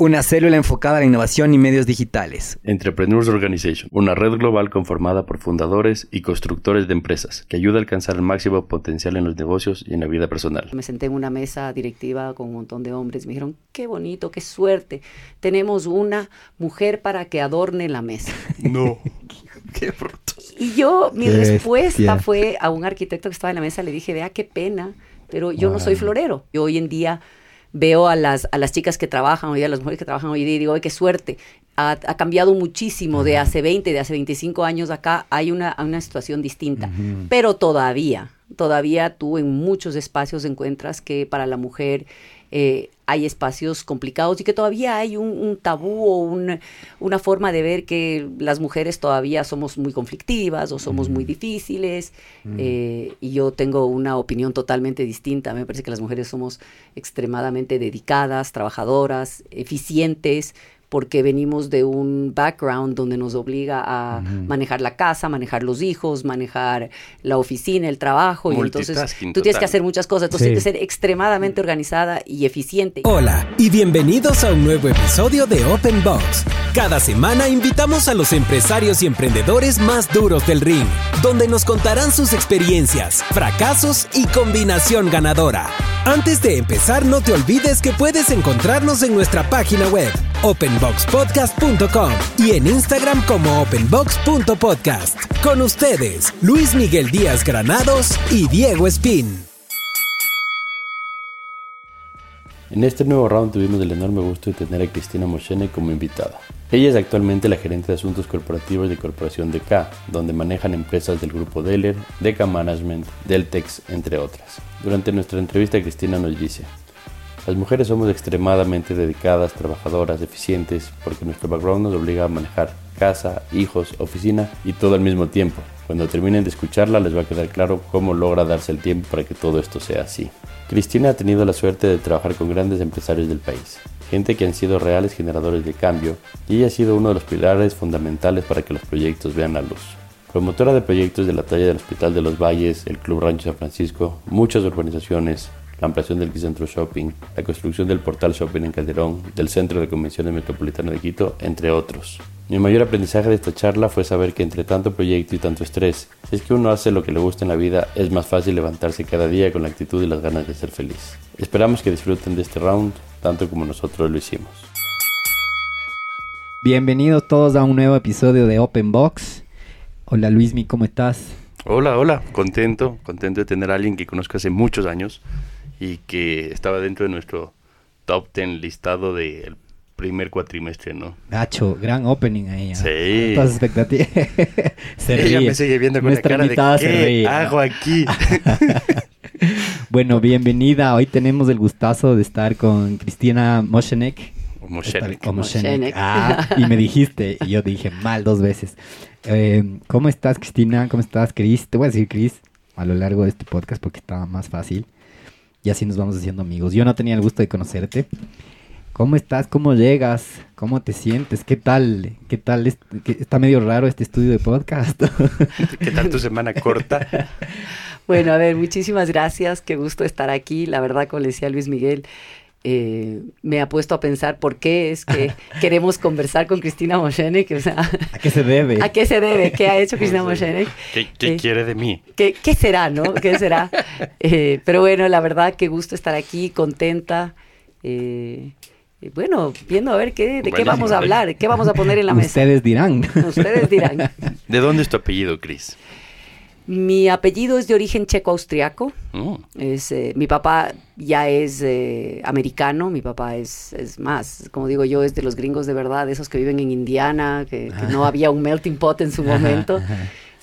una célula enfocada a la innovación y medios digitales. Entrepreneurs Organization, una red global conformada por fundadores y constructores de empresas que ayuda a alcanzar el máximo potencial en los negocios y en la vida personal. Me senté en una mesa directiva con un montón de hombres. Me dijeron, qué bonito, qué suerte. Tenemos una mujer para que adorne la mesa. No. qué bruto. Y yo, mi Qué respuesta bestia. fue a un arquitecto que estaba en la mesa, le dije, vea qué pena, pero yo no soy florero. Yo hoy en día veo a las, a las chicas que trabajan hoy, a las mujeres que trabajan hoy día y digo, ay, qué suerte. Ha, ha cambiado muchísimo de hace 20, de hace 25 años acá, hay una, una situación distinta. Pero todavía, todavía tú en muchos espacios encuentras que para la mujer eh, hay espacios complicados y que todavía hay un, un tabú o un- una forma de ver que las mujeres todavía somos muy conflictivas o somos muy difíciles. eh, y yo tengo una opinión totalmente distinta. Me parece que las mujeres somos extremadamente dedicadas, trabajadoras, eficientes porque venimos de un background donde nos obliga a manejar la casa, manejar los hijos, manejar la oficina, el trabajo, y entonces tú tienes que hacer muchas cosas, entonces Sí. tienes que ser extremadamente organizada y eficiente. Hola y bienvenidos a un nuevo episodio de Open Box. Cada semana invitamos a los empresarios y emprendedores más duros del ring, donde nos contarán sus experiencias, fracasos y combinación ganadora. Antes de empezar, no te olvides que puedes encontrarnos en nuestra página web, openboxpodcast.com y en Instagram como openbox.podcast. Con ustedes, Luis Miguel Díaz Granados y Diego Espín. En este nuevo round tuvimos el enorme gusto de tener a Cristina Moschene como invitada. Ella es actualmente la gerente de asuntos corporativos de Corporación DK, donde manejan empresas del grupo Deller, DK Management, Deltex, entre otras. Durante nuestra entrevista Cristina nos dice, las mujeres somos extremadamente dedicadas, trabajadoras, eficientes, porque nuestro background nos obliga a manejar casa, hijos, oficina y todo al mismo tiempo. Cuando terminen de escucharla les va a quedar claro cómo logra darse el tiempo para que todo esto sea así. Cristina ha tenido la suerte de trabajar con grandes empresarios del país, gente que han sido reales generadores de cambio y ella ha sido uno de los pilares fundamentales para que los proyectos vean la luz. Promotora de proyectos de la talla del Hospital de los Valles, el Club Rancho San Francisco, muchas urbanizaciones, la ampliación del Centro Shopping, la construcción del portal Shopping en Calderón, del Centro de Convenciones Metropolitano de Quito, entre otros. Mi mayor aprendizaje de esta charla fue saber que entre tanto proyecto y tanto estrés, si es que uno hace lo que le gusta en la vida, es más fácil levantarse cada día con la actitud y las ganas de ser feliz. Esperamos que disfruten de este round tanto como nosotros lo hicimos. Bienvenidos todos a un nuevo episodio de Open Box. Hola Luismi, ¿cómo estás? Hola, hola, contento, contento de tener a alguien que conozco hace muchos años y que estaba dentro de nuestro top 10 listado del primer cuatrimestre, ¿no? Gacho, gran opening ahí. ¿ah? Sí. Todas expectativas. se Ella ríe. me sigue viendo con Nuestra la cara invitada de se ¿qué ríe. hago aquí? Bueno, bienvenida. Hoy tenemos el gustazo de estar con Cristina Moschenek. Moshenek. O Moschenek. Moschenek. Ah, y me dijiste, y yo dije mal dos veces. Eh, ¿Cómo estás, Cristina? ¿Cómo estás, Cris? Te voy a decir Cris a lo largo de este podcast porque estaba más fácil. Y así nos vamos haciendo amigos. Yo no tenía el gusto de conocerte. ¿Cómo estás? ¿Cómo llegas? ¿Cómo te sientes? ¿Qué tal? ¿Qué tal? Es- que Está medio raro este estudio de podcast. ¿Qué tal tu semana corta? Bueno, a ver, muchísimas gracias, qué gusto estar aquí. La verdad, como le decía Luis Miguel, eh, me ha puesto a pensar por qué es que queremos conversar con Cristina Moshenek, o sea, ¿A qué se debe? ¿a qué se debe? ¿Qué ha hecho Cristina Moshenek? ¿Qué, qué Eh, quiere de mí? ¿Qué, qué será, no? ¿Qué será? Eh, pero bueno, la verdad, qué gusto estar aquí, contenta. eh, eh, bueno, viendo a ver qué, de qué vamos a hablar, qué vamos a poner en la mesa. Ustedes dirán. Ustedes dirán. ¿De dónde es tu apellido, Cris? Mi apellido es de origen checo-austriaco. Es, eh, mi papá ya es eh, americano, mi papá es, es más, como digo yo, es de los gringos de verdad, de esos que viven en Indiana, que, que no había un melting pot en su momento.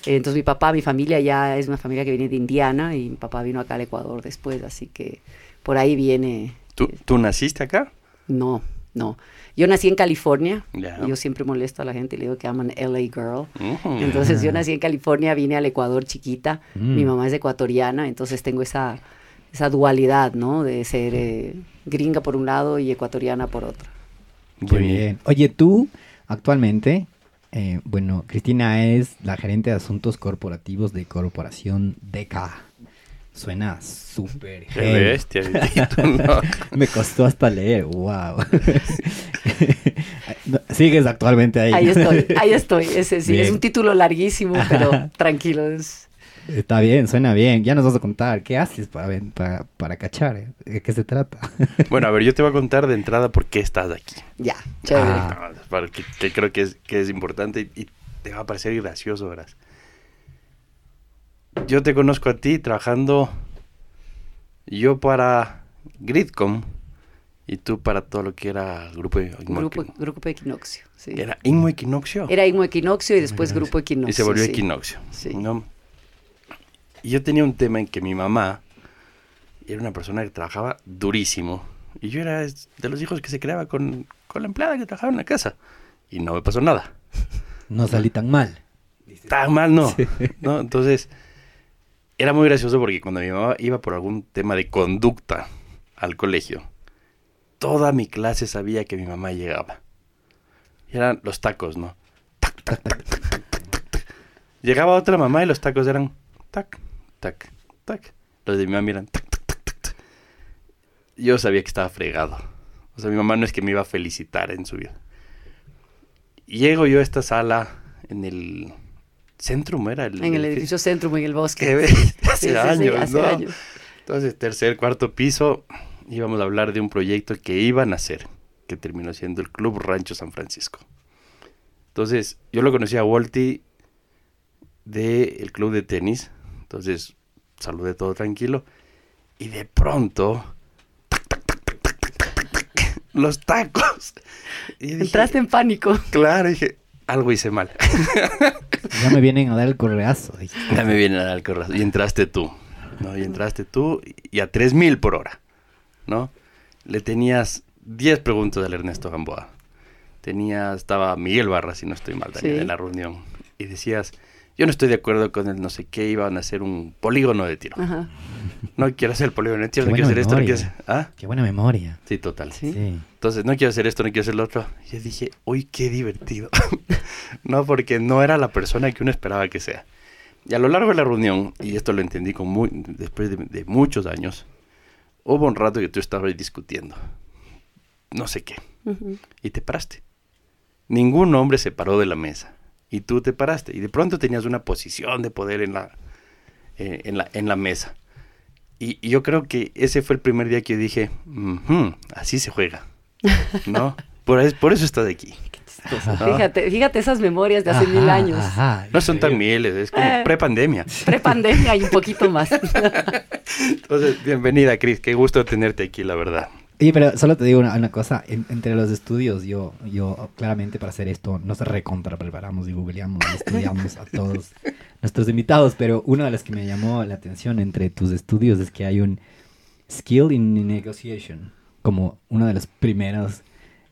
Entonces mi papá, mi familia ya es una familia que viene de Indiana y mi papá vino acá al Ecuador después, así que por ahí viene... ¿Tú, ¿Tú naciste acá? No, no. Yo nací en California. Ya. Yo siempre molesto a la gente y le digo que I'm an LA girl. Entonces yo nací en California, vine al Ecuador chiquita. Mm. Mi mamá es ecuatoriana, entonces tengo esa, esa dualidad, ¿no? De ser eh, gringa por un lado y ecuatoriana por otro. Muy bien. Oye, tú actualmente, eh, bueno, Cristina es la gerente de asuntos corporativos de Corporación DK. Suena súper Qué heavy. bestia. Me costó hasta leer, wow. Sigues actualmente ahí. Ahí estoy, ahí estoy. Ese sí, es un título larguísimo, pero tranquilo. es- Está bien, suena bien. Ya nos vas a contar. ¿Qué haces para, para, para cachar? ¿De qué se trata? Bueno, a ver, yo te voy a contar de entrada por qué estás aquí. Ya, chévere. Ah. No, para que, que creo que es, que es importante y, y te va a parecer gracioso, verás. Yo te conozco a ti trabajando yo para Gridcom y tú para todo lo que era grupo Grupo, grupo Equinoccio. Sí. Era, Era Inmo Equinoccio. Inmo Equinoccio y después Grupo Equinoccio. y se volvió sí. Equinoccio. Sí. ¿no? Y yo tenía un tema en que mi mamá era una persona que trabajaba durísimo. Y yo era de los hijos que se creaba con, con la empleada que trabajaba en la casa. Y no me pasó nada. No salí tan mal. Tan mal no. ¿no? Entonces, era muy gracioso porque cuando mi mamá iba por algún tema de conducta al colegio, toda mi clase sabía que mi mamá llegaba. Y eran los tacos, ¿no? Tac, tac, tac. Llegaba otra mamá y los tacos eran tac, tac, tac. Los de mi mamá eran tac, tac, tac, tac, tac. Yo sabía que estaba fregado. O sea, mi mamá no es que me iba a felicitar en su vida. Llego yo a esta sala en el Centrum, era el En el edificio Centrum, en el bosque. que hace Sí, sí, sí, años, hace ¿no? años. Entonces, tercer, cuarto piso, íbamos a hablar de un proyecto que iban a hacer, que terminó siendo el Club Rancho San Francisco. Entonces, yo lo conocí a Walty del club de tenis. Entonces, saludé todo tranquilo. Y de pronto, los tacos. Entraste en pánico. Claro, dije, algo hice mal. ya me vienen a dar el correazo. Ya me vienen a dar el correazo. Y entraste tú. ¿no? Y entraste tú y a 3000 por hora. ¿No? Le tenías 10 preguntas al Ernesto Gamboa. Tenía, estaba Miguel Barra, si no estoy mal, también Sí. en la reunión. Y decías, yo no estoy de acuerdo con el no sé qué, iban a hacer un polígono de tiro. Ajá. No quiero hacer el polígono de tiro, Qué no quiero buena hacer esto, no quiero memoria. hacer... ¿Ah? Qué buena memoria. Sí, total. Sí. Sí. Entonces, no quiero hacer esto, no quiero hacer lo otro. Y yo dije, uy, qué divertido. no, porque no era la persona que uno esperaba que sea. Y a lo largo de la reunión, y esto lo entendí con muy, después de, de muchos años, hubo un rato que tú estabas discutiendo. No sé qué. Y te paraste. Ningún hombre se paró de la mesa. Y tú te paraste. Y de pronto tenías una posición de poder en la, eh, en la, en la mesa. Y, y yo creo que ese fue el primer día que yo dije, "Ujú, así se juega. ¿No? Por, es- por eso estás aquí. Fíjate, fíjate esas memorias de hace Ajá, mil años. ajá. No son tan mieles, es como Eh. prepandemia. Prepandemia y un poquito más. Entonces, bienvenida, Cris. Qué gusto tenerte aquí, la verdad. Oye, pero solo te digo una, una cosa, en- entre los estudios, yo, yo claramente para hacer esto nos recontra preparamos y googleamos y estudiamos a todos nuestros invitados, pero una de las que me llamó la atención entre tus estudios es que hay un skill in negotiation, como una de las primeras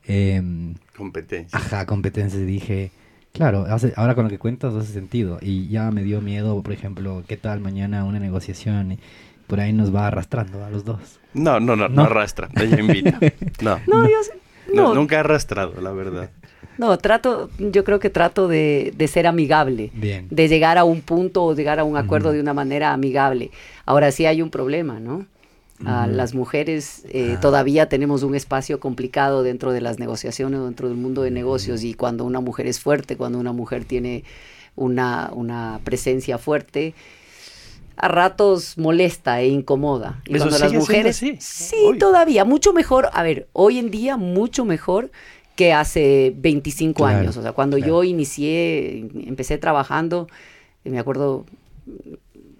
em, Competencia. ajá, competencias. Y dije, claro, hace- ahora con lo que cuentas hace sentido. Y ya me dio miedo, por ejemplo, ¿qué tal mañana una negociación? Y por ahí nos va arrastrando a los dos. No, no, no, no, No. arrastra. Ella invita. No. No, yo sé- No, no, nunca ha arrastrado, la verdad. no, trato, yo creo que trato de, de ser amigable. Bien. de llegar a un punto o llegar a un acuerdo de una manera amigable. Ahora sí hay un problema, ¿no? Las mujeres eh, Ah. todavía tenemos un espacio complicado dentro de las negociaciones, dentro del mundo de negocios y cuando una mujer es fuerte, cuando una mujer tiene una, una presencia fuerte, a ratos molesta e incomoda. Y ¿Eso cuando sigue las mujeres, así? sí, todavía, mucho mejor, a ver, hoy en día mucho mejor que hace 25 Claro, años. O sea, cuando claro. yo inicié, empecé trabajando, me acuerdo,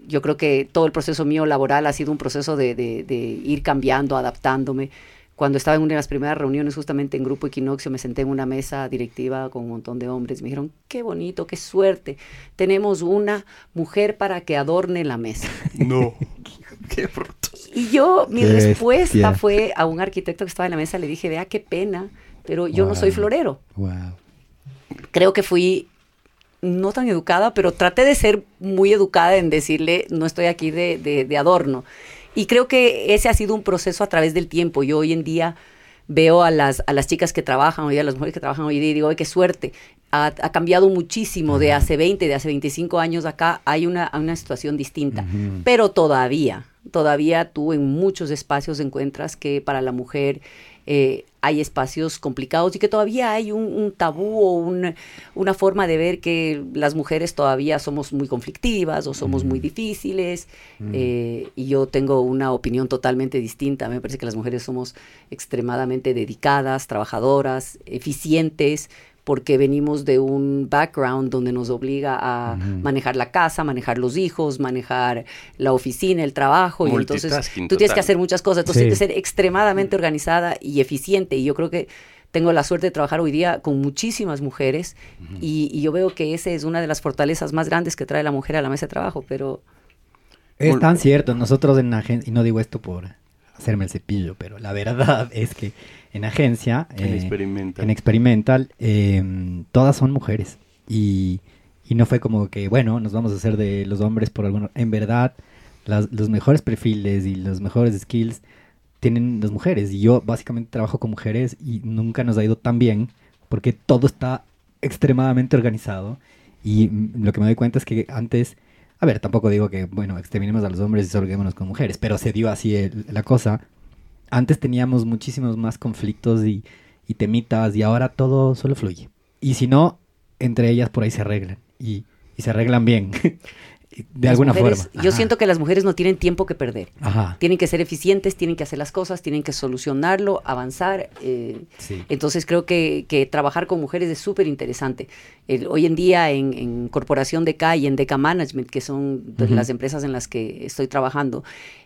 yo creo que todo el proceso mío laboral ha sido un proceso de, de- de ir cambiando, adaptándome. Cuando estaba en una de las primeras reuniones, justamente en Grupo Equinoccio, me senté en una mesa directiva con un montón de hombres. Me dijeron, qué bonito, qué suerte. Tenemos una mujer para que adorne la mesa. No. Qué brutos. Y yo, mi Qué respuesta bestia. fue a un arquitecto que estaba en la mesa, le dije, vea qué pena, pero yo no soy florero. Wow. Creo que fui no tan educada, pero traté de ser muy educada en decirle, no estoy aquí de, de- de adorno. Y creo que ese ha sido un proceso a través del tiempo. Yo hoy en día veo a las, a las chicas que trabajan hoy, a las mujeres que trabajan hoy día y digo, ¡ay, qué suerte! Ha, ha cambiado muchísimo de hace 20, de hace 25 años acá. Hay una, una situación distinta. Pero todavía, todavía tú en muchos espacios encuentras que para la mujer eh, hay espacios complicados y que todavía hay un, un tabú o un- una forma de ver que las mujeres todavía somos muy conflictivas o somos muy difíciles. eh, y yo tengo una opinión totalmente distinta. Me parece que las mujeres somos extremadamente dedicadas, trabajadoras, eficientes porque venimos de un background donde nos obliga a manejar la casa, manejar los hijos, manejar la oficina, el trabajo, y entonces tú tienes que hacer muchas cosas, entonces Sí. tienes que ser extremadamente organizada y eficiente, y yo creo que tengo la suerte de trabajar hoy día con muchísimas mujeres, y, y yo veo que esa es una de las fortalezas más grandes que trae la mujer a la mesa de trabajo, pero Es tan cierto, nosotros en agencia, y no digo esto por hacerme el cepillo, pero la verdad es que en agencia, En eh, Experimental. en Experimental, eh, todas son mujeres. Y, y no fue como que, bueno, nos vamos a hacer de los hombres por alguna... En verdad, las- los mejores perfiles y los mejores skills tienen las mujeres. Y yo básicamente trabajo con mujeres y nunca nos ha ido tan bien porque todo está extremadamente organizado. Y mm, lo que me doy cuenta es que antes, a ver, tampoco digo que, bueno, exterminemos a los hombres y salguémonos con mujeres, pero se dio así el- la cosa. Antes teníamos muchísimos más conflictos y, y temitas y ahora todo solo fluye. Y si no, entre ellas por ahí se arreglan y, y se arreglan bien. de las alguna mujeres- forma. Yo siento que las mujeres no tienen tiempo que perder. Ajá. Tienen que ser eficientes, tienen que hacer las cosas, tienen que solucionarlo, avanzar. eh, Sí. Entonces creo que, que trabajar con mujeres es súper interesante. Hoy en día en, en Corporación DK y en DK Management, que son las empresas en las que estoy trabajando,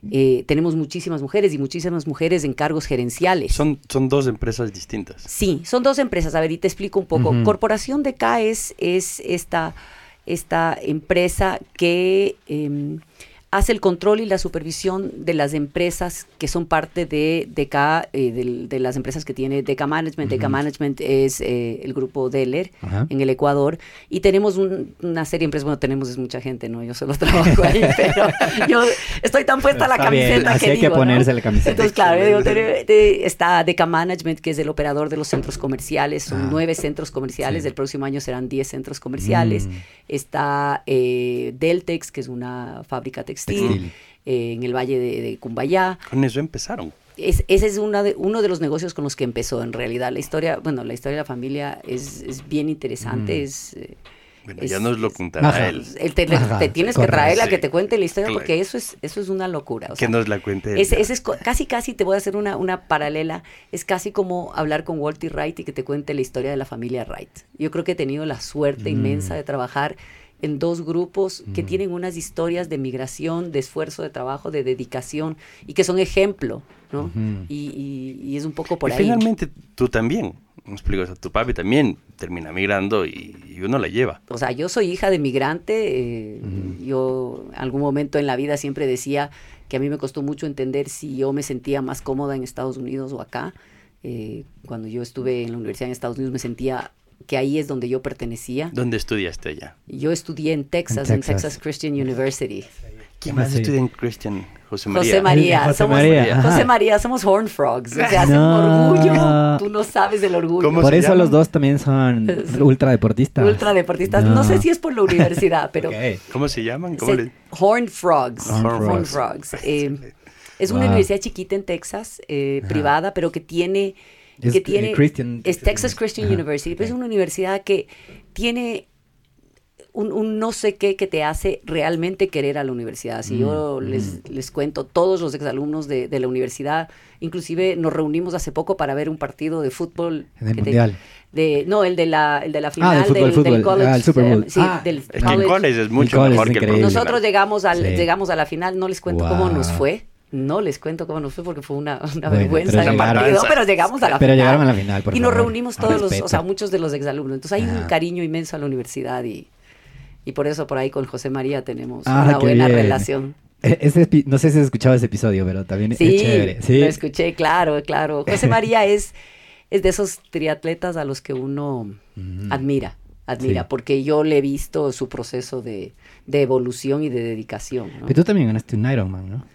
eh, tenemos muchísimas mujeres y muchísimas mujeres en cargos gerenciales. Son, son dos empresas distintas. Sí, son dos empresas. A ver, y te explico un poco. Corporación DK es, es esta, esta empresa que em, hace el control y la supervisión de las empresas que son parte de DK, eh, del- de, las empresas que tiene DK Management. DK Ujú. Management es eh, el grupo Deller Ajá. en el Ecuador y tenemos un- una serie de empresas, bueno, tenemos es mucha gente, ¿no? Yo solo trabajo ahí, pero yo estoy tan puesta la Está bien, camiseta así que hay que digo, ¿no? ponerse la camiseta. Entonces, claro, digo, está Deca Management, que es el operador de los centros comerciales, son Ah. nueve centros comerciales, Sí. el próximo año serán diez centros comerciales. Mm. Está eh, Deltex, que es una fábrica textil, Textil. eh, en el valle de, de Cumbayá. Con eso empezaron. Es- ese es una de, uno de los negocios con los que empezó en realidad. La historia, bueno, la historia de la familia es, es bien interesante, Mm. es... eh, Bueno, Es- ya nos lo contará él. el- te, le- Ajá, te tienes correcto. que traerla Sí. que te cuente la historia Claro. porque eso es, eso es una locura. o Que sea, nos la cuente él. es casi, casi te voy a hacer una, una paralela. Es casi como hablar con Walter Wright y que te cuente la historia de la familia Wright. Yo creo que he tenido la suerte Mm. inmensa de trabajar en dos grupos que Mm. tienen unas historias de migración, de esfuerzo, de trabajo, de dedicación y que son ejemplo, ¿no? Y, y- y es un poco por y ahí. finalmente tú también. Me explico, o sea, tu papi también termina migrando y, y uno la lleva. O sea, yo soy hija de migrante. eh. Yo, en algún momento en la vida siempre decía que a mí me costó mucho entender si yo me sentía más cómoda en Estados Unidos o acá. Eh, cuando yo estuve en la universidad en Estados Unidos me sentía que ahí es donde yo pertenecía. ¿Dónde estudiaste allá? Yo estudié en Texas, En en Texas, Texas. Christian University. ¿Quién más estudia en Christian? José María. José María, José somos, María. José María, somos Horn Frogs. O sea, No. un orgullo. Tú no sabes del orgullo. ¿Cómo Por eso llama? los dos también son ultradeportistas. Ultradeportistas. No. sé si es por la universidad, pero Ok. ¿Cómo se llaman? ¿Cómo Se- le- Horn Frogs. Horn Horn Frogs. Frogs. Eh, es una Wow. universidad chiquita en Texas, eh, privada, pero que tiene... Es, que tiene Christian- es Texas Christian Ajá, University, pero es ok. una universidad que tiene un, un no sé qué que te hace realmente querer a la universidad. Si yo Mm, les, les cuento, todos los exalumnos de, de la universidad, inclusive nos reunimos hace poco para ver un partido de fútbol. En el que te- Mundial. de, no, el de la, el de la Ah, final del fútbol, del, fútbol. del college. Ah, el Super Bowl. eh, sí, Ah, del Es que el college. es mucho college mejor es que el. Nosotros llegamos, al, Sí. llegamos a la final, no les cuento cómo nos fue. No les cuento cómo nos fue porque fue una, una Bueno, vergüenza llegaron. partido, pero llegamos a la Pero final. llegaron a la final, por y nos reunimos todos los, o sea, muchos de los exalumnos. Entonces hay un cariño inmenso a la universidad y, y por eso por ahí con José María tenemos Ah, una buena bien. relación. E- Ese no sé si has escuchado ese episodio, pero también Sí, es chévere. Sí. lo escuché, claro, claro. José María es, es de esos triatletas a los que uno Mm. admira, admira, Sí. porque yo le he visto su proceso de, de evolución y de dedicación. ¿no? Pero tú también ganaste un Ironman, ¿no?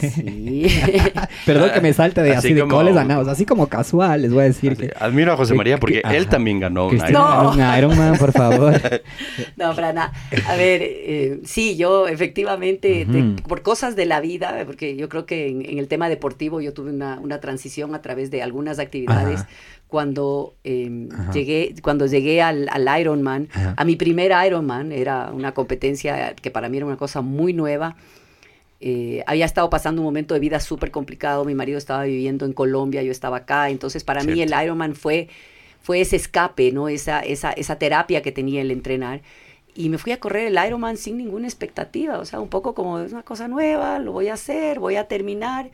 Sí. Perdón que me salte de Así así, de como- coles ganados, así como casual, les voy a decir Así, que... Admiro a José que- María porque que- él ajá. también ganó un Ironman. No. ganó un Ironman, por favor. No, para nada. A ver, eh, sí, yo efectivamente, por cosas de la vida, porque yo creo que en, en el tema deportivo yo tuve una, una transición a través de algunas actividades. Ajá. Cuando eh, llegué, cuando llegué al, al Ironman, Ajá. a mi primer Ironman, era una competencia que para mí era una cosa muy nueva. Eh, había estado pasando un momento de vida súper complicado, mi marido estaba viviendo en Colombia, yo estaba acá, entonces para mí el Cierto. Ironman fue, fue ese escape, ¿no? esa, esa, esa terapia que tenía el entrenar. Y me fui a correr el Ironman sin ninguna expectativa, o sea, un poco como es una cosa nueva, lo voy a hacer, voy a terminar.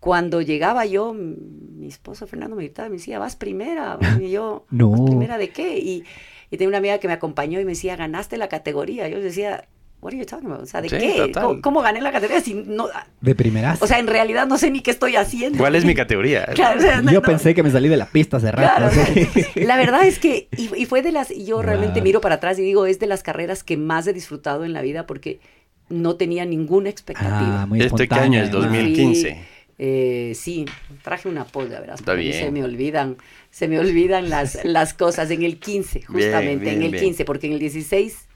Cuando llegaba yo, mi esposo Fernando me gritaba, me decía, vas primera. Y yo, No. ¿vas primera de qué? Y, y tenía una amiga que me acompañó y me decía, ganaste la categoría. Yo decía, what are you talking about? O sea, ¿de Sí, qué? ¿Cómo, cómo gané la categoría si no... De primeras. O sea, en realidad no sé ni qué estoy haciendo. ¿Cuál es mi categoría? Claro, o sea, no- Yo no- pensé que me salí de la pista hace rato. Claro, así. o sea, la verdad es que, y, y fue de las, y yo realmente Wow. miro para atrás y digo, es de las carreras que más he disfrutado en la vida porque no tenía ninguna expectativa. Ah, muy ¿Este año es? además. 2015. Eh, sí, traje una polla, verás. Está bien. Se me olvidan, se me olvidan las, las cosas en el 15, justamente, bien, en el bien. 15, porque en el 16, eh,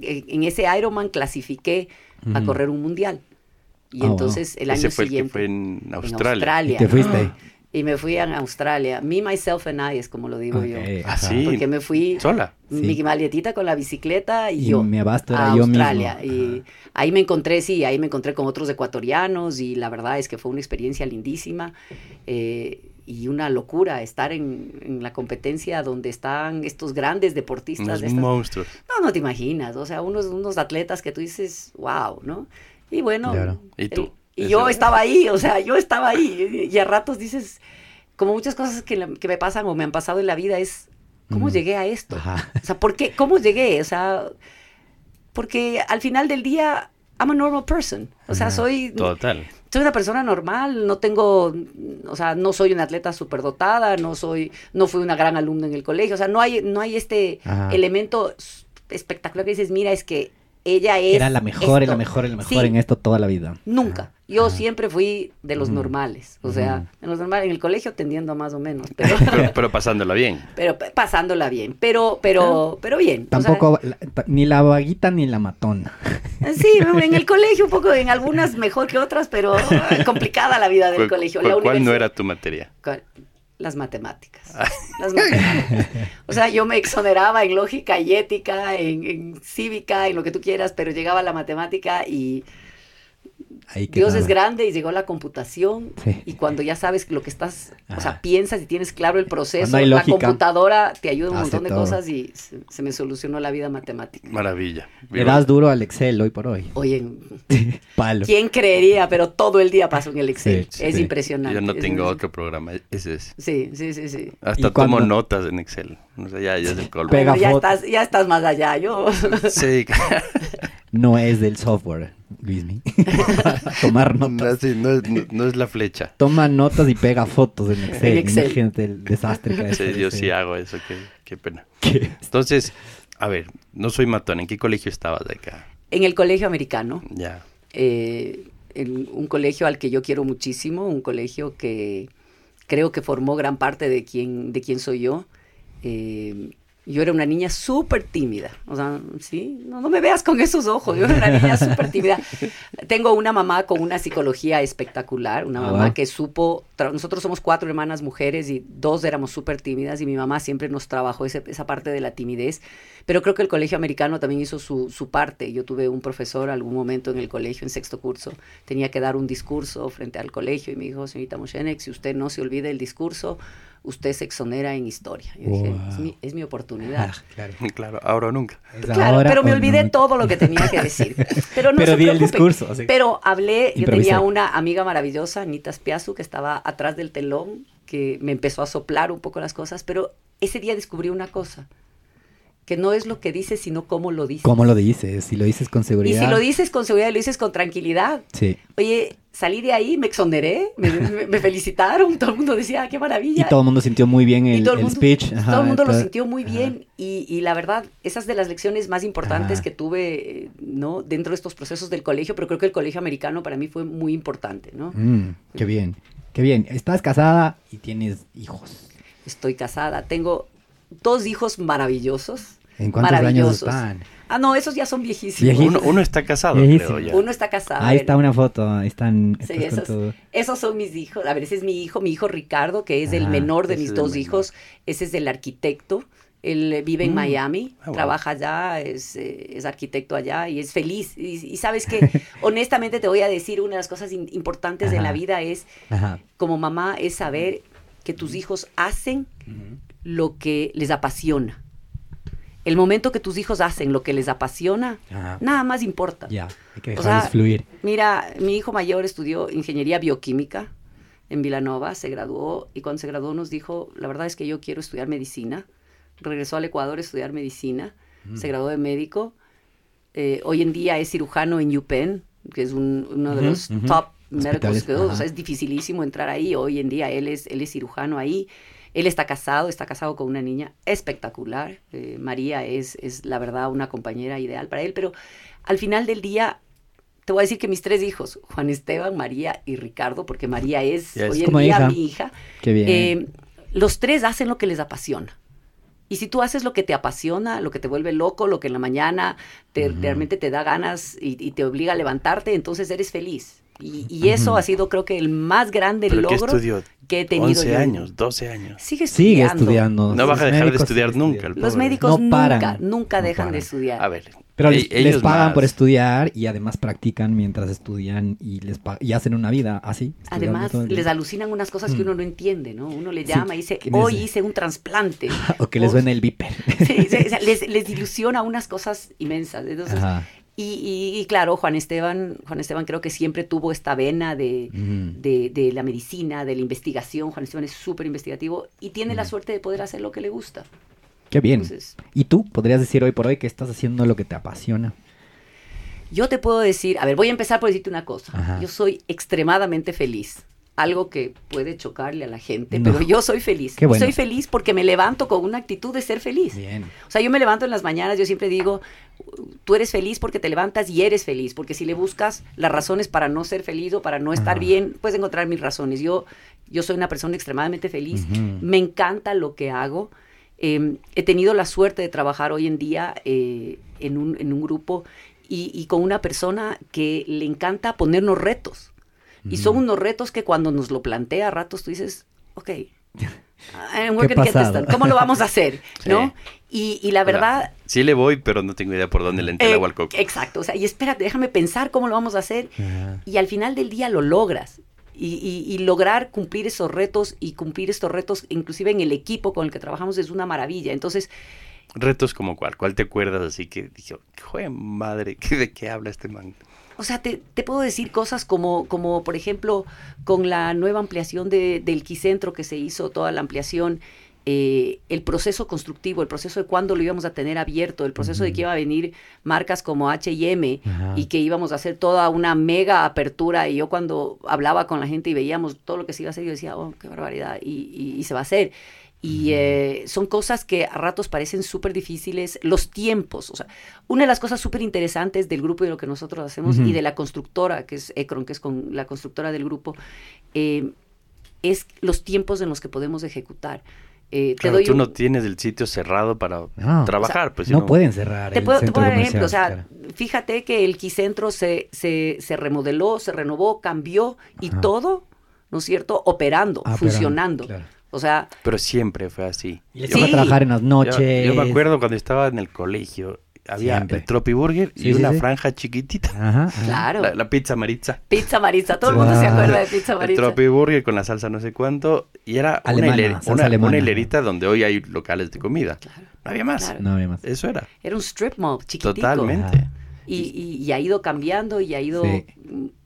en ese Ironman clasifiqué a correr un mundial. Y wow. entonces el año Ese fue el que siguiente. fue en en Australia. Y te fuiste ahí. Y me fui a Australia. Me, myself and I es como lo digo yo. Ok, Ah, ajá. sí. Porque me fui ¿Sola? Sí. mi maletita con la bicicleta y, Y yo mi abasto era a yo Australia. mismo. Y ahí me encontré, sí, ahí me encontré con otros ecuatorianos y la verdad es que fue una experiencia lindísima. eh, y una locura estar en, en la competencia donde están estos grandes deportistas. Unos de estas- monstruos. no, no te imaginas, o sea, unos, unos atletas que tú dices, wow, ¿no? Y bueno, Claro. ¿Y tú? el- y yo estaba ahí, o sea, yo estaba ahí, y, y a ratos dices, como muchas cosas que, la- que me pasan o me han pasado en la vida es, ¿cómo Mm. llegué a esto? Ajá. O sea, ¿por qué? ¿Cómo llegué? O sea, porque al final del día, I'm a normal person, o sea, Ajá. soy Total. Soy una persona normal, no tengo, o sea, no soy una atleta superdotada, no soy, no fui una gran alumna en el colegio, o sea, no hay, no hay este Ajá. elemento espectacular que dices, mira, es que ella es Era la mejor, y la esto". mejor, la mejor Sí, en esto toda la vida. Nunca. Yo Ajá. siempre fui de los normales, o sea, de los normales en el colegio tendiendo a más o menos, pero, Pero, pero pasándola bien. pero pasándola bien, pero, pero, pero bien. o sea, Tampoco, la- ni la vaguita ni la matona. Sí, en el colegio un poco, en algunas mejor que otras, pero eh, complicada la vida del ¿Cuál, colegio. cuál- La cuál no era tu materia? ¿Cuál? Las matemáticas. Las matemáticas. O sea, yo me exoneraba en lógica y ética, en, en cívica, en lo que tú quieras, pero llegaba la matemática y Ahí Dios es grande y llegó la computación. Sí. Y cuando ya sabes lo que estás, o sea, piensas y tienes claro el proceso, la lógica, computadora te ayuda un montón de todo. cosas y se, se me solucionó la vida matemática. Maravilla. Le das duro al Excel hoy por hoy. Oye, Palo. ¿quién creería? Pero todo el día paso en el Excel. Sí, es sí. impresionante. Yo no tengo otro programa. Ese es. Sí, sí, sí, sí. Hasta tomo notas en Excel. O sea, ya, ya es el colmo. Pega Bueno, ya estás, ya estás más allá. Yo, Sí, No es del software, Luismi. Tomar no, notas. sí, no es, no- no es la flecha. Toma notas y pega fotos en Excel. En Excel. Imagínate el desastre que Sí, es. yo sí hago eso, qué, qué pena. ¿Qué? Entonces, a ver, no soy matón. ¿En qué colegio estabas de acá? en el colegio americano, Ya. eh, en un colegio al que yo quiero muchísimo, un colegio que creo que formó gran parte de quién, de quién soy yo. Eh, yo era una niña súper tímida, o sea, sí, no, no me veas con esos ojos, yo era una niña súper tímida. Tengo una mamá con una psicología espectacular, una Ah, mamá wow. que supo, nosotros somos cuatro hermanas mujeres y dos éramos súper tímidas y mi mamá siempre nos trabajó ese- esa parte de la timidez, pero creo que el colegio americano también hizo su, su parte. Yo tuve un profesor algún momento en el colegio, en sexto curso, tenía que dar un discurso frente al colegio y me dijo, señorita Moshenek, si usted no se olvida el discurso, usted se exonera en historia. Yo dije, es mi, es mi oportunidad. Ah, claro. Claro, ahora o nunca. Claro, ahora pero me olvidé nunca. todo lo que tenía que decir. Pero no Pero se di el discurso, así. Pero hablé, yo tenía una amiga maravillosa, Anita Spiazu, que estaba atrás del telón, que me empezó a soplar un poco las cosas, pero ese día descubrí una cosa, que no es lo que dices, sino cómo lo dices. ¿Cómo lo dices? Si lo dices con seguridad. Y si lo dices con seguridad, lo dices con tranquilidad. Sí. Oye, salí de ahí, me exoneré, me, me- me felicitaron, todo el mundo decía, "Ah, qué maravilla. Y todo el mundo sintió muy bien el, todo el el mundo, speech. Ajá, todo el mundo lo sintió muy bien y, y la verdad, esas de las lecciones más importantes Ajá. que tuve, ¿no? Dentro de estos procesos del colegio, pero creo que el colegio americano para mí fue muy importante, ¿no? Mm, qué bien, qué bien. Estás casada y tienes hijos. Estoy casada, tengo dos hijos maravillosos. ¿En cuántos años están? Ah, no, esos ya son viejísimos. Uno, uno está casado, Viejísimo. creo ya. Uno está casado. Ahí está una foto, ahí están. Sí, esos, tu- esos son mis hijos. A ver, ese es mi hijo, mi hijo Ricardo, que es el Ah, menor de mis dos menor. hijos. Ese es el arquitecto. Él eh, vive en Mm. Miami, Ah, wow. trabaja allá, es, eh, es arquitecto allá y es feliz. Y, y sabes que, honestamente te voy a decir, una de las cosas in- importantes en la vida es, Ajá. como mamá, es saber que tus hijos hacen lo que les apasiona. El momento que tus hijos hacen lo que les apasiona, Ajá. nada más importa. Ya, hay que O dejarlos sea, fluir. Mira, mi hijo mayor estudió ingeniería bioquímica en Vilanova, se graduó y cuando se graduó nos dijo, la verdad es que yo quiero estudiar medicina. Regresó al Ecuador a estudiar medicina, Mm. se graduó de médico. Eh, hoy en día es cirujano en UPenn, que es un- uno de Ujú, los ujú. top medical Hospitales, schools. O sea, es dificilísimo entrar ahí. Hoy en día él es, él es cirujano ahí. Él está casado, está casado con una niña espectacular. Eh, María es, es, la verdad, una compañera ideal para él. Pero al final del día, te voy a decir que mis tres hijos, Juan Esteban, María y Ricardo, porque María es hoy en día hija. mi hija, Qué bien. eh, los tres hacen lo que les apasiona. Y si tú haces lo que te apasiona, lo que te vuelve loco, lo que en la mañana te, realmente te da ganas y, y te obliga a levantarte, entonces eres feliz. Y, y eso ha sido, creo que, el más grande ¿Pero qué logro estudió? que he tenido 11 yo. años, 12 años. Sigue Sigue estudiando. estudiando. No vas a dejar de estudiar nunca, el estudiando. Los médicos No nunca, paran, nunca no dejan de estudiar. A ver. Pero e- les, pagan más. por estudiar y además practican mientras estudian y les y hacen una vida así. estudiando Además, les alucinan unas cosas que Mm. uno no entiende, ¿no? Uno le Sí, llama y dice, hoy hice un trasplante. o que les suene el viper. Sí, sí, o sea, les, les ilusiona unas cosas inmensas. Entonces, Ajá. Y, y- y claro, Juan Esteban, Juan Esteban creo que siempre tuvo esta vena de, de, de la medicina, de la investigación. Juan Esteban es súper investigativo y tiene la suerte de poder hacer lo que le gusta. Qué bien. Entonces, ¿Y tú podrías decir hoy por hoy que estás haciendo lo que te apasiona? yo te puedo decir, a ver, voy a empezar por decirte una cosa. Ajá. Yo soy extremadamente feliz. Algo que puede chocarle a la gente, No. pero yo soy feliz. Qué Y bueno. soy feliz porque me levanto con una actitud de ser feliz. Bien. O sea, yo me levanto en las mañanas, yo siempre digo, tú eres feliz porque te levantas y eres feliz, porque si le buscas las razones para no ser feliz o para no estar Ajá. bien, puedes encontrar mil razones. Yo, yo soy una persona extremadamente feliz, me encanta lo que hago. Eh, he tenido la suerte de trabajar hoy en día eh, en, un, en un grupo y, y con una persona que le encanta ponernos retos. Y son unos retos que cuando nos lo plantea a ratos tú dices, ok. ¿cómo lo vamos a hacer? Sí. ¿No? Y, y la verdad, Sí le voy, pero no tengo idea por dónde le entra el eh, agua al coco. exacto, o sea, y espérate, déjame pensar cómo lo vamos a hacer. Y al final del día lo logras. Y, y- y lograr cumplir esos retos y cumplir estos retos, inclusive en el equipo con el que trabajamos, es una maravilla. Entonces, Retos como cuál. ¿Cuál te acuerdas así que dije, joder, madre, ¿qué- ¿de qué habla este man? O sea, te, te puedo decir cosas como, como, por ejemplo, con la nueva ampliación de- del Quicentro que se hizo, toda la ampliación, eh, el proceso constructivo, el proceso de cuándo lo íbamos a tener abierto, el proceso de que iba a venir marcas como H&M, Ajá. y que íbamos a hacer toda una mega apertura y yo cuando hablaba con la gente y veíamos todo lo que se iba a hacer, yo decía, oh, qué barbaridad, y, y- y se va a hacer. Y eh, son cosas que a ratos parecen súper difíciles, los tiempos, o sea, una de las cosas súper interesantes del grupo y de lo que nosotros hacemos y de la constructora, que es Ecron, que es con la constructora del grupo, eh, es los tiempos en los que podemos ejecutar. Eh, te Claro, doy tú un- no tienes el sitio cerrado para No. trabajar, pues si no pueden cerrar. te el puedo, te puedo dar un ejemplo, o sea, claro. fíjate que el Quicentro se, se, se remodeló, se renovó, cambió y Ajá. todo, ¿no es cierto?, operando, Ah, funcionando. claro. O sea, Pero siempre fue así. Y les Sí. trabajar en las noches. yo me acuerdo cuando estaba en el colegio, había Siempre. el Tropi Burger Sí, y sí, una sí. franja chiquitita. Ajá, ajá. claro. La, la pizza maritza. Pizza Maritza, todo el mundo se acuerda de Pizza El Maritza. Tropi Burger con la salsa no sé cuánto. Y era una, Alemana, hiler- salsa una- alemana. una hilerita donde hoy hay locales de comida. Claro, No había más. claro. No había más. Eso era. Era un strip mall chiquitico. Totalmente. Ajá. Y, y- y ha ido cambiando y ha ido, Sí.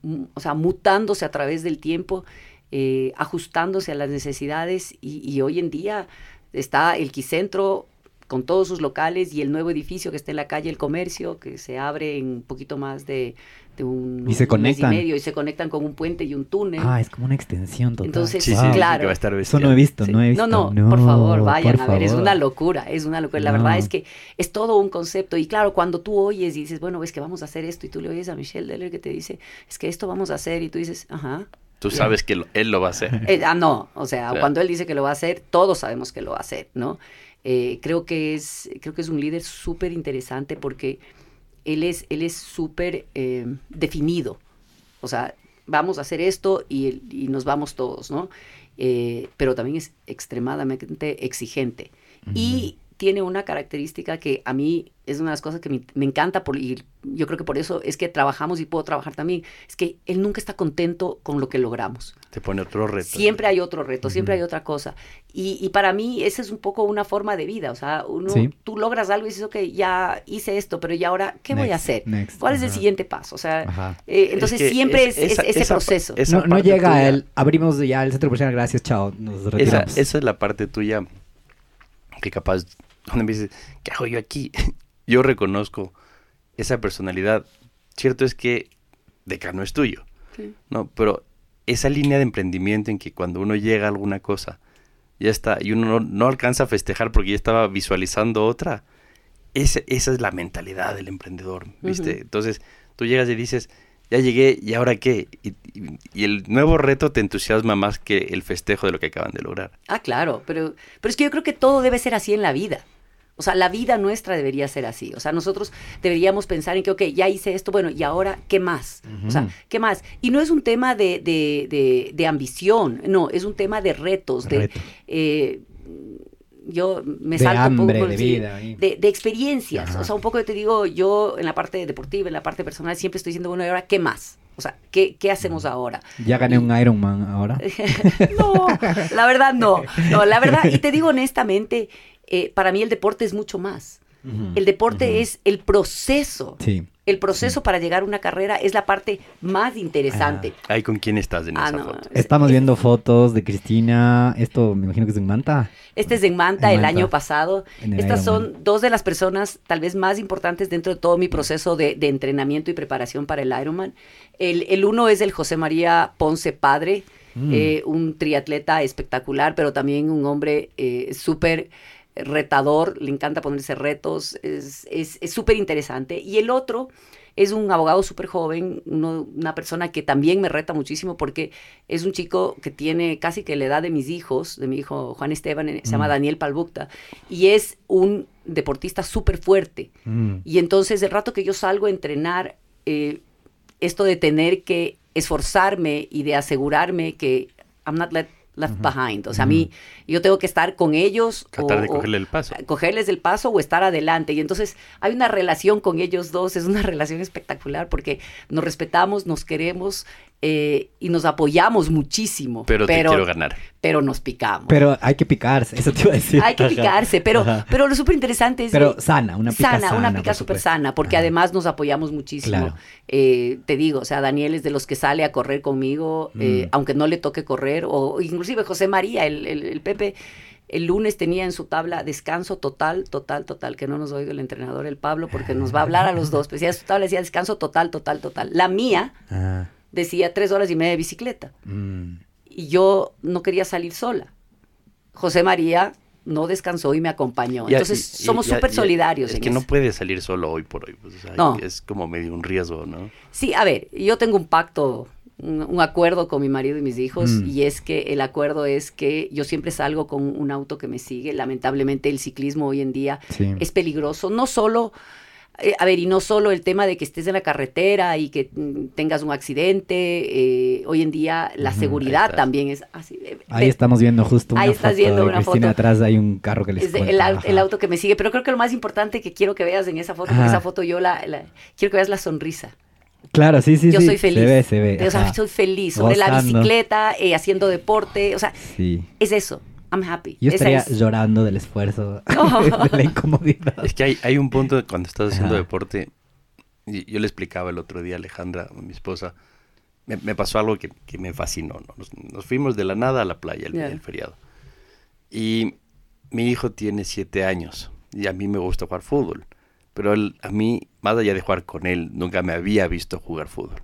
mm, o sea, mutándose a través del tiempo, eh, ajustándose a las necesidades y, y hoy en día está el Quicentro con todos sus locales y el nuevo edificio que está en la calle El Comercio, que se abre en un poquito más de, de un, Y se un mes conectan. y medio y se conectan con un puente y un túnel. Ah, es como una extensión total. Entonces, Sí, sí, Wow. sí, claro. que va a estar Eso no he visto, Sí. no he visto. No, no, por favor, vayan por a ver, es una locura, es una locura. La No. verdad es que es todo un concepto. Y claro, cuando tú oyes y dices, bueno, es que vamos a hacer esto, y tú le oyes a Michelle Deller que te dice, es que esto vamos a hacer, y tú dices, ajá. Tú sabes que lo- él lo va a hacer. Eh, ah, no, o sea, Claro. cuando él dice que lo va a hacer, todos sabemos que lo va a hacer, ¿no? Eh, creo que es, creo que es un líder súper interesante porque él es, él es súper eh, definido. O sea, vamos a hacer esto y, y nos vamos todos, ¿no? Eh, pero también es extremadamente exigente. Y tiene una característica que a mí es una de las cosas que me, me encanta por, y yo creo que por eso es que trabajamos y puedo trabajar también, es que él nunca está contento con lo que logramos. Te pone otro reto. Siempre hay otro reto, siempre hay otra cosa. Y, y para mí esa es un poco una forma de vida. O sea, uno, Sí. tú logras algo y dices, ok, ya hice esto, pero ¿y ahora qué voy a Next, hacer? next, ¿Cuál es el siguiente paso? O sea, eh, entonces Es que siempre es- es, es- esa- ese esa proceso. esa No, no llega tuya- el. Abrimos ya el centro profesional, gracias, chao. Nos Esa, retiramos. esa es la parte tuya que capaz, donde me dices, ¿qué hago yo aquí? Yo reconozco esa personalidad. Cierto es que Decano es tuyo, Sí. ¿no? Pero esa línea de emprendimiento en que cuando uno llega a alguna cosa, ya está, y uno no, no alcanza a festejar porque ya estaba visualizando otra, esa, esa es la mentalidad del emprendedor, ¿viste? Entonces, tú llegas y dices, ya llegué, ¿y ahora qué? Y, y- y el nuevo reto te entusiasma más que el festejo de lo que acaban de lograr. Ah, claro, pero, pero es que yo creo que todo debe ser así en la vida. O sea, la vida nuestra debería ser así. O sea, nosotros deberíamos pensar en que, ok, ya hice esto, bueno, ¿y ahora qué más? O sea. ¿qué más? Y no es un tema de, de, de- de ambición, no, es un tema de retos, de... Eh, yo me De salto hambre, un poco de sí, vida, de, de experiencias. Ajá. O sea, un poco te digo, yo en la parte deportiva, en la parte personal, siempre estoy diciendo, bueno, ¿y ahora qué más? O sea, ¿qué, qué hacemos ahora? Ya gané un Ironman ahora. no, la verdad no. No, la verdad, y te digo honestamente, eh, para mí el deporte es mucho más. El deporte es el proceso. Sí. El proceso para llegar a una carrera es la parte más interesante. Ahí con quién estás en Ah, esa no. foto. Estamos Es- viendo fotos de Cristina. Esto me imagino que es en Manta. Este es en Manta En el Manta. año pasado. El Estas Ironman. son dos de las personas tal vez más importantes dentro de todo mi proceso de, de entrenamiento y preparación para el Ironman. El, el uno es el José María Ponce Padre, Mm. eh, un triatleta espectacular, pero también un hombre eh, súper retador, le encanta ponerse retos, es es- es súper interesante. Y el otro es un abogado súper joven, uno- una persona que también me reta muchísimo porque es un chico que tiene casi que la edad de mis hijos, de mi hijo Juan Esteban, eh, se llama Mm. Daniel Palbucta, y es un deportista súper fuerte. Mm. Y entonces el rato que yo salgo a entrenar, eh, esto de tener que esforzarme y de asegurarme que I'm not let- left behind. O sea, a mí, yo tengo que estar con ellos. Tratar o- de cogerle el paso. cogerles el paso o estar adelante. Y entonces hay una relación con ellos dos, es una relación espectacular porque nos respetamos, nos queremos eh, y nos apoyamos muchísimo. Pero, te quiero ganar. pero nos picamos. Pero hay que picarse, eso te iba a decir. hay que Ajá. picarse, pero, Ajá. pero lo súper interesante es... Pero sana, una pica sana. una por pica súper sana, porque Ajá. además nos apoyamos muchísimo. Claro. Eh, te digo, o sea, Daniel es de los que sale a correr conmigo, eh, Mm. aunque no le toque correr, o inclusive José María, el, el- el Pepe, el lunes tenía en su tabla descanso total, total, total, que no nos oiga el entrenador, el Pablo, porque nos va a hablar a los dos. Pues ya su tabla decía descanso total, total, total. La mía Ah, decía tres horas y media de bicicleta mm. y yo no quería salir sola. José María no descansó y me acompañó. Ya, Entonces y- somos súper solidarios. Es en que no eso. puedes salir solo hoy por hoy. pues, o sea, No. Es como medio un riesgo, ¿no? Sí, a ver, yo tengo un pacto, un, un acuerdo con mi marido y mis hijos, Mm. y es que el acuerdo es que yo siempre salgo con un auto que me sigue. Lamentablemente el ciclismo hoy en día Sí. es peligroso, no solo... eh, a ver, y no solo el tema de que estés en la carretera y que mm, tengas un accidente, eh, hoy en día la seguridad también es así. eh, Ahí estamos viendo justo una Ahí estás foto viendo de una Cristina foto. atrás hay un carro que les es el, auto que me sigue, pero creo que lo más importante que quiero que veas en esa foto, porque esa foto yo la, la- quiero que veas la sonrisa. Claro, sí, sí, yo sí. soy feliz. Se ve, se ve. O sea, soy feliz sobre la bicicleta, eh, haciendo deporte, o sea, Sí. es eso. I'm happy. Yo Esa estaría es- llorando del esfuerzo, No. de la incomodidad. Es que hay, hay un punto cuando estás haciendo Ajá. deporte. y yo le explicaba el otro día a Alejandra, mi esposa. Me, me pasó algo que, que me fascinó. ¿no? Nos, nos fuimos de la nada a la playa el, Ya. el feriado. Y mi hijo tiene siete años. y a mí me gusta jugar fútbol. Pero él, a mí, más allá de jugar con él, nunca me había visto jugar fútbol.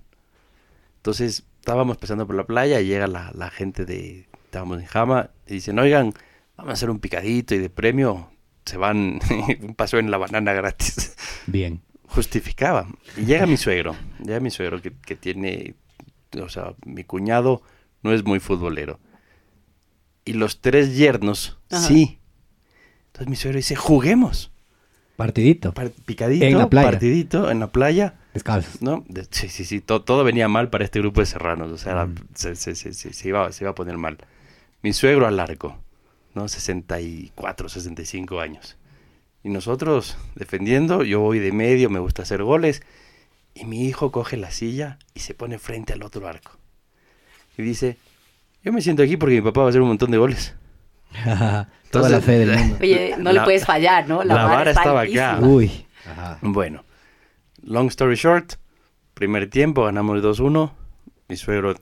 Entonces estábamos pasando por la playa y llega la, la gente de, estábamos en Jama, y dicen, oigan, vamos a hacer un picadito y de premio se van un paseo en la banana gratis. Bien. Justificaba. Y llega mi suegro, llega mi suegro que, que tiene, o sea, mi cuñado no es muy futbolero. Y los tres yernos, Ajá. sí. Entonces mi suegro dice, juguemos. Partidito. Par- picadito, En la playa. partidito, en la playa. Descalzos. ¿no? De- sí, sí, sí, to- todo venía mal para este grupo de serranos, o sea, Mm. se, se- se- se- se iba, se iba a poner mal. Mi suegro al arco, ¿no? 64, 65 años. Y nosotros defendiendo, yo voy de medio, me gusta hacer goles, y mi hijo coge la silla y se pone frente al otro arco. Y dice, yo me siento aquí porque mi papá va a hacer un montón de goles. Toda Entonces- la fe del mundo. Oye, no le La- puedes fallar, ¿no? la vara está estaba acá. Uy. Ajá. Bueno, long story short, primer tiempo ganamos 2-1, mi suegro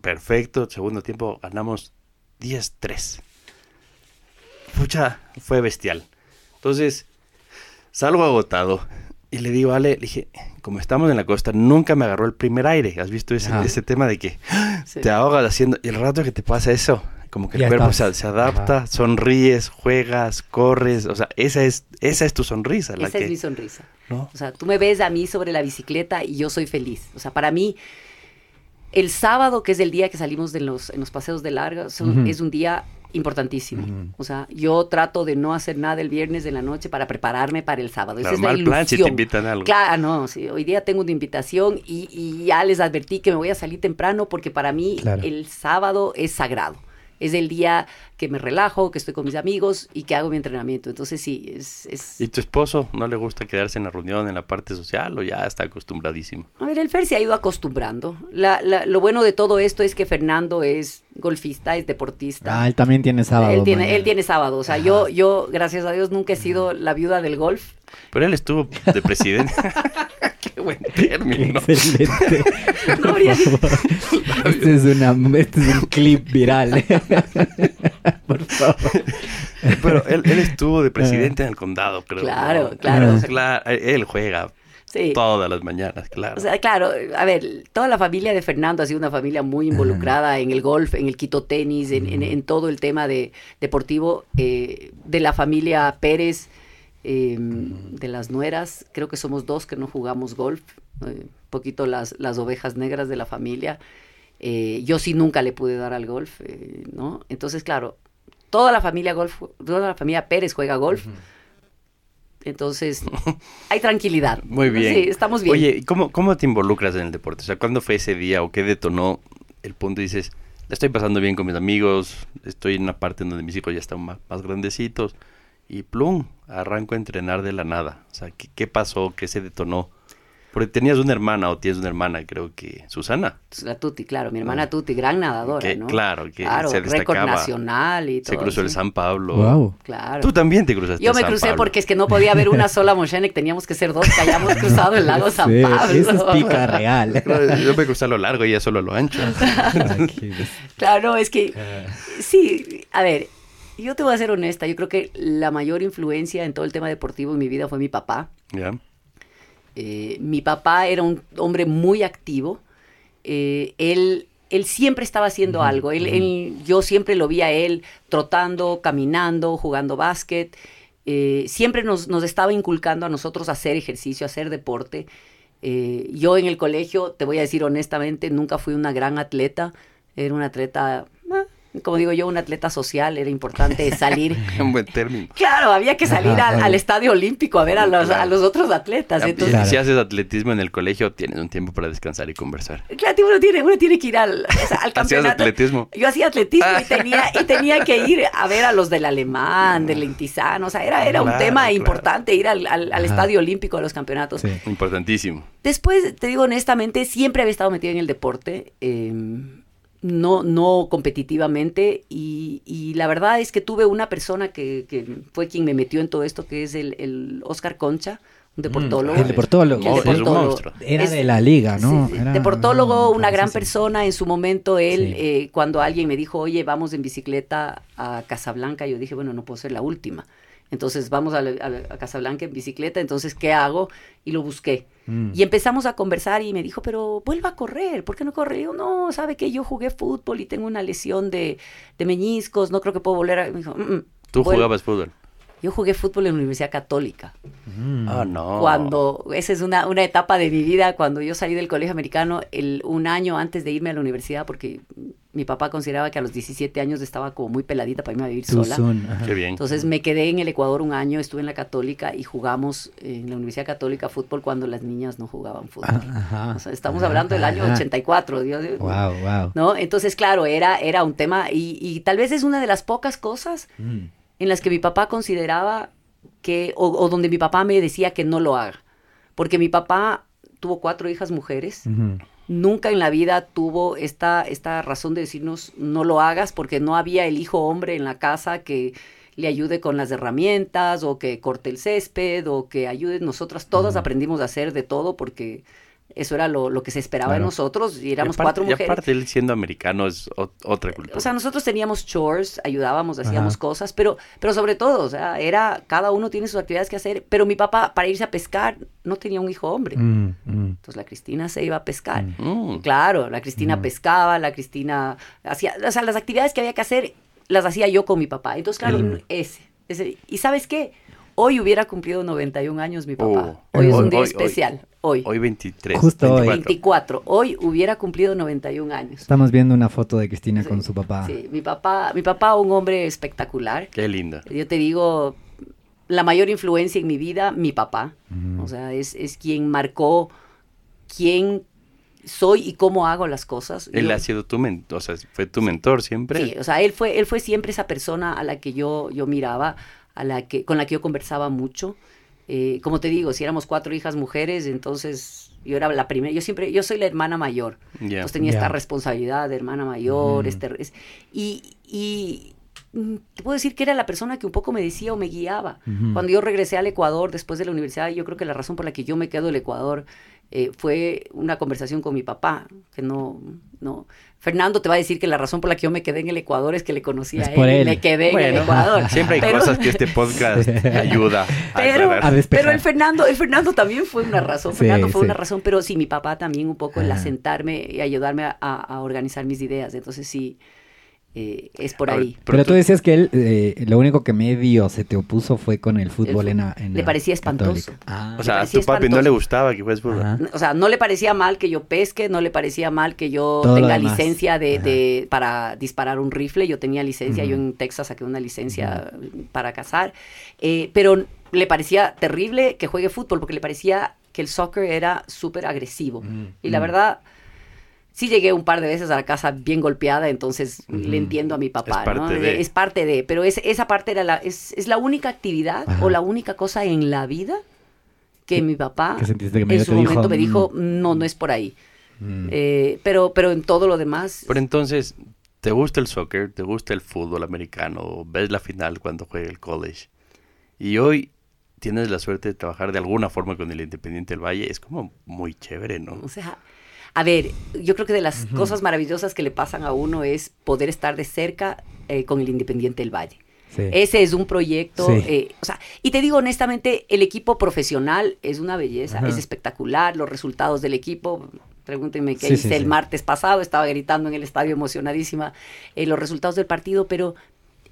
perfecto, segundo tiempo ganamos 10-3. Pucha, fue bestial. Entonces, salgo agotado y le digo a Ale, le dije, como estamos en la costa, nunca me agarró el primer aire. ¿Has visto ese, ese tema de que Sí. te ahogas haciendo... Y el rato que te pasa eso, como que el Ya cuerpo se, se adapta, Ajá. sonríes, juegas, corres. O sea, esa es, esa es tu sonrisa. la Esa que, es mi sonrisa. ¿no? O sea, tú me ves a mí sobre la bicicleta y yo soy feliz. O sea, para mí, el sábado, que es el día que salimos de los, en los paseos de larga, son- es un día importantísimo. O sea, yo trato de no hacer nada el viernes de la noche para prepararme para el sábado. Esa es la mal plan si te invitan a algo. Claro, no, sí, hoy día tengo una invitación y, y ya les advertí que me voy a salir temprano porque para mí Claro. el sábado es sagrado. Es el día que me relajo, que estoy con mis amigos y que hago mi entrenamiento. Entonces sí, es... es... ¿Y tu esposo no le gusta quedarse en la reunión, en la parte social o ya está acostumbradísimo? A ver, el Fer se ha ido acostumbrando. La- la- lo bueno de todo esto es que Fernando es golfista, es deportista. Ah, él también tiene sábado. él, tiene, mañana. él tiene sábado. O sea, yo, yo, gracias a Dios, nunca he sido la viuda del golf. Pero él estuvo de presidente. Qué buen término. Excelente. No Por favor. Este es, una, este es un clip viral. Por favor. Pero él, él estuvo de presidente en el condado, creo. Claro, ¿no? claro. Claro, él juega Sí. todas las mañanas, claro. O sea, claro, a ver, toda la familia de Fernando ha sido una familia muy involucrada en el golf, en el quito tenis, en, en- en todo el tema de deportivo eh, de la familia Pérez, eh, de las nueras. Creo que somos dos que no jugamos golf, un poquito las, las ovejas negras de la familia. Eh, yo sí nunca le pude dar al golf, eh, ¿no? Entonces, claro, toda la familia golf, toda la familia Pérez juega golf. Entonces, hay tranquilidad. Muy bien. Sí, estamos bien. Oye, ¿y ¿cómo, ¿cómo te involucras en el deporte? O sea, ¿cuándo fue ese día o qué detonó el punto? Dices, la estoy pasando bien con mis amigos, estoy en una parte en donde mis hijos ya están más, más grandecitos y plum, arranco a entrenar de la nada. O sea, ¿qué, qué pasó? ¿Qué se detonó? Porque tenías una hermana o tienes una hermana, creo que Susana. La Tuti, claro, mi hermana Tuti, gran nadadora, Que, ¿no? claro, que claro, se récord destacaba. nacional y todo. Se cruzó el. San Pablo. Wow. Claro. Tú también te cruzaste Yo me San crucé Pablo. porque es que no podía haber una sola Moshenek, teníamos que ser dos que hayamos cruzado el lago San Pablo. Eso es pica real. Yo me crucé a lo largo y ella solo a lo ancho. Claro, no, es que sí, a ver, yo te voy a ser honesta, yo creo que la mayor influencia en todo el tema deportivo en mi vida fue mi papá. Eh, mi papá era un hombre muy activo. Eh, él, él siempre estaba haciendo algo. Él, él- yo siempre lo vi a él trotando, caminando, jugando básquet. Eh, siempre nos, nos estaba inculcando a nosotros hacer ejercicio, hacer deporte. Yo en el colegio, te voy a decir honestamente, nunca fui una gran atleta. Era una atleta, como digo yo, una atleta social. Era importante salir. Un buen término. Claro, había que salir Ajá, al, estadio olímpico a ver a los, a los otros atletas. Ah, Entonces, Claro. Si haces atletismo en el colegio, tienes un tiempo para descansar y conversar. Claro, uno tiene, uno tiene que ir al, o sea, al ¿Hacías campeonato. atletismo? Yo hacía atletismo y tenía, y tenía que ir a ver a los del alemán, del Intizano. O sea, era, era un tema claro. importante ir al, al- estadio olímpico a los campeonatos. Sí. Importantísimo. Después, te digo honestamente, siempre había estado metido en el deporte. eh, no, no competitivamente y, y la verdad es que tuve una persona que, que fue quien me metió en todo esto, que es el, el Oscar Concha, un deportólogo. Mm, el deportólogo. El Oh, deportólogo. Era Es- de la liga, ¿no? Sí, sí. Era- Deportólogo, una gran persona. En su momento, él, Sí. eh, cuando alguien me dijo, oye, vamos en bicicleta a Casablanca, yo dije, bueno, no puedo ser la última. Entonces vamos a, a a Casablanca en bicicleta, entonces ¿qué hago? Y lo busqué. Mm. Y empezamos a conversar y me dijo, pero vuelva a correr, ¿por qué no corre? Y yo, no, sabe que yo jugué fútbol y tengo una lesión de, de meñiscos, no creo que puedo volver a... Me dijo, "Mm, mm, Tú jugabas fútbol. Yo jugué fútbol en la Universidad Católica. Mm. Ah, no. Cuando, esa es una, una etapa de mi vida, cuando yo salí del colegio americano, el, un año antes de irme a la universidad, porque mi papá consideraba que a los 17 años estaba como muy peladita para irme a vivir sola. ajá. Qué bien. Entonces me quedé en el Ecuador un año, estuve en la Católica y jugamos en la Universidad Católica fútbol cuando las niñas no jugaban fútbol. Ah, ajá. O sea, estamos Ajá, hablando del año ajá. 84. Dios, Dios. Wow, wow. ¿No? Entonces, claro, era, era un tema y, y tal vez es una de las pocas cosas Mm. en las que mi papá consideraba que, o, o donde mi papá me decía que no lo haga. Porque mi papá tuvo cuatro hijas mujeres, Ujú. Nunca en la vida tuvo esta, esta razón de decirnos no lo hagas porque no había el hijo hombre en la casa que le ayude con las herramientas o que corte el césped o que ayude. Nosotras todas aprendimos a hacer de todo porque eso era lo, lo que se esperaba de nosotros y éramos y aparte, cuatro y mujeres. aparte, él siendo americano es ot- otra cultura. O sea, nosotros teníamos chores, ayudábamos, hacíamos Ajá. cosas, pero, pero sobre todo, o sea, era, cada uno tiene sus actividades que hacer, pero mi papá, para irse a pescar, no tenía un hijo hombre. Mm, mm. Entonces la Cristina se iba a pescar. Mm. Claro, la Cristina pescaba, la Cristina hacía, o sea, las actividades que había que hacer las hacía yo con mi papá. Entonces, claro, ese, ese. ¿Y sabes qué? Hoy hubiera cumplido 91 años mi papá. Oh. hoy es Hoy- un día hoy- especial. Hoy. Hoy 23. Justo hoy. 24. Hoy hubiera cumplido 91 años. Estamos viendo una foto de Cristina Sí, con su papá. Sí, mi papá, mi papá, un hombre espectacular. Qué lindo. Yo te digo, la mayor influencia en mi vida, mi papá. O sea, es, es quien marcó quién soy y cómo hago las cosas. Él Yo- ha sido tu mentor, o sea, fue tu mentor siempre. Sí, o sea, él fue, él fue siempre esa persona a la que yo, yo miraba, a la que, con la que yo conversaba mucho. Eh, como te digo, si éramos cuatro hijas mujeres, entonces yo era la primera, yo siempre, yo soy la hermana mayor. Ya. Entonces tenía esta responsabilidad de hermana mayor, este, es- y, y mm, te puedo decir que era la persona que un poco me decía o me guiaba. Cuando yo regresé al Ecuador después de la universidad, yo creo que la razón por la que yo me quedo del Ecuador eh, fue una conversación con mi papá, que no, no. Fernando te va a decir que la razón por la que yo me quedé en el Ecuador es que le conocí Es a por él, y él. me quedé en el Ecuador. siempre hay Pero- cosas que este podcast ayuda a pero. A despejar. pero el Fernando, el Fernando también fue una razón. Sí, Fernando fue sí. una razón, pero sí, mi papá también un poco el Ajá. asentarme y ayudarme a, a- a organizar mis ideas. Entonces sí, eh, es por ver, ahí. Pero tú decías que él, eh, lo único que medio se te opuso fue con el fútbol El en fu- la en le la parecía espantoso. Católica. Ah, O sea, a tu papi no le gustaba que juegues fútbol. Ajá. O sea, no le parecía mal que yo pesque, no le parecía mal que yo Todo tenga demás. licencia de, para disparar un rifle. Yo tenía licencia, yo en Texas saqué una licencia para cazar. Eh, pero le parecía terrible que juegue fútbol porque le parecía que el soccer era súper agresivo. Y la verdad, sí llegué un par de veces a la casa bien golpeada, entonces le entiendo a mi papá. Es ¿no? parte de. Es parte de, pero es, esa parte era la, es, es la única actividad Ajá. o la única cosa en la vida que mi papá que que en su dijo, momento me "Mm". dijo, no, no es por ahí. Mm. Eh, pero, pero en todo lo demás, Pero entonces, ¿te gusta el soccer? ¿Te gusta el fútbol americano? ¿Ves la final cuando juega el college? Y hoy tienes la suerte de trabajar de alguna forma con el Independiente del Valle. Es como muy chévere, ¿no? o sea, a ver, yo creo que de las cosas maravillosas que le pasan a uno es poder estar de cerca eh, con el Independiente del Valle. Sí. Ese es un proyecto, Sí. eh, o sea, y te digo honestamente, el equipo profesional es una belleza, Ajá. es espectacular, los resultados del equipo, pregúntenme qué Sí, hice sí, el sí. martes pasado, estaba gritando en el estadio emocionadísima eh, los resultados del partido, pero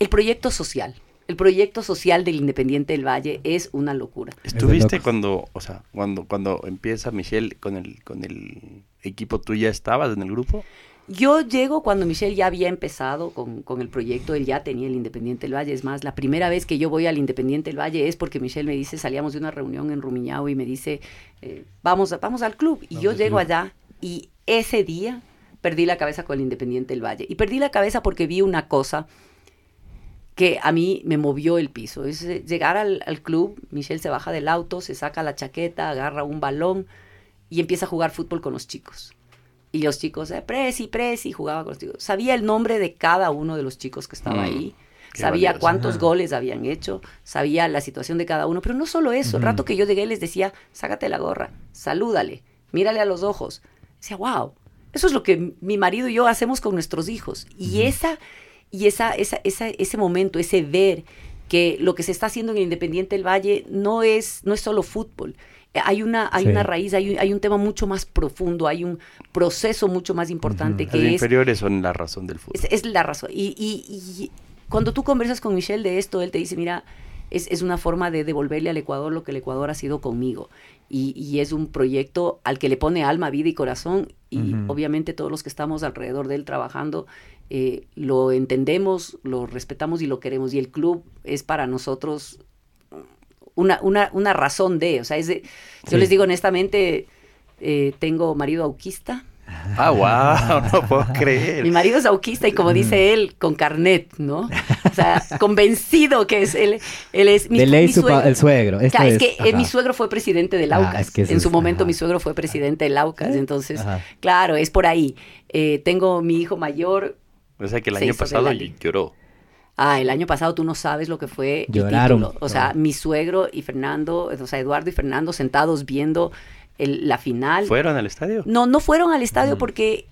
el proyecto social, el proyecto social del Independiente del Valle es una locura. ¿Estuviste cuando, o sea, cuando, cuando empieza Michelle con el, con el equipo, tú ya estabas en el grupo? Yo llego cuando Michelle ya había empezado con, con el proyecto, él ya tenía el Independiente del Valle. Es más, la primera vez que yo voy al Independiente del Valle es porque Michelle me dice, salíamos de una reunión en Rumiñao y me dice, eh, vamos, a- vamos al club. Y yo llego club. allá y ese día perdí la cabeza con el Independiente del Valle. Y perdí la cabeza porque vi una cosa que a mí me movió el piso. Es eh, llegar al, al club, Michelle se baja del auto, se saca la chaqueta, agarra un balón y empieza a jugar fútbol con los chicos. Y los chicos, eh, Presi, Presi, jugaba con los chicos. Sabía el nombre de cada uno de los chicos que estaba Mm, ahí. qué Sabía valioso. cuántos goles habían hecho, sabía la situación de cada uno, pero no solo eso. El rato que yo llegué les decía, sácate la gorra, salúdale, mírale a los ojos. Decía, wow, eso es lo que mi marido y yo hacemos con nuestros hijos. Y esa, y esa, esa, esa, ese momento, ese ver que lo que se está haciendo en el Independiente del Valle no es, no es solo fútbol. Hay una, hay Sí. una raíz, hay un, hay un tema mucho más profundo, hay un proceso mucho más importante Las que es inferiores son la razón del fútbol. es, es la razón. Y, y- y cuando tú conversas con Michelle de esto, él te dice, mira, es, es una forma de devolverle al Ecuador lo que el Ecuador ha sido conmigo. Y, y es un proyecto al que le pone alma, vida y corazón. Y obviamente todos los que estamos alrededor de él trabajando, eh, lo entendemos, lo respetamos y lo queremos. Y el club es para nosotros una, una, una razón de, o sea, es de- Sí. yo les digo honestamente, eh, tengo marido auquista. Ah, wow, no puedo creer. Mi marido es auquista y como dice él, con carnet, ¿no? O sea, convencido que es él, él es mi, de ley mi su suegro- el suegro. Esto Claro, es es- que eh, ajá. mi suegro fue presidente del Ah, AUCAS. es que eso en su es- momento ajá. mi suegro fue presidente del AUCAS. Entonces, Ajá. claro, es por ahí. Eh, tengo mi hijo mayor. O sea que el año pasado lloró. Ah, el año pasado tú no sabes lo que fue el Lloraron. título. O sea, mi suegro y Fernando, o sea, Eduardo y Fernando sentados viendo el- la final. ¿Fueron al estadio? No, no fueron al estadio Mm. porque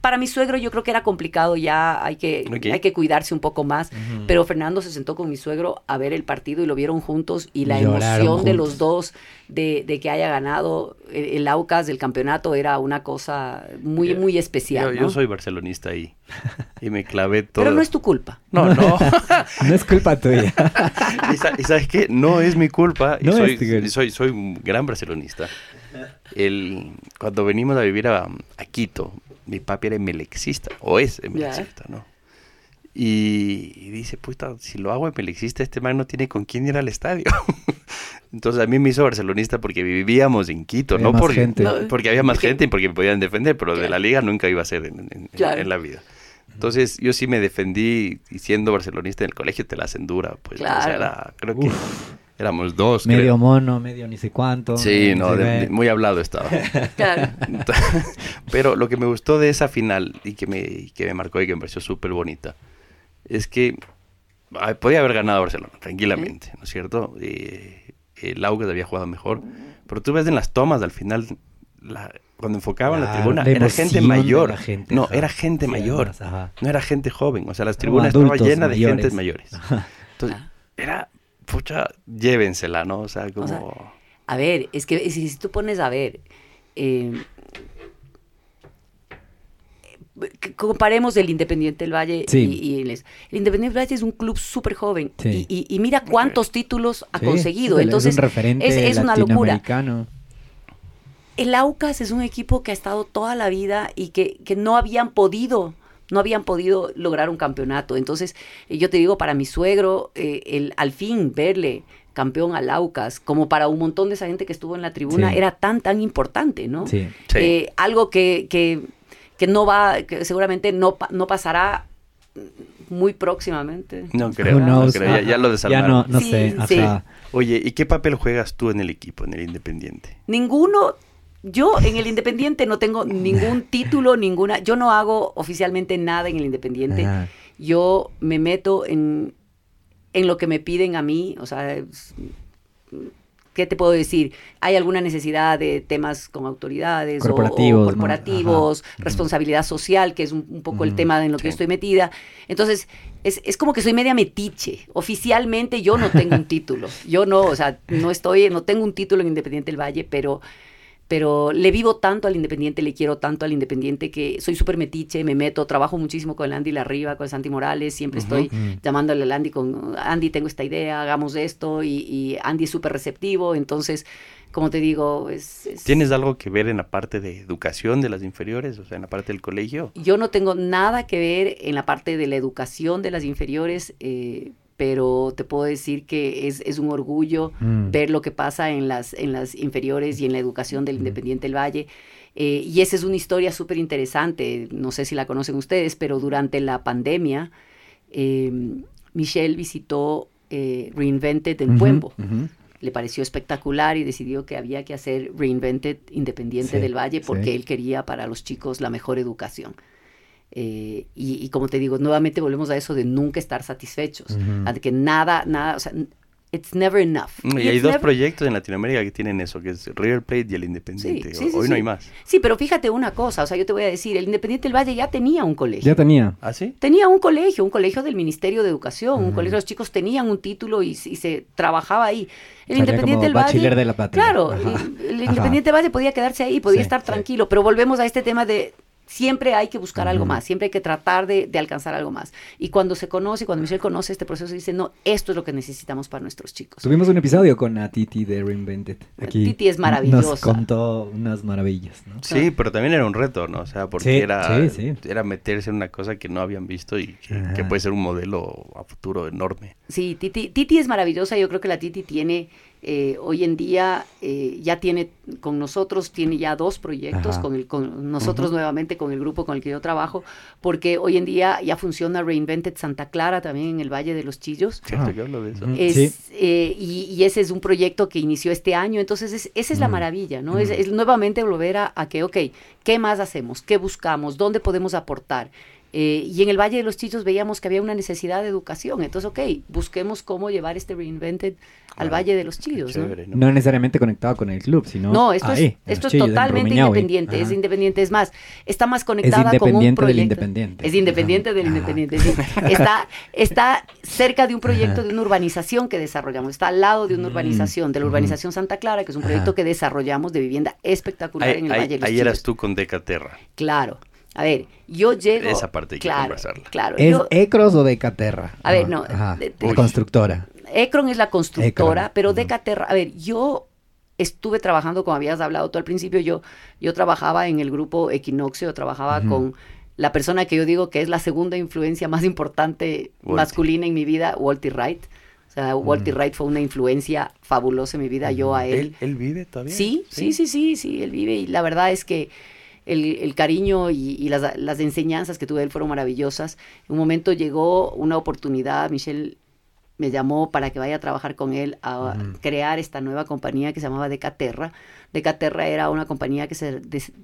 para mi suegro yo creo que era complicado ya, hay que, hay que cuidarse un poco más. Pero Fernando se sentó con mi suegro a ver el partido y lo vieron juntos y la Lloraron emoción de los dos de, de que haya ganado el, el Aucas del campeonato era una cosa muy, Yo- muy especial. Yo, ¿no? yo soy barcelonista y, y me clavé todo. Pero no es tu culpa. No, no. No es culpa tuya. y, sa- y sabes qué, no es mi culpa. y No soy, es tu culpa. y soy, soy un gran barcelonista. El, cuando venimos a vivir a, a Quito, mi papi era emelexista, o es emelexista, ¿no? Y, y dice, puta, si lo hago emelexista, este man no tiene con quién ir al estadio. Entonces a mí me hizo barcelonista porque vivíamos en Quito, Había no más porque, gente. No, porque había más gente y porque me podían defender, pero de Claro. la liga nunca iba a ser en, en- en- Claro. en la vida. Entonces yo sí me defendí y siendo barcelonista en el colegio te la hacen dura, pues. o sea, Claro. era- creo que éramos dos. medio creo. mono, medio ni sé cuánto. Sí, no, de- de- muy hablado estaba. Claro. Pero lo que me gustó de esa final y que me, y que me marcó y que me pareció súper bonita es que ah, podía haber ganado Barcelona tranquilamente, ¿no es cierto? Eh, el Aucas había jugado mejor, pero tú ves en las tomas al final, la- cuando enfocaban la Claro, tribuna, la era gente mayor. la gente, no, ajá. era gente Sí, mayor. además. No era gente joven, o sea, las tribunas estaban llenas de gentes mayores. Entonces, era, pucha, llévensela, ¿no? O sea, como... sea, A ver, es que si, si tú pones a ver, eh, que comparemos el Independiente del Valle Sí. y, y el, el Independiente del Valle es un club súper joven Sí. y, y- y mira cuántos títulos ha Sí, conseguido. Entonces, es un referente es, es una locura. El Aucas es un equipo que ha estado toda la vida y que, que no habían podido, no habían podido lograr un campeonato. Entonces, eh, yo te digo, para mi suegro, eh, el, al fin verle campeón al Aucas, como para un montón de esa gente que estuvo en la tribuna, Sí. era tan, tan importante, ¿no? Sí. Sí. Eh, algo que, que, que no va, que seguramente no, no pasará muy próximamente. No creo, no creo, ya, ya lo Ya desarmaron. no, no Sí, sé. Oye, ¿y qué papel juegas tú en el equipo, en el Independiente? Ninguno, yo en el Independiente no tengo ningún título, ninguna, yo no hago oficialmente nada en el Independiente. Ajá. Yo me meto en, en lo que me piden a mí, o sea, ¿qué te puedo decir? ¿Hay alguna necesidad de temas con autoridades o- Corporativos, o, corporativos, Ajá. Responsabilidad social, que es un, un poco el tema en lo que sí. yo estoy metida? Entonces, es, es como que soy media metiche. Oficialmente yo no tengo un título. Yo no, o sea, no estoy, no tengo un título en Independiente del Valle, pero pero le vivo tanto al Independiente, le quiero tanto al Independiente que soy súper metiche, me meto, trabajo muchísimo con el Andy Larriba, con Santi Morales, siempre estoy Ujú. llamándole al Andy con, Andy, tengo esta idea, hagamos esto, y, y Andy es súper receptivo, entonces, como te digo, es... es- ¿Tienes algo que ver en la parte de educación de las inferiores, o sea, en la parte del colegio? Yo no tengo nada que ver en la parte de la educación de las inferiores, eh, pero te puedo decir que es, es un orgullo Mm. ver lo que pasa en las, en las inferiores y en la educación del Ujú. Independiente del Valle. Eh, y esa es una historia súper interesante, no sé si la conocen ustedes, pero durante la pandemia, eh, Michelle visitó eh, Reinvented en Ujú, Puembo. Le pareció espectacular y decidió que había que hacer Reinvented Independiente Sí, del Valle porque sí. él quería para los chicos la mejor educación. Eh, y, y como te digo, nuevamente volvemos a eso de nunca estar satisfechos, Ujú. a de que nada, nada, o sea, it's never enough. Y it's hay dos never- proyectos en Latinoamérica que tienen eso, que es River Plate y el Independiente. Sí, sí, sí, Hoy sí. no hay más. Sí, pero fíjate una cosa, o sea, yo te voy a decir, el Independiente del Valle ya tenía un colegio. Ya tenía. ¿Ah, sí? Tenía un colegio, un colegio del Ministerio de Educación, un colegio, los chicos tenían un título y, y se trabajaba ahí. El Salía Independiente del Valle. bachiller de la patria. Claro, Ajá. el, el Ajá. Independiente del Valle podía quedarse ahí, podía Sí, estar sí. tranquilo, pero volvemos a este tema de siempre hay que buscar algo más, siempre hay que tratar de, de alcanzar algo más. Y cuando se conoce, cuando Michelle conoce este proceso, dice, no, esto es lo que necesitamos para nuestros chicos. Tuvimos un episodio con a Titi de Reinvented. Aquí Titi es maravillosa. Nos contó unas maravillas, ¿no? Sí, pero también era un reto, ¿no? O sea, porque Sí, era, sí, sí. era meterse en una cosa que no habían visto y que, que puede ser un modelo a futuro enorme. Sí, Titi, Titi es maravillosa. Yo creo que la Titi tiene, eh, hoy en día, eh, ya tiene con nosotros, tiene ya dos proyectos, Ajá. con, el, con nosotros nuevamente, con el grupo con el que yo trabajo, porque hoy en día ya funciona Reinvented Santa Clara también en el Valle de los Chillos. ¿Cierto Ah. que hablo de eso? Ujú. Es, Sí. eh, y, y ese es un proyecto que inició este año, entonces es- esa es la Mm. maravilla, ¿no? Es, Mm. es nuevamente volver a, a que, ok, ¿qué más hacemos? ¿Qué buscamos? ¿Dónde podemos aportar? Eh, y en el Valle de los Chillos veíamos que había una necesidad de educación, entonces, ok, busquemos cómo llevar este Reinvented al Valle de los Chillos, ¿no? chévere, ¿no? No necesariamente conectado con el club, sino No, esto ahí, es, esto es Chillos, totalmente independiente, es independiente, es más, está más conectada con un independiente del proyecto. independiente. Es independiente del independiente, sí. Está, está cerca de un proyecto Ajá. de una urbanización que desarrollamos, está al lado de una Mm, urbanización, de la urbanización Santa Clara, que es un Ajá. proyecto que desarrollamos de vivienda espectacular Ahí, en el ahí- Valle de los ahí eras tú con Decaterra. Claro. A ver, yo llego... Esa parte hay que claro, conversarla. Claro, ¿Es yo- Ecros o Decaterra? A ver, no, Ajá, de- la Uy. constructora. Ecron es la constructora, Ecron, pero. Decaterra, a ver, yo estuve trabajando, como habías hablado tú al principio, yo, yo trabajaba en el grupo Equinoccio, trabajaba con la persona que yo digo que es la segunda influencia más importante masculina en mi vida, Walter Wright. O sea, Walter. Wright fue una influencia fabulosa en mi vida, yo a él. ¿Él, él vive todavía? Sí, sí, sí, sí, sí, él vive y la verdad es que el, el cariño y, y las, las enseñanzas que tuve de él fueron maravillosas. En un momento llegó una oportunidad, Michelle me llamó para que vaya a trabajar con él a crear esta nueva compañía que se llamaba Decaterra. Decaterra era una compañía que se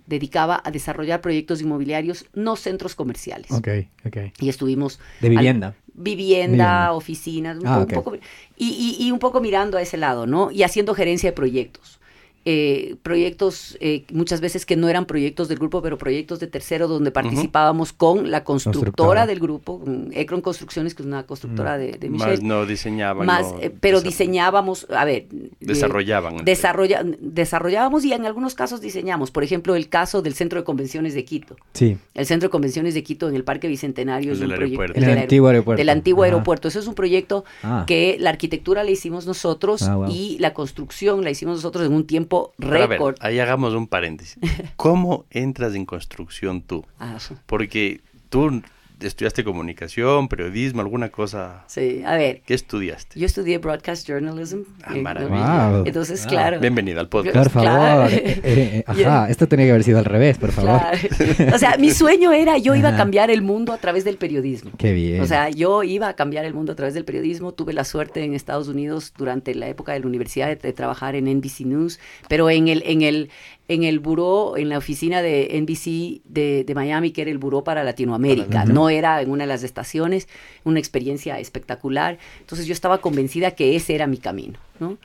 dedicaba a desarrollar proyectos inmobiliarios, no centros comerciales. Ok, ok. Y estuvimos De al- vivienda. vivienda, oficinas, un, Ah, un poco, y, y- y un poco mirando a ese lado, ¿no? Y haciendo gerencia de proyectos. Eh, proyectos eh, muchas veces que no eran proyectos del grupo, pero proyectos de tercero donde participábamos con la constructora, Constructora. del grupo, con Ecron Construcciones, que es una constructora de, de Michelle. Más no diseñaban. Más, no eh, pero diseñábamos, a ver, eh, Desarrollaban. desarrolla, desarrollábamos y en algunos casos diseñamos. Por ejemplo, el caso del Centro de Convenciones de Quito. Sí. El Centro de Convenciones de Quito en el Parque Bicentenario El es un del proyecto. aeropuerto. El del antiguo aer- aeropuerto. Del antiguo Ajá. aeropuerto. Eso es un proyecto Ah. que la arquitectura la hicimos nosotros Ah, wow. y la construcción la hicimos nosotros en un tiempo Récord. ahí hagamos un paréntesis. ¿Cómo entras en construcción tú? Ah, Porque tú estudiaste comunicación, periodismo, alguna cosa. sí, a ver, ¿Qué estudiaste? yo estudié broadcast journalism. Ah, eh, maravilla. Wow. Entonces, Ah. claro. Bienvenido al podcast. Por favor. Claro. Eh, eh, ajá, esto tenía que haber sido al revés, por favor. Claro. O sea, mi sueño era, yo iba a cambiar el mundo a través del periodismo. Qué bien. O sea, yo iba a cambiar el mundo a través del periodismo. Tuve la suerte en Estados Unidos durante la época de la universidad de, de trabajar en NBC News, pero en el, en el, en el buró, en la oficina de NBC de, de Miami, que era el buró para Latinoamérica. No era en una de las estaciones, una experiencia espectacular. Entonces yo estaba convencida que ese era mi camino. ¿no?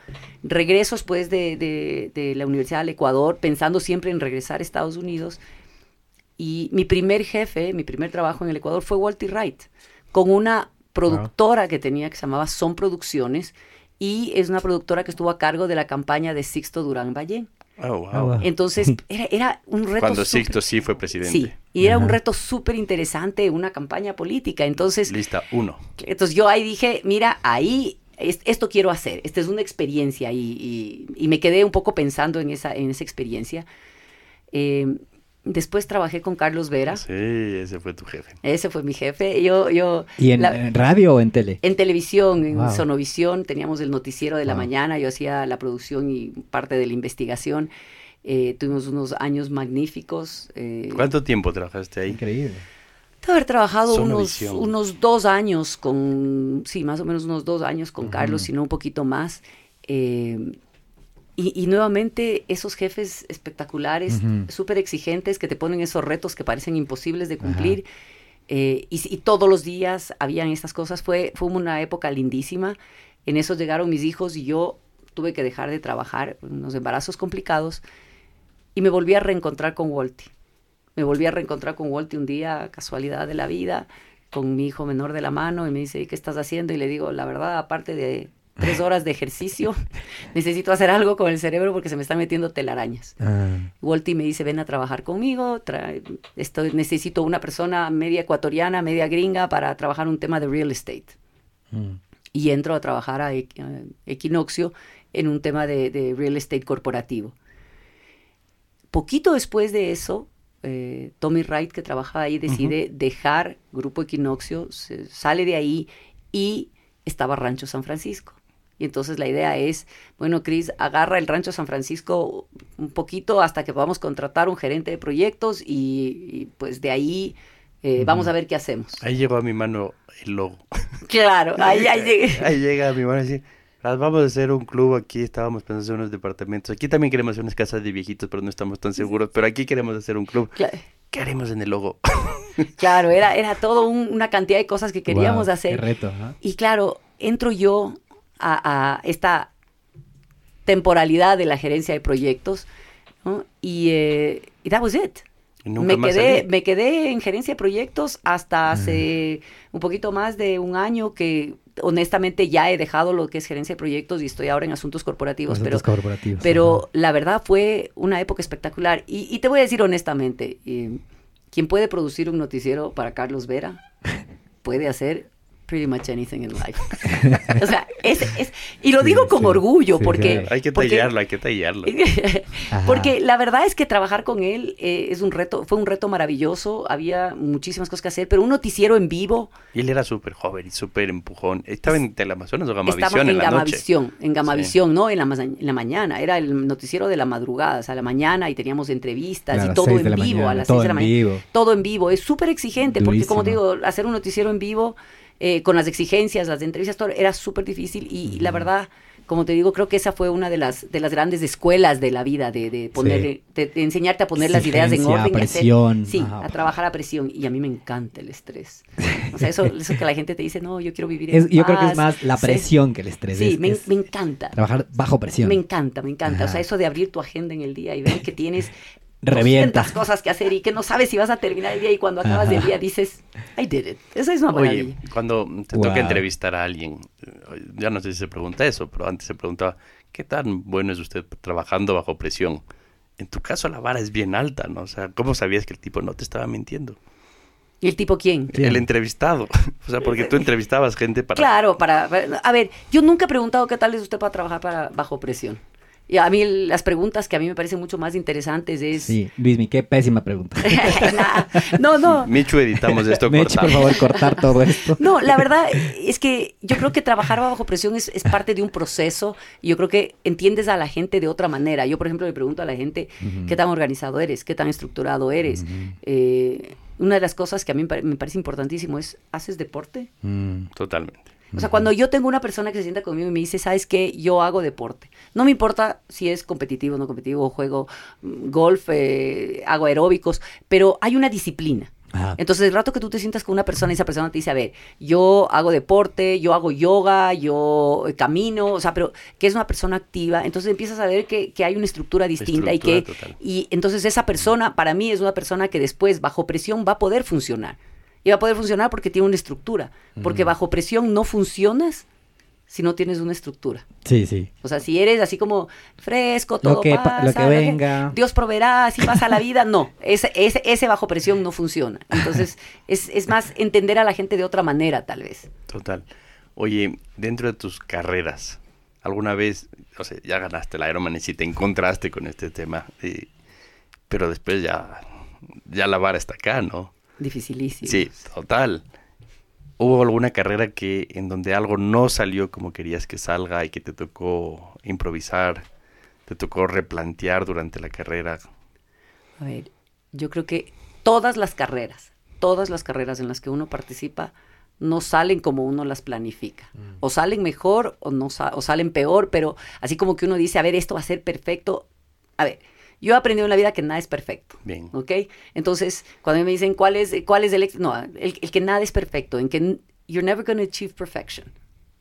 Regreso después de, de- de la Universidad del Ecuador, pensando siempre en regresar a Estados Unidos. Y mi primer jefe, mi primer trabajo en el Ecuador fue Walter Wright, con una productora que tenía que se llamaba Son Producciones y es una productora que estuvo a cargo de la campaña de Sixto Durán Ballén. Oh, wow. Ah. Entonces era, era un reto Cuando Sixto sí fue presidente. Sí, y era un reto súper interesante, una campaña política. Entonces, Lista uno. entonces yo ahí dije, mira, ahí es- esto quiero hacer, esta es una experiencia y, y- y me quedé un poco pensando en esa, en esa experiencia. Eh, después trabajé con Carlos Vera, Sí, ese fue tu jefe. ese fue mi jefe. Yo, yo, ¿Y en, la- en radio o en tele? en televisión, en Wow. Sonovisión, teníamos el noticiero de la Wow. mañana, yo hacía la producción y parte de la investigación. Eh, tuvimos unos años magníficos. eh, ¿Cuánto tiempo trabajaste ahí? Increíble. de haber trabajado unos, dos años con, sí, más o menos unos dos años con. Carlos, si no un poquito más. eh, y, y nuevamente esos jefes espectaculares, Ujú. súper exigentes, que te ponen esos retos que parecen imposibles de cumplir. eh, y, y todos los días habían estas cosas. Fue, fue una época lindísima. En eso llegaron mis hijos y yo tuve que dejar de trabajar, unos embarazos complicados, y me volví a reencontrar con Walty. Me volví a reencontrar con Walty un día, casualidad de la vida, con mi hijo menor de la mano, y me dice, ¿qué estás haciendo? Y le digo, la verdad, aparte de tres horas de ejercicio, necesito hacer algo con el cerebro porque se me están metiendo telarañas. Ah, Walty me dice, ven a trabajar conmigo, trae- esto, necesito una persona media ecuatoriana, media gringa para trabajar un tema de real estate. mm. Y entro a trabajar a, Equ- a Equinoccio en un tema de, de real estate corporativo. Poquito después de eso, eh, Tommy Wright, que trabaja ahí, decide dejar Grupo Equinoccio, se- sale de ahí y estaba Rancho San Francisco. Y entonces la idea es, bueno, Chris, agarra el Rancho San Francisco un poquito hasta que podamos contratar un gerente de proyectos y, y, pues de ahí eh, vamos a ver qué hacemos. Ahí llegó a mi mano el logo. Claro, ahí, ahí llegué. Ahí llega a mi mano "Ah, vamos a hacer un club aquí, estábamos pensando hacer unos departamentos. Aquí también queremos hacer unas casas de viejitos, pero no estamos tan seguros. Pero aquí queremos hacer un club. ¿Qué haremos en el logo? Claro, era, era todo un- una cantidad de cosas que queríamos hacer. Qué reto. Y claro, entro yo a, a esta temporalidad de la gerencia de proyectos ¿no? y, eh, y that was it. Me quedé, me quedé en gerencia de proyectos hasta hace un poquito más de un año que honestamente ya he dejado lo que es gerencia de proyectos y estoy ahora en asuntos corporativos. Asuntos pero corporativos, pero ajá. la verdad fue una época espectacular. Y, y te voy a decir honestamente, eh, quien puede producir un noticiero para Carlos Vera puede hacer pretty much anything in life. o sea, es, es- y lo Sí, digo con sí, orgullo sí, porque... claro. Hay que porque- tallarlo, hay que tallarlo. Ajá. porque la verdad es que trabajar con él eh, es un reto, fue un reto maravilloso, había muchísimas cosas que hacer, pero un noticiero en vivo Y él era súper joven y súper empujón. ¿Estaba en Teleamazonas o Gamavisión estaba en, en la noche? Gamavisión, en Gamavisión, ¿no? En la, ma- en la mañana, era el noticiero de la madrugada, o sea, a la mañana y teníamos entrevistas y todo en vivo, mañana, a las todo 6 de la en mañana. vivo. Todo en vivo, es súper exigente, porque como te digo, hacer un noticiero en vivo, eh, con las exigencias, las entrevistas, todo, era súper difícil y la verdad... Como te digo, creo que esa fue una de las, de las grandes escuelas de la vida, de, de poner, de, de enseñarte a poner las ideas en orden. y hacer- presión, sí, ajá. a trabajar a presión. Y a mí me encanta el estrés. O sea, eso, eso que la gente te dice, no, yo quiero vivir en Es- yo creo que es paz". más la Sí. presión que el estrés. Sí, es- me, es me encanta. Trabajar bajo presión. Me encanta, me encanta. O sea, eso de abrir tu agenda en el día y ver que tienes Revienta. 200 cosas que hacer y que no sabes si vas a terminar el día y cuando acabas Ajá. del día dices, I did it. Esa es una Oye, maravilla. cuando te Wow. toca entrevistar a alguien, eh, ya no sé si se pregunta eso, pero antes se preguntaba, ¿qué tan bueno es usted trabajando bajo presión? En tu caso la vara es bien alta, ¿no? O sea, ¿cómo sabías que el tipo no te estaba mintiendo? ¿Y el tipo quién? ¿Quién? El entrevistado. O sea, porque tú entrevistabas gente para... Claro, para, para- A ver, yo nunca he preguntado qué tal es usted para trabajar para, bajo presión. Y a mí las preguntas que a mí me parecen mucho más interesantes es... Sí, Luismi, qué pésima pregunta. No, no. Michu, editamos esto Mechi, por favor, cortar todo esto. No, la verdad es que yo creo que trabajar bajo presión es, es parte de un proceso y yo creo que entiendes a la gente de otra manera. Yo, por ejemplo, le pregunto a la gente qué tan organizado eres, qué tan estructurado eres. Eh, una de las cosas que a mí me parece importantísimo es, ¿haces deporte? Mm, Totalmente. O sea, cuando yo tengo una persona que se sienta conmigo y me dice, ¿sabes qué? Yo hago deporte. No me importa si es competitivo o no competitivo, juego mm, golf, eh, hago aeróbicos, pero hay una disciplina. Ajá. Entonces, el rato que tú te sientas con una persona y esa persona te dice, a ver, yo hago deporte, yo hago yoga, yo camino, o sea, pero que es una persona activa, entonces empiezas a ver que, que hay una estructura distinta y que, total. y entonces esa persona para mí es una persona que después, bajo presión, va a poder funcionar. Y va a poder funcionar porque tiene una estructura. Porque bajo presión no funcionas si no tienes una estructura. Sí, sí. O sea, si eres así como fresco, Lo todo que pa- pasa, lo que venga. Dios proveerá, así pasa la vida. No, ese, ese, ese bajo presión no funciona. Entonces, es, es más entender a la gente de otra manera, tal vez. Total. Oye, dentro de tus carreras, ¿alguna vez, o sea, ya ganaste la Ironman y si te encontraste con este tema, eh, pero después ya, ya la vara está acá, ¿no? Dificilísimo. Sí, total. ¿Hubo alguna carrera que en donde algo no salió como querías que salga y que te tocó improvisar, te tocó replantear durante la carrera? A ver, yo creo que todas las carreras, todas las carreras en las que uno participa, no salen como uno las planifica. O salen mejor o, no sa- o salen peor, pero así como que uno dice, a ver, esto va a ser perfecto. A ver, yo he aprendido en la vida que nada es perfecto. Bien. ¿Ok? Entonces, cuando me dicen cuál es, cuál es el éxito, no, el, el que nada es perfecto, en que you're never going to achieve perfection.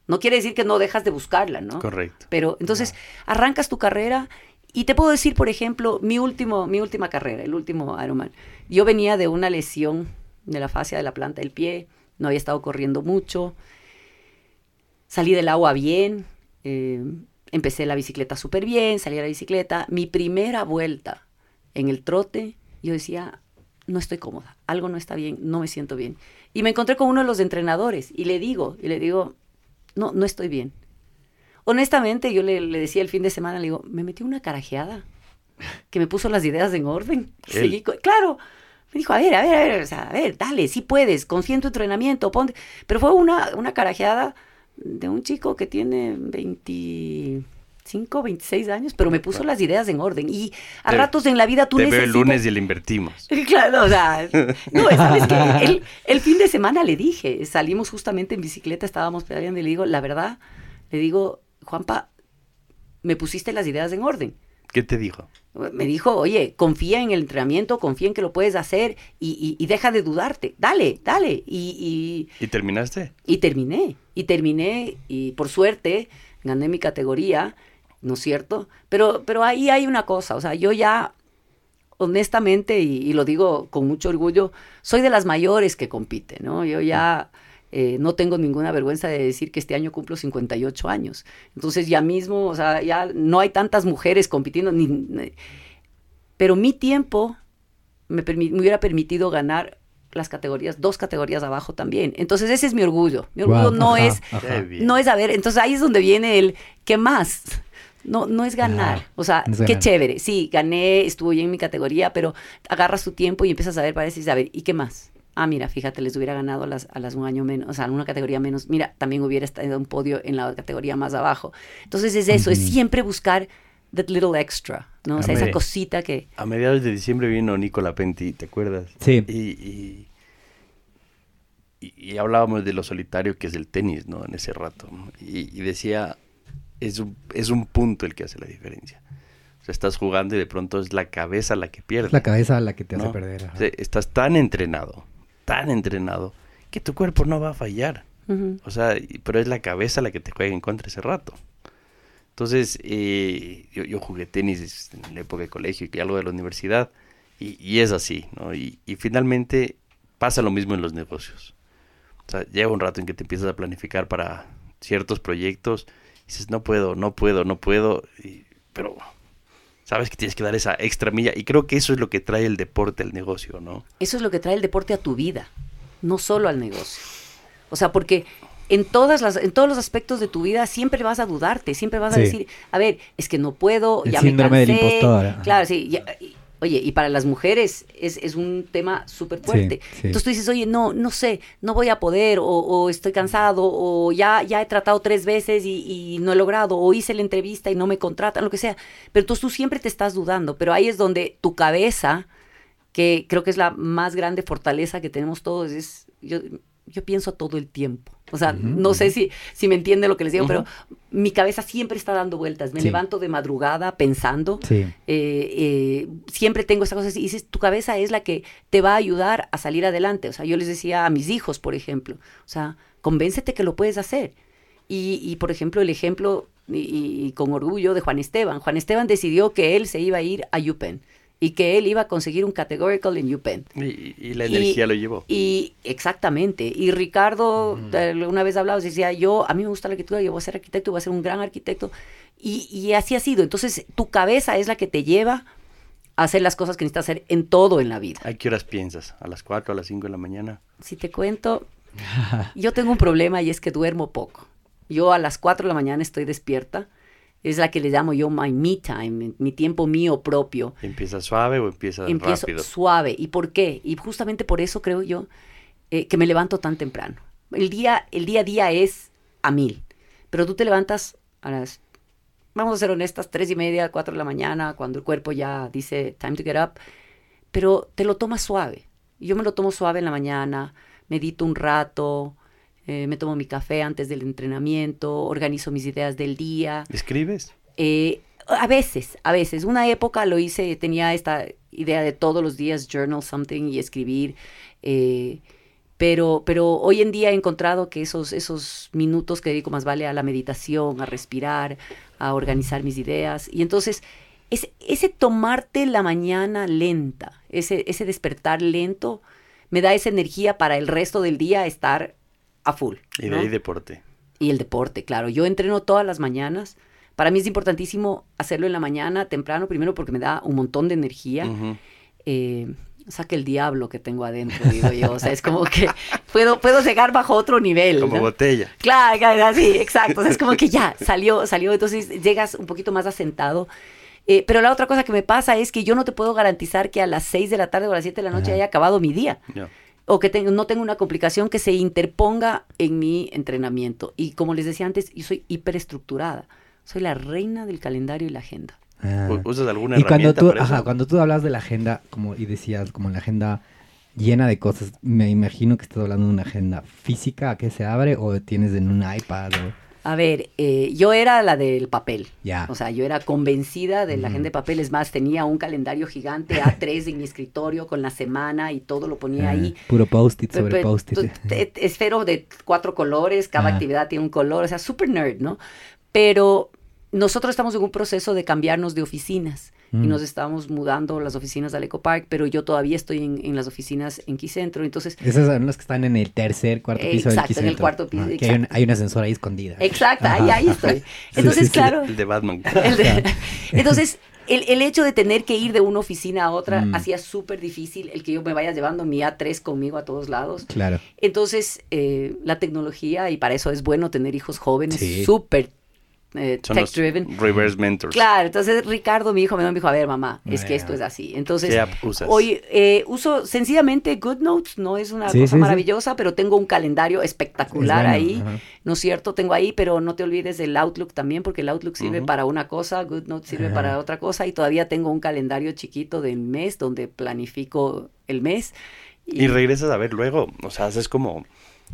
No quiere decir que no dejas de buscarla, ¿no? Correcto. Pero entonces arrancas tu carrera y te puedo decir, por ejemplo, mi, último, mi última carrera, el último Ironman. Yo venía de una lesión de la fascia de la planta del pie, no había estado corriendo mucho, salí del agua bien, eh, empecé la bicicleta súper bien, salí a la bicicleta. Mi primera vuelta en el trote, yo decía, no estoy cómoda, algo no está bien, no me siento bien. Y me encontré con uno de los entrenadores y le digo, y le digo, no, no estoy bien. Honestamente, yo le, le decía el fin de semana, le digo, me metí una carajeada que me puso las ideas en orden. Seguí claro, me dijo, a ver, a ver, a ver, o sea, a ver, dale, sí puedes, confía en tu entrenamiento, ponte. Pero fue una, una carajeada de un chico que tiene 25, 26 años, pero me puso las ideas en orden. Y a Te- ratos en la vida tú Te veo el necesitas... lunes y le invertimos. Claro, o sea, no, ¿sabes qué? El, el fin de semana le dije, salimos justamente en bicicleta, estábamos pedaleando y le digo, la verdad, le digo, Juanpa, me pusiste las ideas en orden. ¿Qué te dijo? Me dijo, oye, confía en el entrenamiento, confía en que lo puedes hacer y, y- y deja de dudarte, dale, dale. Y, ¿Y terminaste? y, terminé, y terminé, y por suerte gané mi categoría, ¿no es cierto? Pero, pero ahí hay una cosa, o sea, yo ya, honestamente, y, y lo digo con mucho orgullo, soy de las mayores que compite, ¿no? Yo ya eh, no tengo ninguna vergüenza de decir que este año cumplo 58 años. Entonces ya mismo, o sea, ya no hay tantas mujeres compitiendo, ni, ni- pero mi tiempo me, permi- me hubiera permitido ganar las categorías, dos categorías abajo también. Entonces ese es mi orgullo. Mi orgullo Wow, no ajá, es ajá. No es a ver, entonces ahí es donde viene el ¿qué más? No, no es ganar. O sea, qué ganar. chévere. Sí, gané, estuvo bien en mi categoría, pero agarras tu tiempo y empiezas a ver, parece, a ver, ¿y qué más? Ah, mira, fíjate, les hubiera ganado a las, a las un año menos, o sea, una categoría menos. Mira, también hubiera estado en un podio en la categoría más abajo. Entonces es eso, es siempre buscar that little extra, ¿no? O sea, esa cosita que... A mediados de diciembre vino Nicola Penti, ¿te acuerdas? Sí. Y, y, y- y hablábamos de lo solitario que es el tenis, ¿no? En ese rato. Y, y decía, es un, es un punto el que hace la diferencia. O sea, estás jugando y de pronto es la cabeza la que pierde. La cabeza la que te hace perder. O sea, estás tan entrenado, tan entrenado, que tu cuerpo no va a fallar. O sea, pero es la cabeza la que te juega en contra ese rato. Entonces, eh, yo, yo jugué tenis en la época de colegio y algo de la universidad, y, y es así, ¿no? Y, y finalmente pasa lo mismo en los negocios. O sea, llega un rato en que te empiezas a planificar para ciertos proyectos, y dices, no puedo, no puedo, no puedo, y- pero sabes que tienes que dar esa extra milla, y creo que eso es lo que trae el deporte al negocio, ¿no? Eso es lo que trae el deporte a tu vida, no solo al negocio. O sea, porque en, todas las, en todos los aspectos de tu vida siempre vas a dudarte, siempre vas a Sí. decir, a ver, es que no puedo, El ya síndrome me del cansé. impostor, ajá. Claro, sí. ya- y- oye, y para las mujeres es, es un tema súper fuerte. Sí, sí. Entonces tú dices, oye, no, no sé, no voy a poder, o, o estoy cansado, o ya, ya he tratado tres veces y, y no he logrado, o hice la entrevista y no me contratan, lo que sea. Pero entonces tú siempre te estás dudando, pero ahí es donde tu cabeza que creo que es la más grande fortaleza que tenemos todos, es yo, yo pienso todo el tiempo. O sea, no sé si, si me entiende lo que les digo, pero mi cabeza siempre está dando vueltas. Me Sí. levanto de madrugada pensando. Sí. eh, eh, siempre tengo esa cosa. Y dices, tu cabeza es la que te va a ayudar a salir adelante. O sea, yo les decía a mis hijos, por ejemplo, o sea, convéncete que lo puedes hacer. Y, y, por ejemplo, el ejemplo, y, y- con orgullo, de Juan Esteban. Juan Esteban decidió que él se iba a ir a UPenn y que él iba a conseguir un categorical en UPenn. Y, y la Y- energía lo llevó. Y exactamente. Y Ricardo, eh, una vez hablaba, decía, yo, a mí me gusta la arquitectura, yo voy a ser arquitecto, voy a ser un gran arquitecto. Y, y así ha sido. Entonces, tu cabeza es la que te lleva a hacer las cosas que necesitas hacer en todo en la vida. ¿A qué horas piensas? ¿A las 4, a las 5 de la mañana? Si te cuento, yo tengo un problema y es que duermo poco. Yo a las 4 de la mañana estoy despierta. Es la que le llamo yo my me time, mi- tiempo mío propio. ¿Empieza suave o empieza empiezo rápido? suave. ¿Y por qué? Y justamente por eso creo yo eh, que me levanto tan temprano. El día, el día a día es a mil, pero tú te levantas a las, vamos a ser honestas, tres y media, cuatro de la mañana, cuando el cuerpo ya dice time to get up, pero te lo tomas suave. Yo me lo tomo suave en la mañana, medito un rato, eh, me tomo mi café antes del entrenamiento, organizo mis ideas del día. ¿Escribes? Eh, a veces, a veces. Una época lo hice, tenía esta idea de todos los días journal something y escribir, eh, Pero, pero hoy en día he encontrado que esos, esos minutos que dedico más vale a la meditación, a respirar, a organizar mis ideas. Y entonces, es, ese tomarte la mañana lenta, ese, ese despertar lento, me da esa energía para el resto del día estar a full. Y de ¿no? ahí deporte. Y el deporte, claro. Yo entreno todas las mañanas. Para mí es importantísimo hacerlo en la mañana, temprano, primero porque me da un montón de energía. Eh, saca el diablo que tengo adentro, digo yo. O sea, es como que puedo, puedo llegar bajo otro nivel. Como ¿no? botella. Claro, claro, sí, exacto. O sea, es como que ya salió, salió, entonces llegas un poquito más asentado. Eh, pero la otra cosa que me pasa es que yo no te puedo garantizar que a las 6 de la tarde o a las 7 de la noche haya acabado mi día. Ya. O que tengo- no tengo una complicación que se interponga en mi entrenamiento. Y como les decía antes, yo soy hiperestructurada. Soy la reina del calendario y la agenda. Ah. ¿Usas alguna Y cuando tú, para eso? ajá, cuando tú hablas de la agenda, como y decías, como la agenda llena de cosas, me imagino que estás hablando de una agenda física que se abre o tienes en un iPad o A ver, eh, yo era la del papel. ya. O sea, yo era convencida de la agenda de papel. Es más, tenía un calendario gigante A3 en mi escritorio con la semana y todo lo ponía Ah, ahí. puro post-it sobre post-it. Esfero de cuatro colores, cada Ah. actividad tiene un color, o sea, super nerd, ¿no? Pero nosotros estamos en un proceso de cambiarnos de oficinas y Mm. nos estamos mudando las oficinas al Eco Park, pero yo todavía estoy en, en las oficinas en Quicentro, entonces... Esas son las que están en el tercer, cuarto piso del Exacto, en el cuarto piso, Ah, que hay, un, hay un ascensor ahí escondida. Exacto, ahí, ahí estoy. Entonces, sí, sí. claro, El de Batman. el de- entonces, el, el hecho de tener que ir de una oficina a otra Mm. hacía súper difícil el que yo me vaya llevando mi A3 conmigo a todos lados. Claro. Entonces, eh, la tecnología, y para eso es bueno tener hijos jóvenes, Sí. Eh, tech-driven. reverse mentors. Claro, entonces Ricardo, mi hijo, me dijo, a ver, mamá, es que esto es así. Entonces, ¿Qué app usas? hoy eh, uso sencillamente GoodNotes, no es una Sí, cosa sí, sí. maravillosa, pero tengo un calendario espectacular Es bueno, ahí. ¿no es cierto? Tengo ahí, pero no te olvides del Outlook también, porque el Outlook sirve para una cosa, GoodNote sirve para otra cosa, y todavía tengo un calendario chiquito del mes donde planifico el mes. Y regresas a ver luego, o sea, haces como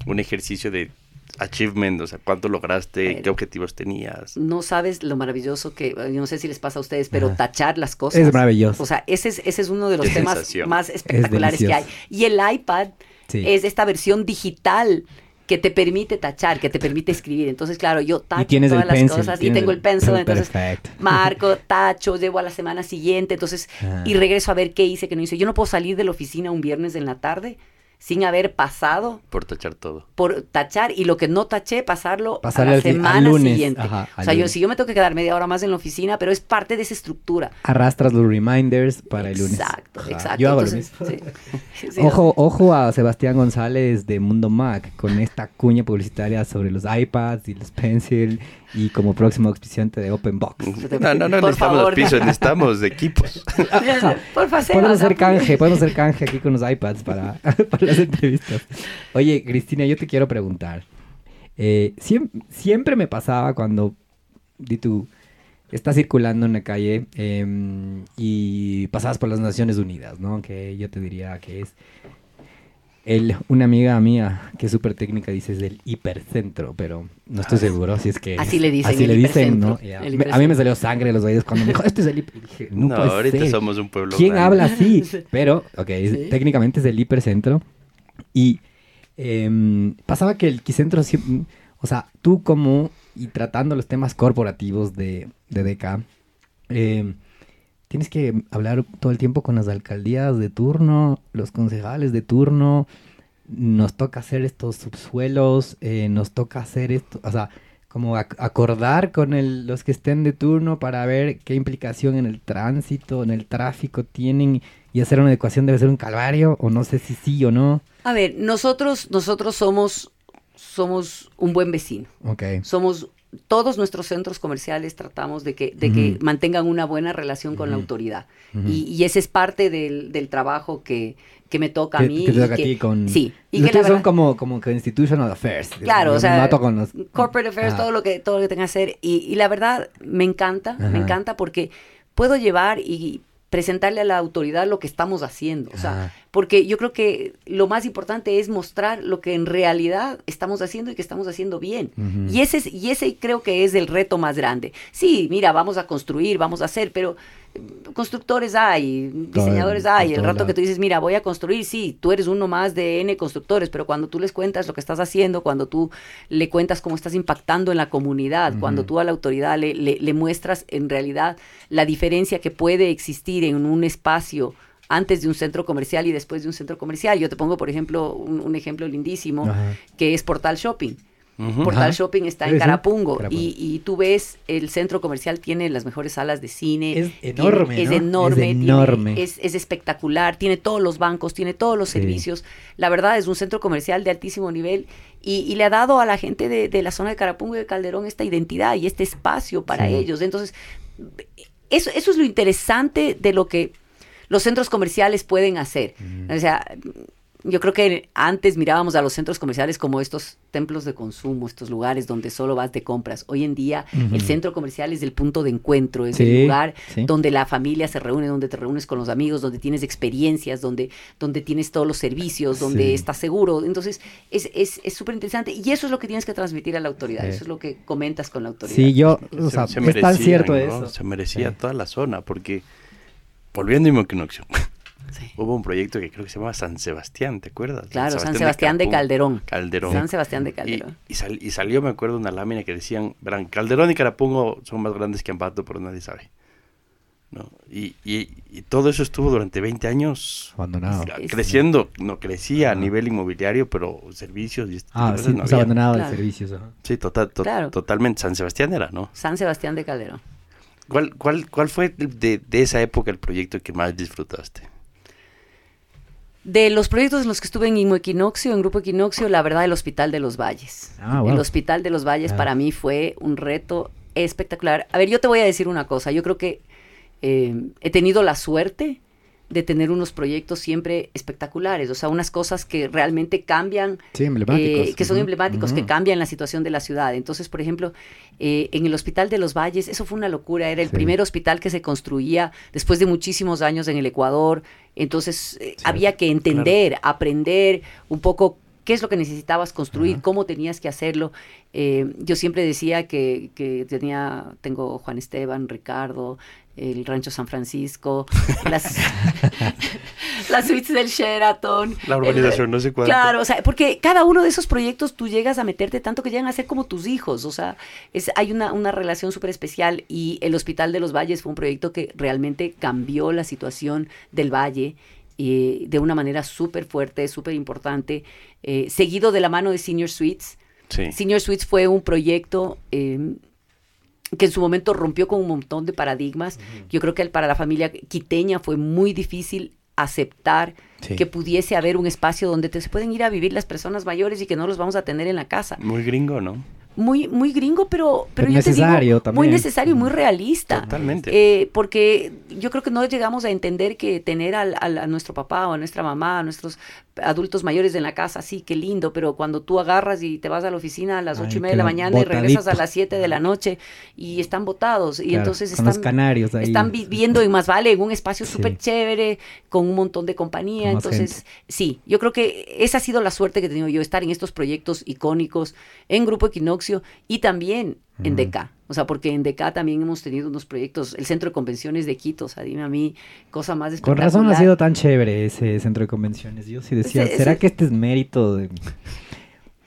un ejercicio de achievement, o sea, cuánto lograste, qué objetivos tenías. no sabes lo maravilloso que, yo no sé si les pasa a ustedes, pero Ajá. tachar las cosas. Es maravilloso. O sea, ese es, ese es uno de los Qué temas sensación. más espectaculares que hay. Y el iPad Sí. es esta versión digital que te permite tachar, que te permite escribir. Entonces, claro, yo tacho todas las pencil. cosas y tengo el pencil, entonces Perfecto. marco, tacho, llevo a la semana siguiente, entonces, Ah. y regreso a ver qué hice, qué no hice. Yo no puedo salir de la oficina un viernes en la tarde sin haber pasado Por tachar todo. por tachar y lo que no taché, pasarlo Pasarle a la al semana lunes, siguiente. ajá, o sea, yo, si yo me tengo que quedar media hora más en la oficina, pero es parte de esa estructura. Arrastras los reminders para el lunes. Exacto, exacto. Yo hago Entonces, lo mismo. sí. Sí, Ojo, ojo a Sebastián González de Mundo Mac con esta cuña publicitaria sobre los iPads y los Pencil y como próximo auspiciante de Open Box. No, no, no Por necesitamos favor. los pisos, necesitamos equipos. Por favor, Podemos hacer canje, podemos hacer canje aquí con los iPads para, para las entrevistas. Oye, Cristina, yo te quiero preguntar. Eh, siem- siempre me pasaba cuando, di tú, estás circulando en la calle em, y pasabas por las Naciones Unidas, ¿no? Que yo te diría que es el, una amiga mía que es súper técnica dice es del hipercentro, pero no estoy seguro si es que... Así le dicen, Así le dicen, ¿no? hipercentro, A mí me hipercentro. salió sangre de los oídos cuando me dijo, este es el hiper... Dije, no, No, ahorita ser. somos un pueblo ¿Quién grande. habla así? Pero, ok, Sí. técnicamente es el hipercentro. Y em, pasaba que el quicentro o sea, tú como, y tratando los temas corporativos de, de em, tienes que hablar todo el tiempo con las alcaldías de turno, los concejales de turno, nos toca hacer estos subsuelos, eh, nos toca hacer esto, o sea, como ac- acordar con el- los que estén de turno para ver qué implicación en el tránsito, en el tráfico tienen y hacer una adecuación debe ser un calvario o no sé si sí o no. A ver, nosotros, nosotros somos, somos un buen vecino. Ok. Somos todos nuestros centros comerciales tratamos de que, de que Ujú. mantengan una buena relación con la Ujú. autoridad. Ujú. y, y ese es parte del, del trabajo que, que me toca a Que, mí. que te y toca a que- ti con... Sí. Y Los que la tuyos son verdad- como, como que institutional affairs. Claro, o sea, con los... corporate affairs, Ajá. todo lo que todo lo que tenga que hacer y, y la verdad me encanta, me encanta porque puedo llevar y presentarle a la autoridad lo que estamos haciendo, o sea, Ajá. porque yo creo que lo más importante es mostrar lo que en realidad estamos haciendo y que estamos haciendo bien. Y ese es- y ese creo que es el reto más grande. Sí, mira, vamos a construir, vamos a hacer, pero constructores hay, diseñadores hay. El rato que tú dices, mira, voy a construir, sí, tú eres uno más de N constructores, pero cuando tú les cuentas lo que estás haciendo, cuando tú le cuentas cómo estás impactando en la comunidad, cuando tú a la autoridad le, le, muestras en realidad la diferencia que puede existir en un espacio antes de un centro comercial y después de un centro comercial. Yo te pongo, por ejemplo, un, ejemplo lindísimo, que es Portal Shopping. Portal Shopping está en Carapungo, Y, tú ves el centro comercial tiene las mejores salas de cine. Es enorme. es, enorme es es, espectacular, tiene todos los bancos, tiene todos los servicios. La verdad es un centro comercial de altísimo nivel y, le ha dado a la gente de, la zona de Carapungo y de Calderón esta identidad y este espacio para ellos. Entonces, eso, eso es lo interesante de lo que los centros comerciales pueden hacer. O sea, yo creo que antes mirábamos a los centros comerciales como estos templos de consumo, estos lugares donde solo vas de compras. Hoy en día el centro comercial es el punto de encuentro, es el lugar donde la familia se reúne, donde te reúnes con los amigos, donde tienes experiencias, donde, donde tienes todos los servicios, donde estás seguro. Entonces es súper interesante y eso es lo que tienes que transmitir a la autoridad, eso es lo que comentas con la autoridad. Sí, yo, o sea, se, es tan cierto eso. Se merecía toda la zona porque, volviendo a Hubo un proyecto que creo que se llamaba San Sebastián, ¿te acuerdas? Claro, San Sebastián, de, Calderón. Calderón. San Sebastián de Calderón. Y, y, salió, me acuerdo, una lámina que decían, verán, Calderón y Carapungo son más grandes que Ambato, pero nadie sabe. ¿no? Y, y, todo eso estuvo durante 20 años abandonado. Creciendo, no crecía a nivel inmobiliario, pero servicios y este ah, sí, abandonado de servicios. Sí, total, totalmente. San Sebastián era, ¿no? San Sebastián de Calderón. ¿Cuál, cuál, cuál fue de, de esa época el proyecto que más disfrutaste? De los proyectos en los que estuve en Equinoccio, en Grupo Equinoccio, la verdad, el Hospital de los Valles. Ah, el Hospital de los Valles ah. para mí fue un reto espectacular. A ver, yo te voy a decir una cosa. Yo creo que eh, he tenido la suerte de tener unos proyectos siempre espectaculares, o sea, unas cosas que realmente cambian, eh, que son emblemáticos, que cambian la situación de la ciudad. Entonces, por ejemplo, eh, en el Hospital de los Valles, eso fue una locura, era el primer hospital que se construía después de muchísimos años en el Ecuador, entonces eh, había que entender, aprender un poco qué es lo que necesitabas construir, cómo tenías que hacerlo. yo siempre decía que, que, tenía, tengo Juan Esteban, Ricardo, el Rancho San Francisco, las, las suites del Sheraton. La urbanización, no sé cuánto. Claro, o sea, porque cada uno de esos proyectos tú llegas a meterte tanto que llegan a ser como tus hijos, o sea, es, hay una, una relación súper especial y el Hospital de los Valles fue un proyecto que realmente cambió la situación del valle eh, de una manera súper fuerte, súper importante, eh, seguido de la mano de Senior Suites. Senior Suites fue un proyecto... Eh, que en su momento rompió con un montón de paradigmas. Yo creo que para la familia quiteña fue muy difícil aceptar que pudiese haber un espacio donde te se pueden ir a vivir las personas mayores y que no los vamos a tener en la casa. Muy gringo, ¿no? muy, muy gringo, pero, pero, yo necesario te digo, muy necesario, muy realista. Totalmente. Eh, porque yo creo que no llegamos a entender que tener al, a nuestro papá o a nuestra mamá, a nuestros adultos mayores en la casa, sí, qué lindo, pero cuando tú agarras y te vas a la oficina a las ocho y media de la mañana y regresas a las siete de la noche y están botados y entonces están, canarios están viviendo y más vale en un espacio súper chévere, con un montón de compañía, entonces sí, yo creo que esa ha sido la suerte que he tenido yo, estar en estos proyectos icónicos en Grupo Equinoccio y también en DK. O sea, porque en DK también hemos tenido unos proyectos, el centro de convenciones de Quito, o sea, dime a mí, cosa más espectacular. Con razón ha sido tan chévere ese centro de convenciones. Yo sí decía, ¿será que este es mérito de...?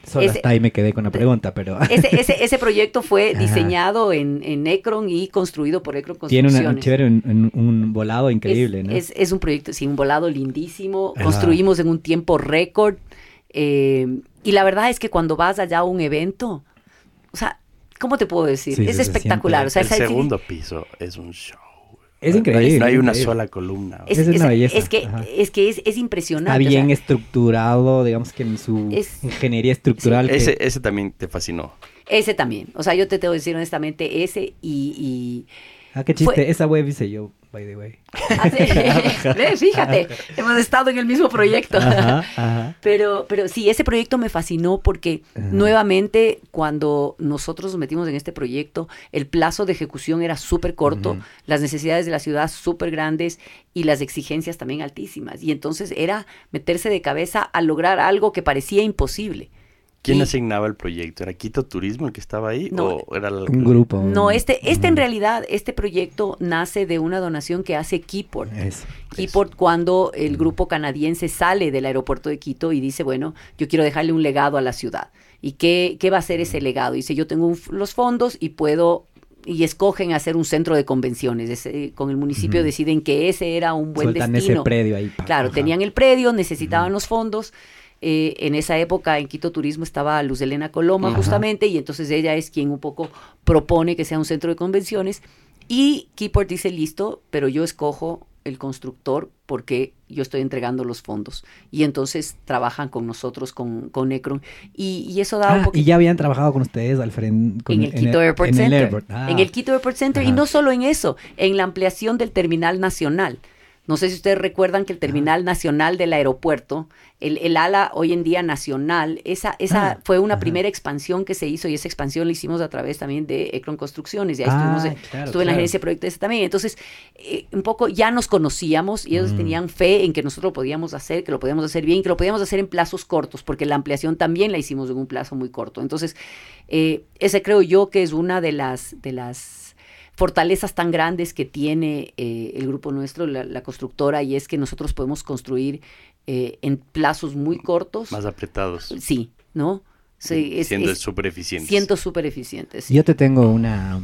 Solo hasta ahí me quedé con la pregunta, pero... Ese, ese, ese proyecto fue diseñado en, en Ecron y construido por Ecron Construcciones. Tiene un chévere, un, volado increíble, ¿no? Es, es, un proyecto, sí, un volado lindísimo. Construimos en un tiempo récord. Eh, y la verdad es que cuando vas allá a un evento, o sea, ¿cómo te puedo decir? es espectacular. O sea, el segundo piso es un show. Es increíble. No hay una sola columna. Es, una belleza. Es que, es, que es, impresionante. Está bien estructurado, digamos que en su ingeniería estructural. ese, ese también te fascinó. Ese también. O sea, yo te tengo que decir honestamente, ese y... ah, qué chiste. Esa web hice yo by the way. Ah, fíjate, hemos estado en el mismo proyecto. Pero, pero sí, ese proyecto me fascinó porque nuevamente cuando nosotros nos metimos en este proyecto, el plazo de ejecución era súper corto, las necesidades de la ciudad súper grandes y las exigencias también altísimas. Y entonces era meterse de cabeza a lograr algo que parecía imposible. ¿Quién asignaba el proyecto? ¿Era Quito Turismo el que estaba ahí? No. ¿O era el- Un grupo. No, este, este en realidad, este proyecto nace de una donación que hace Keyport. Eso. Keyport cuando el grupo canadiense sale del aeropuerto de Quito y dice, bueno, yo quiero dejarle un legado a la ciudad. ¿Y qué, qué va a ser ese legado? Dice, yo tengo un los fondos y puedo, y escogen hacer un centro de convenciones. Ese- con el municipio deciden que ese era un buen Sueltan destino. ese predio ahí. pa, Claro, ajá. tenían el predio, necesitaban los fondos. Eh, en esa época en Quito Turismo estaba Luz Elena Coloma Ajá. justamente y entonces ella es quien un poco propone que sea un centro de convenciones y Keyport dice listo, pero yo escojo el constructor porque yo estoy entregando los fondos y entonces trabajan con nosotros con, con Necron y, y eso da un Ah, poquito y ya habían trabajado con ustedes al frente. con- en el Quito Airport en el Center. airport. Ah. En el Quito Airport Center. Y Ajá. no solo en eso, en la ampliación del terminal nacional. No sé si ustedes recuerdan que el terminal nacional del aeropuerto, el, el ala hoy en día nacional, esa, esa Ah, fue una ajá. primera expansión que se hizo y esa expansión la hicimos a través también de Ecron Construcciones. Y ahí Ah, estuvimos claro, estuve en la gerencia de proyectos ese también. Entonces, eh, un poco ya nos conocíamos y ellos Mm. tenían fe en que nosotros lo podíamos hacer, que lo podíamos hacer bien, que lo podíamos hacer en plazos cortos, porque la ampliación también la hicimos en un plazo muy corto. Entonces, eh, ese creo yo que es una de las, de las fortalezas tan grandes que tiene eh, el grupo nuestro, la, la constructora, y es que nosotros podemos construir eh, en plazos muy cortos. Más apretados. Sí, ¿no? Sí, es, siendo súper eficientes. siento súper eficientes. Yo te tengo una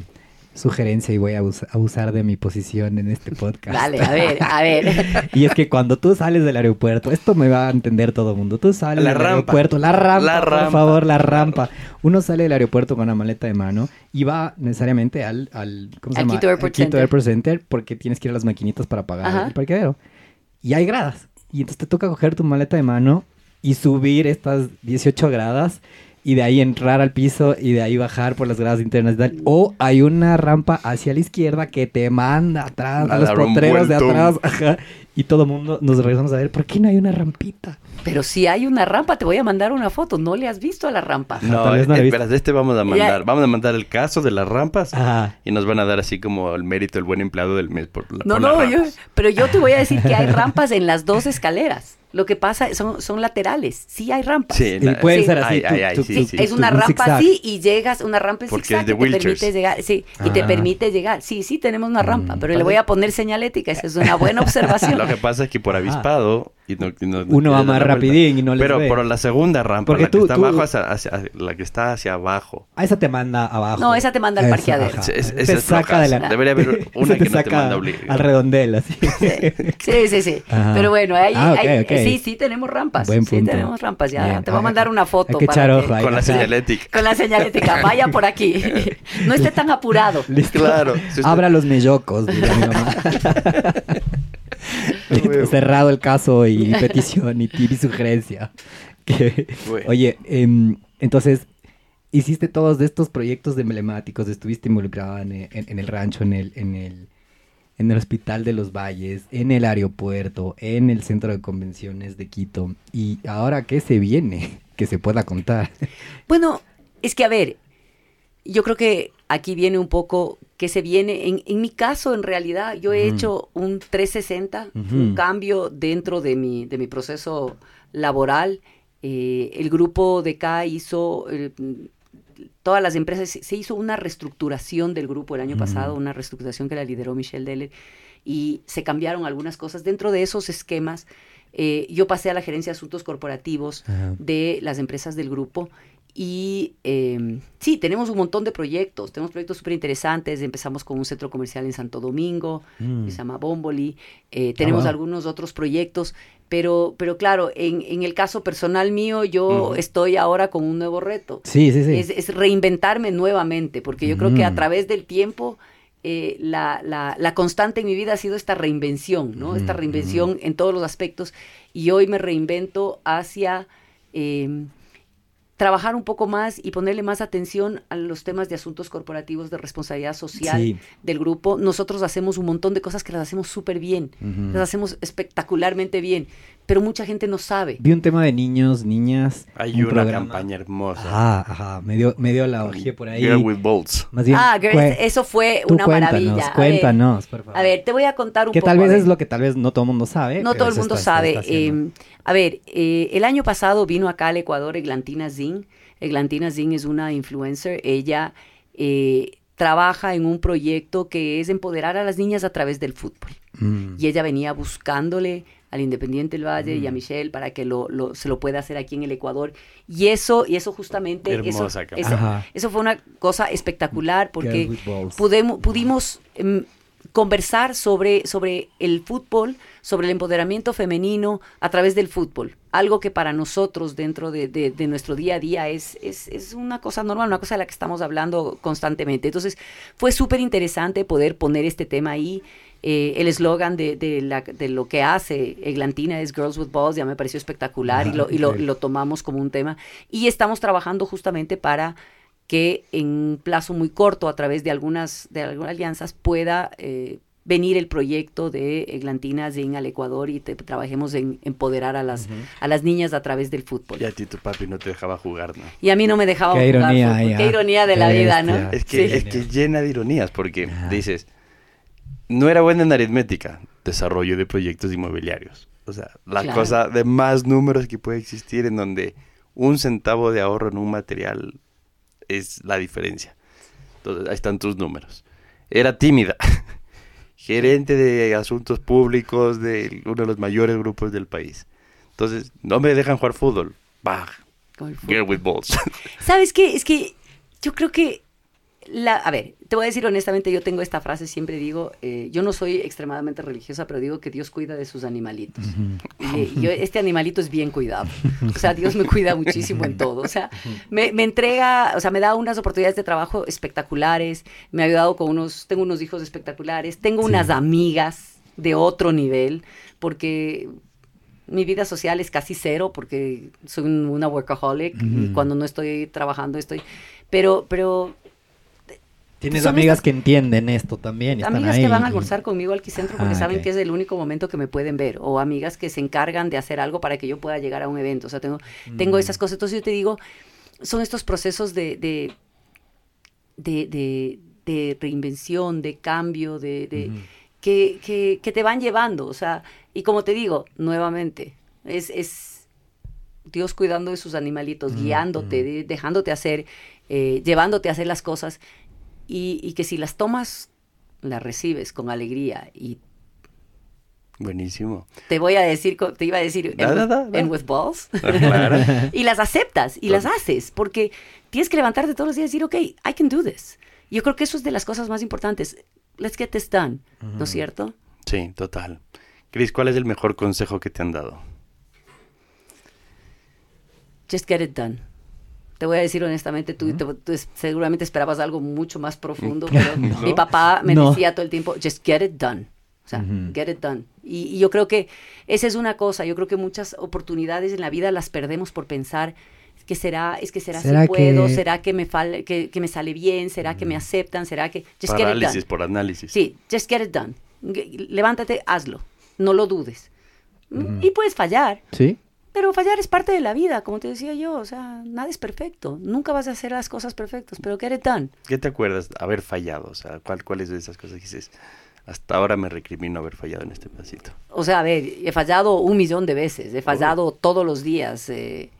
sugerencia y voy a abus- abusar de mi posición en este podcast. Dale, a ver, a ver. Y es que cuando tú sales del aeropuerto, esto me va a entender todo el mundo. Tú sales La del rampa. aeropuerto, la rampa, La por rampa, favor, la rampa. Uno sale del aeropuerto con una maleta de mano y va necesariamente al, al, ¿cómo se Al llama? Quito Airport Al Quito Center. Airport Center porque tienes que ir a las maquinitas para pagar Ajá. el parqueadero. Y hay gradas. Y entonces te toca coger tu maleta de mano y subir estas 18 gradas y de ahí entrar al piso y de ahí bajar por las gradas internas y tal. O hay una rampa hacia la izquierda que te manda atrás, A los potreros de atrás. Ajá. Y todo el mundo nos regresamos a ver, ¿por qué no hay una rampita? Pero si hay una rampa, te voy a mandar una foto. ¿No le has visto a la rampa? No, no espera, de este vamos a mandar. Vamos a mandar el caso de las rampas Ajá. y nos van a dar así como el mérito, el buen empleado del mes por, la- No, por las no, yo, pero yo te voy a decir que hay rampas en las dos escaleras. Lo que pasa son, son laterales. Sí hay rampas. Sí, la- puede sí. ser así. Ay, tú- ay, ay, tú- sí, tú- Sí, sí. es una un rampa así y llegas, una rampa en Porque zigzag es de que te permite llegar, sí, y te Ah. permite llegar. Sí, sí tenemos una rampa, Mm. pero le voy a poner señalética, esa es una buena observación. Lo que pasa es que por avispado y no, y no- no Uno va más rapidín y no les Pero ve. por la segunda rampa, Porque la tú- que está tú- abajo hacia, hacia- la que está hacia abajo. Ah, esa te manda abajo. No, esa te manda al parqueadero. Es- Te esa es saca floja. de la... Debería haber una que no te saca manda obligado. Al redondel, así. Sí, sí, sí. Ajá. Pero bueno, ahí, Ah, ahí- sí, sí tenemos rampas. Buen sí tenemos rampas. Ya Bien. te voy a mandar una foto. hay que para. Con la señalética. Con la señalética, vaya por aquí. No esté tan apurado. Listo. Claro. Si usted- Abra los mellocos, diría mi mamá. Cerrado el caso y petición y tip y sugerencia. Que-. Oye, em, entonces, hiciste todos estos proyectos de emblemáticos, estuviste involucrado en, en- en el rancho, en el, en el, en el Hospital de los Valles, en el aeropuerto, en el Centro de Convenciones de Quito. ¿Y ahora qué se viene que se pueda contar? Bueno, es que a ver, yo creo que aquí viene un poco que se viene, en, en mi caso en realidad yo he hecho un 360, Ujú. un cambio dentro de mi, de mi proceso laboral. Eh, el grupo de acá hizo, eh, todas las empresas, se hizo una reestructuración del grupo el año pasado, una reestructuración que la lideró Michelle Deller y se cambiaron algunas cosas. Dentro de esos esquemas, eh, yo pasé a la gerencia de asuntos corporativos de las empresas del grupo. Y eh, sí, tenemos un montón de proyectos, tenemos proyectos súper interesantes. Empezamos con un centro comercial en Santo Domingo, Mm. que se llama Bomboli. Eh, tenemos algunos otros proyectos, pero, pero claro, en, en el caso personal mío, yo estoy ahora con un nuevo reto. Sí, sí, sí. Es, es reinventarme nuevamente, porque yo creo que a Mm. través del tiempo eh, la, la- la constante en mi vida ha sido esta reinvención, ¿no? Esta reinvención en todos los aspectos. Y hoy me reinvento hacia eh, trabajar un poco más y ponerle más atención a los temas de asuntos corporativos, de responsabilidad social Sí. del grupo. Nosotros hacemos un montón de cosas que las hacemos súper bien, las hacemos espectacularmente bien, pero mucha gente no sabe. Vi un tema de niños, niñas. Hay un una programa. campaña hermosa. Ajá, ajá. Me dio, me dio la ojía por ahí. Girl with Bolts. Más bien, ah, girls, eso fue tú una cuéntanos, maravilla. A ver, Cuéntanos, por favor. A ver, te voy a contar un que poco. tal a vez es lo que tal vez no todo el mundo sabe. No todo el mundo está- sabe. está. Eh, a ver, eh, el año pasado vino acá al Ecuador Eglantina Zin. Eglantina Zing es una influencer. Ella eh, trabaja en un proyecto que es empoderar a las niñas a través del fútbol. Mm. Y ella venía buscándole al Independiente del Valle y a Mm. Michelle para que lo, lo- se lo pueda hacer aquí en el Ecuador. Y eso, y eso justamente, eso, Hermosa eso, fue una cosa espectacular porque pudimos, pudimos em, conversar sobre, sobre el fútbol, sobre el empoderamiento femenino a través del fútbol. Algo que para nosotros dentro de, de- de nuestro día a día es, es, es una cosa normal, una cosa de la que estamos hablando constantemente. Entonces fue súper interesante poder poner este tema ahí. Eh, el eslogan de, de, la- de lo que hace Eglantina es Girls with Balls, ya me pareció espectacular y, lo, y lo- tomamos como un tema. Y estamos trabajando justamente para que en un plazo muy corto, a través de algunas, de algunas alianzas, pueda eh, venir el proyecto de Eglantina Zing al Ecuador y te- trabajemos en empoderar a las, a las niñas a través del fútbol. Y a ti tu papi no te dejaba jugar, ¿no? Y a mí no me dejaba Qué jugar ironía, ya. Qué ironía de la vida, ¿no? Es que, Sí. es que llena de ironías, porque dices, no era buena en aritmética, desarrollo de proyectos inmobiliarios. O sea, la Claro. cosa de más números que puede existir en donde un centavo de ahorro en un material es la diferencia. Entonces, ahí están tus números. Era tímida. Gerente de asuntos públicos de uno de los mayores grupos del país. Entonces, no me dejan jugar fútbol. Bah, girl with balls. ¿Sabes qué? Es que yo creo que la, a ver, te voy a decir honestamente, yo tengo esta frase, siempre digo, eh, yo no soy extremadamente religiosa, pero digo que Dios cuida de sus animalitos. Yo, este animalito es bien cuidado. O sea, Dios me cuida muchísimo en todo. O sea, me, me entrega, o sea, me da unas oportunidades de trabajo espectaculares, me ha ayudado con unos, tengo unos hijos espectaculares, tengo unas amigas de otro nivel, porque mi vida social es casi cero porque soy un- una workaholic y cuando no estoy trabajando estoy pero pero Tienes son amigas estas- que entienden esto también. y están amigas ahí. que van a y- almorzar conmigo al Quicentro porque Ah, saben que es el único momento que me pueden ver o amigas que se encargan de hacer algo para que yo pueda llegar a un evento o sea tengo tengo Mm. esas cosas. Entonces yo te digo son estos procesos de de de, de- de reinvención de cambio de, que, que, que te van llevando, o sea, y como te digo, nuevamente, es, es Dios cuidando de sus animalitos, guiándote, dejándote hacer, eh, llevándote a hacer las cosas, y, y que si las tomas, las recibes con alegría, y Buenísimo. te voy a decir, te iba a decir, Da, da, with, da, en with balls, Claro. y las aceptas, y las haces, porque tienes que levantarte todos los días y decir, ok, I can do this. Yo creo que eso es de las cosas más importantes. Let's get this done, ¿no es cierto? Sí, total. Cris, ¿cuál es el mejor consejo que te han dado? Just get it done. Te voy a decir honestamente, tú, te- tú es- seguramente esperabas algo mucho más profundo, pero No. mi papá me No. decía todo el tiempo, just get it done. O sea, get it done. Y, y yo creo que esa es una cosa, yo creo que muchas oportunidades en la vida las perdemos por pensar que será, es que será, ¿Será si puedo, que- será que me, fal- que, que me sale bien, será que me aceptan, será que... Just get it Parálisis done. por análisis. Sí, just get it done. Levántate, hazlo, no lo dudes. Y puedes fallar, ¿Sí? Pero fallar es parte de la vida, como te decía yo, o sea, nada es perfecto. Nunca vas a hacer las cosas perfectas, pero get it done. ¿Qué te acuerdas haber fallado? O sea, ¿cuál, ¿cuáles de esas cosas que dices? Hasta ahora me recrimino haber fallado en este pedacito. O sea, a ver, he fallado un millón de veces, he fallado todos los días. eh,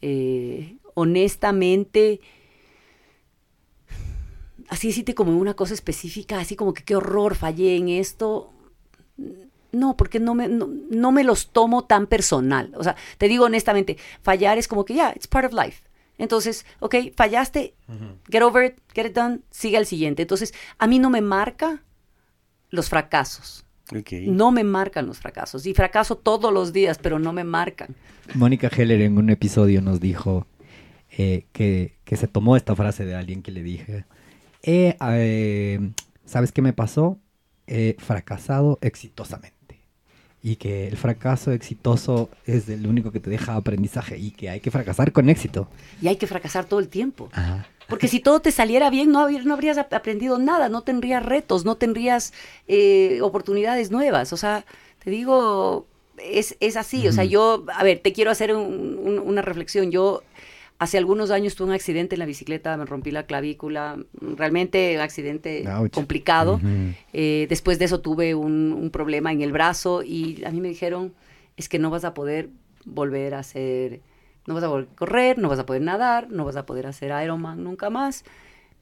eh, honestamente, así decirte como una cosa específica, así como que qué horror, fallé en esto. No, porque no me, no, no me los tomo tan personal. O sea, te digo honestamente, fallar es como que ya, it's part of life. Entonces, ok, fallaste, get over it, get it done, sigue al siguiente. Entonces, a mí no me marca los fracasos. Ok. No me marcan los fracasos. Y fracaso todos los días, pero no me marcan. Mónica Heller en un episodio nos dijo eh, que, que se tomó esta frase de alguien que le dije, "Eh, eh, ¿sabes qué me pasó? He fracasado exitosamente. Y que el fracaso exitoso es el único que te deja aprendizaje y que hay que fracasar con éxito. Y hay que fracasar todo el tiempo. Ajá. Porque si todo te saliera bien, no, habría- no habrías ap- aprendido nada, no tendrías retos, no tendrías eh, oportunidades nuevas. O sea, te digo, es, es así. O sea, yo, a ver, te quiero hacer un- un- una reflexión. Yo hace algunos años tuve un accidente en la bicicleta, me rompí la clavícula, realmente un accidente Ouch. complicado. Eh, después de eso tuve un, un problema en el brazo y a mí me dijeron, es que no vas a poder volver a ser No vas a poder correr, no vas a poder nadar, no vas a poder hacer Ironman nunca más.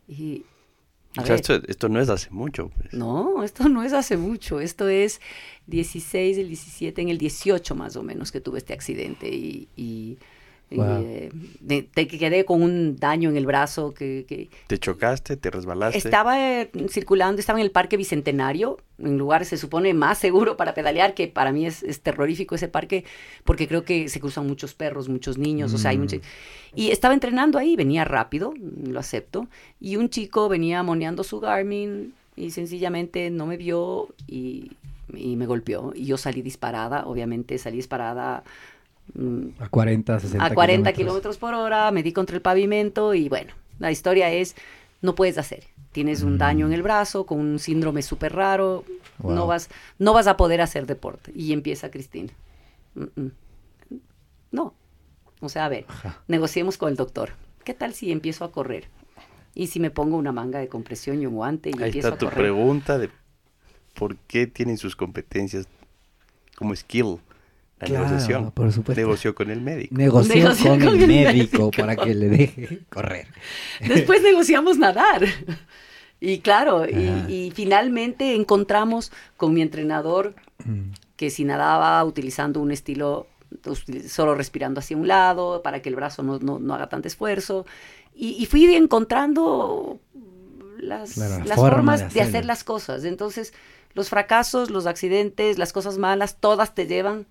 Y a O sea, ver, esto, esto no es hace mucho. Pues. no, esto no es hace mucho, esto es 16, el 17, en el 18 más o menos que tuve este accidente y, Wow. eh, de- te quedé con un daño en el brazo que, que Te chocaste, te resbalaste. estaba eh, circulando, estaba en el Parque Bicentenario, en lugar se supone más seguro para pedalear, que para mí es, es terrorífico ese parque, porque creo que se cruzan muchos perros, muchos niños, o sea, hay Mm. mucho... Y estaba entrenando ahí, venía rápido, lo acepto, y un chico venía moneando su Garmin y sencillamente no me vio y, y me golpeó. Y yo salí disparada, obviamente salí disparada mm, A 40, 60 a 40 kilómetros por hora, me di contra el pavimento y bueno, la historia es, no puedes hacer. Tienes un daño en el brazo con un síndrome súper raro, Wow. no, vas, no vas a poder hacer deporte. Y empieza Cristina. Mm, mm. No. O sea, a ver, Ajá. negociemos con el doctor. ¿Qué tal si empiezo a correr? Y si me pongo una manga de compresión y un guante y Ahí empiezo está a tu correr. pregunta de por qué tienen sus competencias como skill. La Claro, negociación. por supuesto. Negoció con el médico. Negoció Negoció con, con el el médico médico. para que le deje correr. Después negociamos nadar. Y claro, y, y finalmente encontramos con mi entrenador Mm. que si nadaba utilizando un estilo solo respirando hacia un lado para que el brazo no, no- no haga tanto esfuerzo. Y, y fui encontrando las, Claro, la las forma formas de de, hacer las cosas. Entonces, los fracasos, los accidentes, las cosas malas, todas te llevan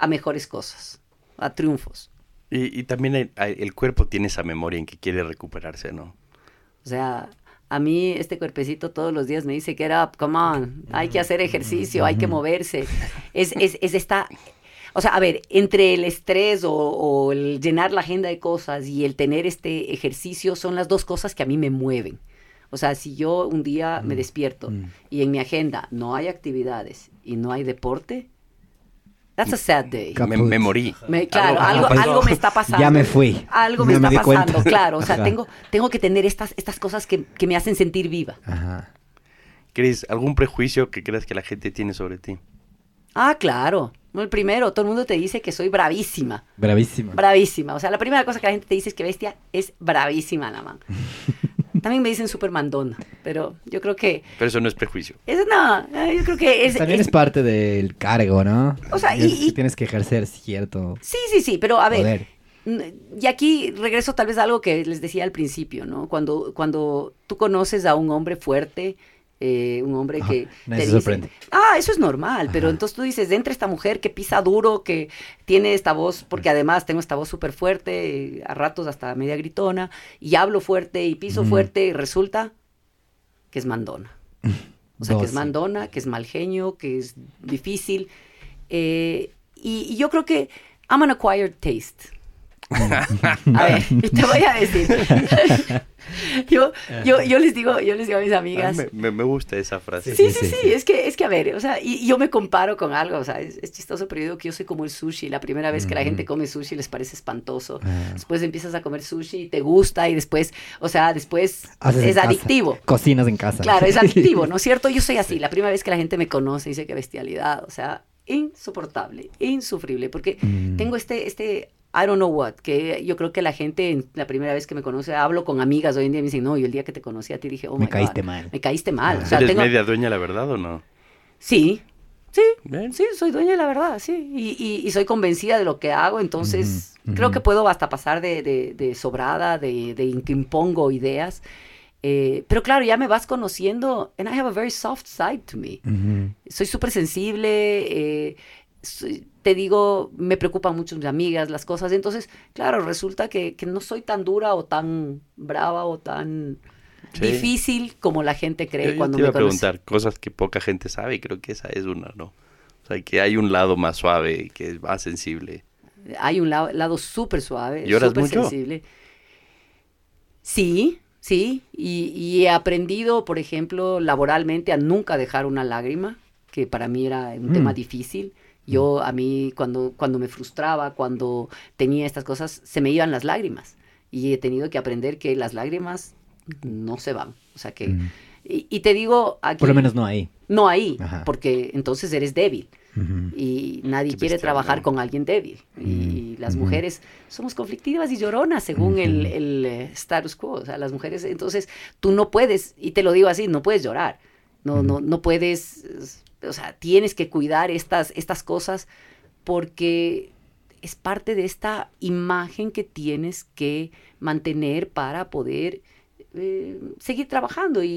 a mejores cosas, a triunfos. Y, y también el, el cuerpo tiene esa memoria en que quiere recuperarse, ¿no? O sea, a mí este cuerpecito todos los días me dice que era, come on, hay que hacer ejercicio, hay que moverse. Es, es, es esta... O sea, a ver, entre el estrés o, o el llenar la agenda de cosas y el tener este ejercicio son las dos cosas que a mí me mueven. O sea, si yo un día me despierto mm. y en mi agenda no hay actividades y no hay deporte, that's a sad day. Me, morí. Me- claro, algo, me está pasando. Ya me fui. Algo me, No me está cuenta. pasando, claro. O sea, Ajá. tengo, tengo que tener estas, estas cosas que, que me hacen sentir viva. Ajá. Cris, ¿algún prejuicio que creas que la gente tiene sobre ti? Ah, claro. No, El primero, todo el mundo te dice que soy bravísima. Bravísima. Bravísima. O sea, la primera cosa que la gente te dice es que bestia es bravísima la man. También me dicen super mandona, pero yo creo que Pero eso no es prejuicio. es no, yo creo que es, También es- es parte del cargo, ¿no? O sea, y- tienes que ejercer cierto Sí, sí, sí, pero a ver, poder. y aquí regreso tal vez a algo que les decía al principio, ¿no? Cuando, cuando tú conoces a un hombre fuerte, eh, un hombre Ajá, que nadie te dice, sorprende. ah, eso es normal, pero entonces tú dices, entra esta mujer que pisa duro, que tiene esta voz, porque además tengo esta voz súper fuerte, a ratos hasta media gritona, y hablo fuerte y piso fuerte, y resulta que es mandona. O sea, que es mandona, que es mal genio, que es difícil. Eh, y, y yo creo que I'm an acquired taste. A ver, te voy a decir. yo, yo, yo les digo, yo les digo a mis amigas. mí me, me- gusta esa frase. Sí, Sí, sí, sí, es que, es que a ver, o sea, y, yo me comparo con algo, o sea, es, es chistoso, pero yo digo que yo soy como el sushi, la primera vez que la gente come sushi les parece espantoso, Ah. después empiezas a comer sushi y te gusta y después, o sea, después Haces es casa. adictivo. Cocinas en casa. Claro, es adictivo, ¿no es cierto? Yo soy así. La primera vez que la gente me conoce dice que bestialidad, o sea, insoportable, insufrible, porque Mm. tengo este, este, I don't know what, que yo creo que la gente, en la primera vez que me conoce, hablo con amigas hoy en día y me dicen, no, yo el día que te conocí a ti dije, oh Me my caíste God, mal. Me caíste mal. Ah. O sea, ¿Eres tengo- media dueña, la verdad, o no? Sí, sí, Bien. sí, soy dueña de la verdad, sí. Y, y- y soy convencida de lo que hago, entonces creo que puedo hasta pasar de, de- de sobrada, de, de que impongo ideas. Eh, pero claro, ya me vas conociendo, and I have a very soft side to me. Soy súper sensible, eh, soy- te digo, me preocupan mucho mis amigas, las cosas. Entonces, claro, resulta que, que no soy tan dura o tan brava o tan Sí. difícil como la gente cree Yo, yo cuando te iba me a conoce. preguntar cosas que poca gente sabe y creo que esa es una, ¿no? O sea, que hay un lado más suave, que es más sensible. Hay un lado, lado súper suave, ¿Lloras súper sensible. Sí, sí. Y, y he aprendido, por ejemplo, laboralmente a nunca dejar una lágrima, que para mí era un Mm. tema difícil. Yo, a mí, cuando, cuando me frustraba, cuando tenía estas cosas, se me iban las lágrimas. Y he tenido que aprender que las lágrimas no se van. O sea que... Mm. Y, y te digo... Aquí, Por lo menos no ahí. no ahí, Ajá. porque entonces eres débil. Y nadie Qué quiere bestia, trabajar ¿no? con alguien débil. Y las mujeres somos conflictivas y lloronas según el, el, eh, status quo. O sea, las mujeres, entonces tú no puedes, y te lo digo así, no puedes llorar. No, no, no puedes, o sea, tienes que cuidar estas, estas cosas porque es parte de esta imagen que tienes que mantener para poder eh, seguir trabajando y,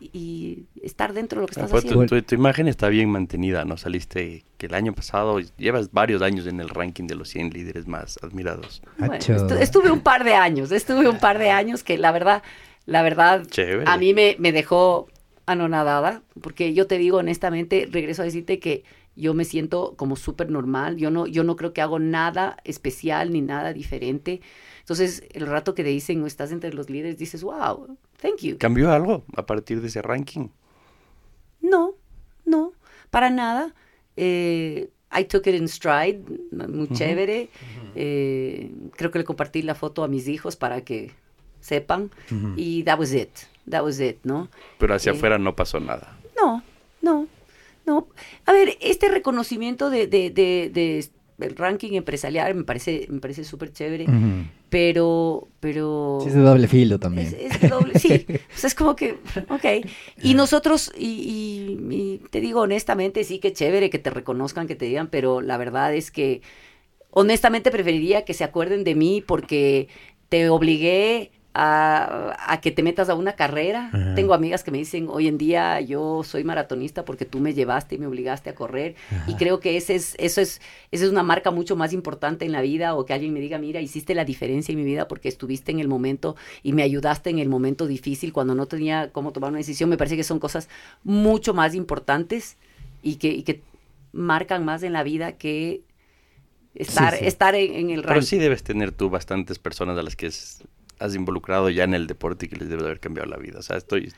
y- y estar dentro de lo que estás pues, haciendo. tu, tu- tu imagen está bien mantenida, ¿no? Saliste que el año pasado, llevas varios años en el ranking de los 100 líderes más admirados. Bueno, estu- estuve un par de años, estuve un par de años que la verdad, la verdad, Chévere. a mí me, me dejó anonadada, porque yo te digo honestamente, regreso a decirte que yo me siento como súper normal, yo no, yo no creo que hago nada especial ni nada diferente. Entonces, el rato que te dicen, estás entre los líderes, dices, wow, thank you. ¿Cambió algo a partir de ese ranking? No, no, para nada. Eh, I took it in stride, muy chévere. Eh, creo que le compartí la foto a mis hijos para que sepan. Y that was it, that was it, ¿no? Pero hacia Eh, afuera no pasó nada. No, no, no. A ver, este reconocimiento de, de, de, de- del ranking empresarial me parece, me parece súper chévere, pero, pero... Sí, es de doble filo también. Es, es doble, sí. O sea, es como que, ok. Y nosotros, y, y- y te digo honestamente, sí que chévere que te reconozcan, que te digan, pero la verdad es que honestamente preferiría que se acuerden de mí porque te obligué a, a que te metas a una carrera. Ajá. Tengo amigas que me dicen, hoy en día yo soy maratonista porque tú me llevaste y me obligaste a correr. Y creo que ese es, eso es, esa es una marca mucho más importante en la vida o que alguien me diga, mira, hiciste la diferencia en mi vida porque estuviste en el momento y me ayudaste en el momento difícil cuando no tenía cómo tomar una decisión. Me parece que son cosas mucho más importantes y que, y que marcan más en la vida que estar, Sí, sí. estar en, en el Pero ranking. sí debes tener tú bastantes personas a las que es- has involucrado ya en el deporte y que les debe de haber cambiado la vida. O sea, estoy,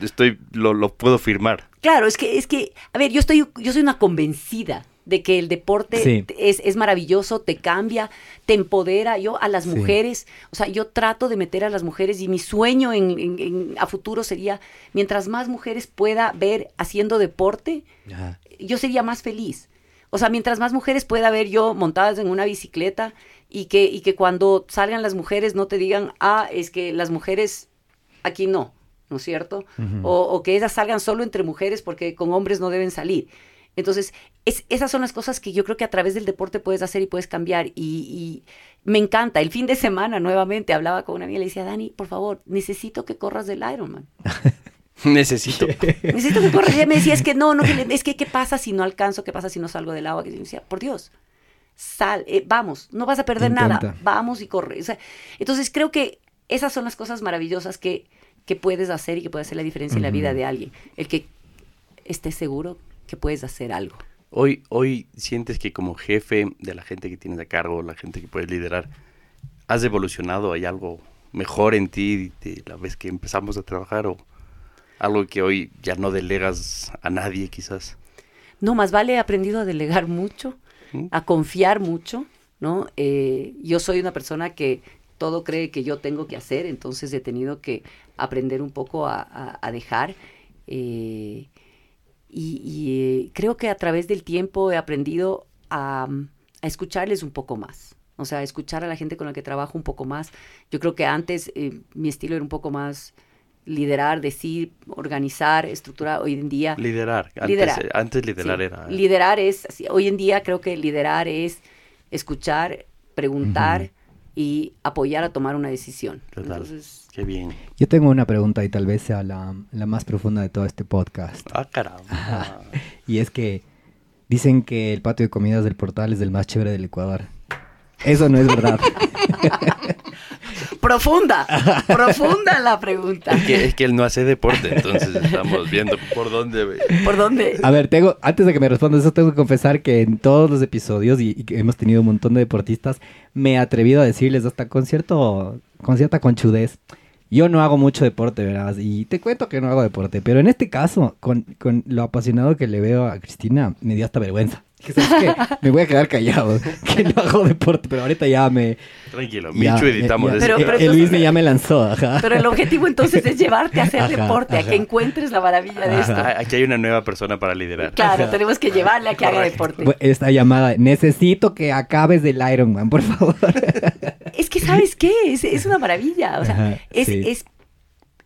estoy, lo, lo puedo firmar. Claro, es que, es que, a ver, yo estoy, yo soy una convencida de que el deporte Sí. es, es maravilloso, te cambia, te empodera. Yo a las Sí. mujeres, o sea, yo trato de meter a las mujeres y mi sueño en, en- en- a futuro sería, mientras más mujeres pueda ver haciendo deporte, Ajá. yo sería más feliz. O sea, mientras más mujeres pueda ver yo montadas en una bicicleta y que, y que cuando salgan las mujeres no te digan, ah, es que las mujeres aquí no, ¿no es cierto? O, o que ellas salgan solo entre mujeres porque con hombres no deben salir. Entonces, es- esas son las cosas que yo creo que a través del deporte puedes hacer y puedes cambiar. Y, y me encanta. El fin de semana nuevamente hablaba con una amiga y le decía, Dani, por favor, necesito que corras del Ironman. Necesito. Necesito que corras. Y ella me decía, es que no, no, que es que ¿qué pasa si no alcanzo? ¿Qué pasa si no salgo del agua? Y yo decía, por Dios, sal, eh, vamos, no vas a perder nada, vamos y corre. O sea, entonces creo que esas son las cosas maravillosas que, que puedes hacer y que puede hacer la diferencia en la vida de alguien. El que estés seguro que puedes hacer algo. Hoy, hoy sientes que como jefe de la gente que tienes a cargo, la gente que puedes liderar, has evolucionado, hay algo mejor en ti de la vez que empezamos a trabajar o algo que hoy ya no delegas a nadie quizás. No, más vale he aprendido a delegar mucho. A confiar mucho, ¿no? Eh, yo soy una persona que todo cree que yo tengo que hacer, entonces he tenido que aprender un poco a, dejar. eh, y eh, creo que a través del tiempo he aprendido a, a escucharles un poco más. O sea, escuchar a la gente con la que trabajo un poco más. Yo creo que antes mi estilo era un poco más liderar, decir, organizar, estructurar. Hoy en día Liderar. Antes, Liderar. antes liderar Sí. era... Liderar es, así, hoy en día creo que liderar es escuchar, preguntar y apoyar a tomar una decisión. Total. Entonces, Qué bien. Yo tengo una pregunta y tal vez sea la, la más profunda de todo este podcast. Ah, caramba. Y es que dicen que el patio de comidas del portal es el más chévere del Ecuador. Eso no es verdad. profunda, profunda la pregunta. Es que, es que él no hace deporte, entonces estamos viendo por dónde... ¿Por dónde? A ver, tengo, antes de que me respondas eso, tengo que confesar que en todos los episodios, y, y que hemos tenido un montón de deportistas, me he atrevido a decirles hasta con cierto, con cierta conchudez. Yo no hago mucho deporte, ¿verdad? Y te cuento que no hago deporte, pero en este caso, con, con lo apasionado que le veo a Cristina, me dio hasta vergüenza. Dije, ¿sabes qué? Me voy a quedar callado. Que no hago deporte, pero ahorita ya me... Tranquilo, ya- Micho editamos ya- eso. Pero- el- pero el entonces- Luis me ya me lanzó, ajá. Pero el objetivo entonces es llevarte a hacer Ajá, deporte, a que encuentres la maravilla de esto. Aquí hay una nueva persona para liderar. Claro, tenemos que llevarle a que haga deporte. Esta llamada, necesito que acabes del Ironman, por favor. Es que, ¿sabes qué? Es, es una maravilla. O sea, Ajá, es, sí. es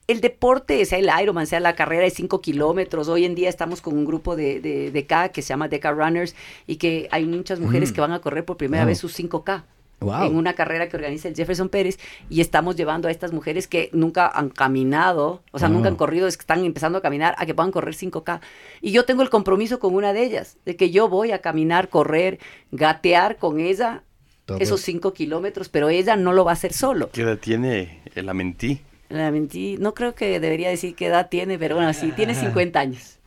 el deporte, sea el Ironman, sea la carrera de 5 kilómetros. Hoy en día estamos con un grupo de, de, de K que se llama Deca Runners y que hay muchas mujeres Mm. que van a correr por primera Wow. vez sus 5K. Wow. En una carrera que organiza el Jefferson Pérez y estamos llevando a estas mujeres que nunca han caminado, o sea, nunca han corrido, es que están empezando a caminar, a que puedan correr 5K. Y yo tengo el compromiso con una de ellas, de que yo voy a caminar, correr, gatear con ella Todo. esos 5 kilómetros, pero ella no lo va a hacer solo. ¿Qué edad tiene la mentí? La mentí, no creo que debería decir qué edad tiene, pero bueno, sí, tiene 50 años.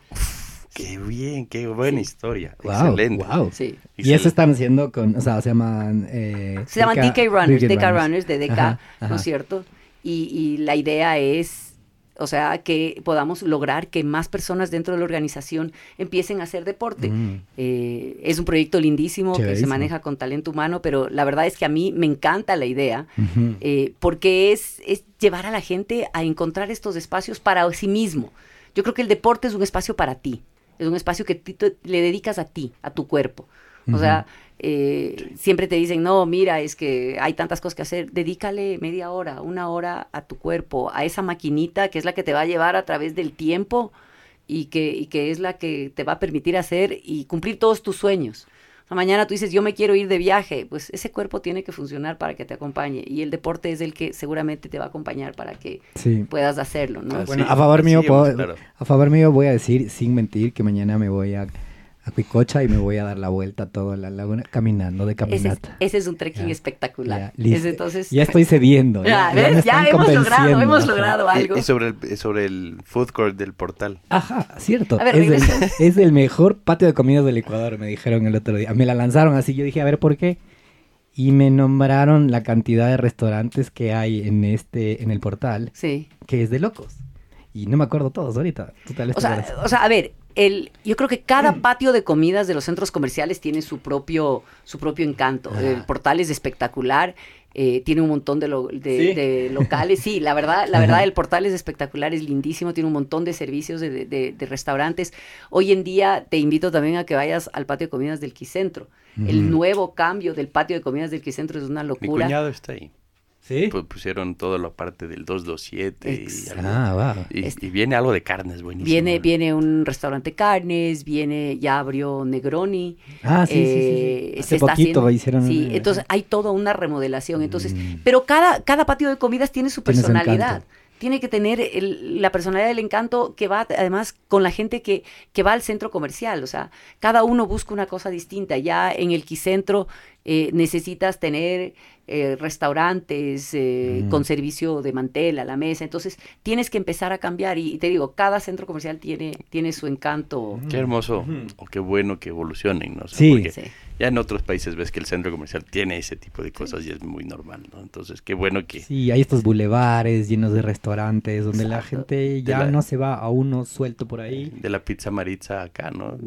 Qué bien, qué buena historia. Wow, Excelente. wow. Sí. Y eso están haciendo con, o sea, se llaman... eh, Se llaman DK DK Runners, DK DK Runners de DK, Ajá, ¿no ajá. es cierto? Y, y la idea es, o sea, que podamos lograr que más personas dentro de la organización empiecen a hacer deporte. Mm. Eh, es un proyecto lindísimo que se maneja con talento humano, pero la verdad es que a mí me encanta la idea. Eh, porque es, es llevar a la gente a encontrar estos espacios para sí mismo. Yo creo que el deporte es un espacio para ti, es un espacio que le dedicas a ti, a tu cuerpo. O sea, eh, siempre te dicen, no, mira, es que hay tantas cosas que hacer, dedícale media hora, una hora a tu cuerpo, a esa maquinita que es la que te va a llevar a través del tiempo y que, y que es la que te va a permitir hacer y cumplir todos tus sueños. O sea, mañana tú dices, yo me quiero ir de viaje, pues ese cuerpo tiene que funcionar para que te acompañe y el deporte es el que seguramente te va a acompañar para que Sí. puedas hacerlo, ¿no? Bueno, a favor mío, puedo- claro. a favor mío voy a decir, sin mentir, que mañana me voy a, a y me voy a dar la vuelta a toda la laguna caminando de Ese es, caminata. ese es un trekking Ya, espectacular. Ya, listo. Entonces, ya estoy cediendo. Ya, ¿ves? Ya están hemos logrado, hemos logrado Y- algo. Y, sobre el, sobre el food court del portal. Ajá, cierto. A ver, es, el, es el mejor patio de comidas del Ecuador, me dijeron el otro día. Me la lanzaron así, yo dije, a ver, ¿por qué? Y me nombraron la cantidad de restaurantes que hay en este, en el portal, sí. que es de locos. Y no me acuerdo todos ahorita. Tú O sea, o sea, a ver, el, yo creo que cada patio de comidas de los centros comerciales tiene su propio, su propio encanto. Ah. El portal es espectacular, eh, tiene un montón de, lo- de- ¿Sí? de locales. Sí, la verdad, la verdad, el portal es espectacular, es lindísimo, tiene un montón de servicios de, de- de restaurantes. Hoy en día te invito también a que vayas al patio de comidas del Quicentro. El nuevo cambio del patio de comidas del Quicentro es una Mi locura. cuñado está ahí. ¿Sí? Pu- Pusieron toda la parte del 227 y, algo- Ah, wow. y- Este- y viene algo de carnes buenísimo. Viene, viene un restaurante carnes, viene, ya abrió Negroni. Ah, sí, sí, sí, sí. eh, Hace se está poquito haciendo- hicieron Sí, entonces hay toda una remodelación. Entonces, Mm. pero cada, cada patio de comidas tiene su Tiene personalidad. encanto. Tiene que tener el- la personalidad del encanto que va además con la gente que, que va al centro comercial. O sea, cada uno busca una cosa distinta. Ya en el Quicentro eh, necesitas tener eh, restaurantes eh, Mm. con servicio de mantel a la mesa. Entonces, tienes que empezar a cambiar. Y, y te digo, cada centro comercial tiene, tiene su encanto. Qué hermoso o qué bueno que evolucionen, ¿no? O sea, Sí. porque Sí. Ya en otros países ves que el centro comercial tiene ese tipo de cosas y es muy normal, ¿no? Entonces, qué bueno que... Sí, hay estos bulevares llenos de restaurantes donde la gente ya la- no se va a uno suelto por ahí. De la pizza maritza acá, ¿no?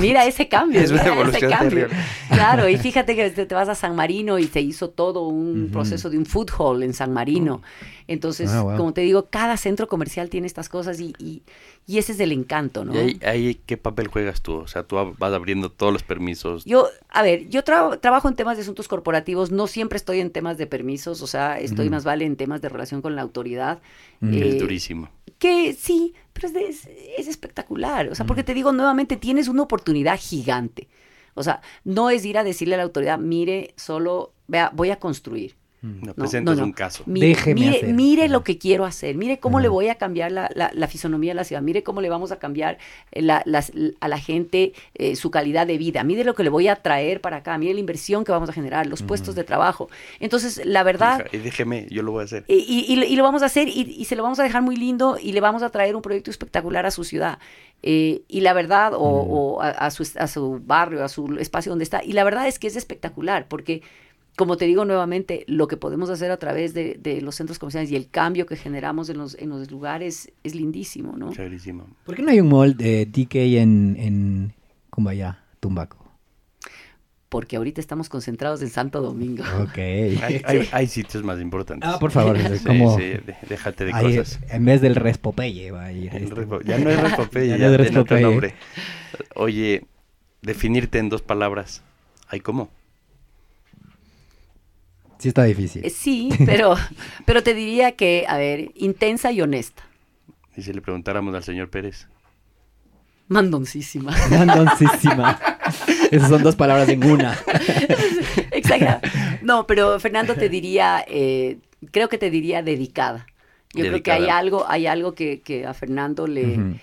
Mira ese cambio. Es una evolución terrible. Claro, y fíjate que te, vas a San Marino y se hizo todo un proceso de un food hall en San Marino. Entonces, Ah, wow. como te digo, cada centro comercial tiene estas cosas y, y, y ese es el encanto, ¿no? ¿Y ahí, ahí qué papel juegas tú? O sea, tú vas abriendo todos los permisos. Yo, a ver, yo tra- trabajo en temas de asuntos corporativos, no siempre estoy en temas de permisos, o sea, estoy más vale en temas de relación con la autoridad. Mm. que Eh, es durísimo. Que sí, pero es, de- es, es espectacular. O sea, porque te digo nuevamente, tienes una oportunidad gigante. O sea, no es ir a decirle a la autoridad, mire, solo, vea, voy a construir. Mm. No, no, presentas no, no. un caso. Mire, Déjeme mire, hacer. mire lo que quiero hacer, mire cómo Ajá. le voy a cambiar la, la- la fisonomía de la ciudad, mire cómo le vamos a cambiar eh, la- a la gente eh, su calidad de vida, mire lo que le voy a traer para acá, mire la inversión que vamos a generar, los puestos de trabajo. Entonces, la verdad, Y déjeme, yo lo voy a hacer. y, y lo- y lo vamos a hacer y, y se lo vamos a dejar muy lindo y le vamos a traer un proyecto espectacular a su ciudad. Eh, y la verdad, o, o a, a su, a su barrio, a su espacio donde está. Y la verdad es que es espectacular porque, como te digo nuevamente, lo que podemos hacer a través de, de los centros comerciales y el cambio que generamos en los, en los lugares es lindísimo, ¿no? Chéverísimo. ¿Por qué no hay un mall de DK en, en Cumbaya, Tumbaco? porque ahorita estamos concentrados en Santo Domingo. Ok. Hay, hay- hay sitios más importantes. Ah, por favor, Sí, como... sí, de- déjate de ahí, cosas. en vez del Respopeye va a ir. El este. Respo- Ya no es Respopeye, Ya ya, no es otro Respopeye. nombre. Oye, definirte en dos palabras. ¿Hay cómo? Sí está difícil. Eh, Sí, pero, pero te diría que, a ver, intensa y honesta. Y si le preguntáramos al señor Pérez. Mandoncísima. Mandoncísima. Esas son dos palabras en una. Exacto. No, pero Fernando te diría, eh, creo que te diría dedicada. Yo creo que hay algo, hay algo que, que a Fernando le,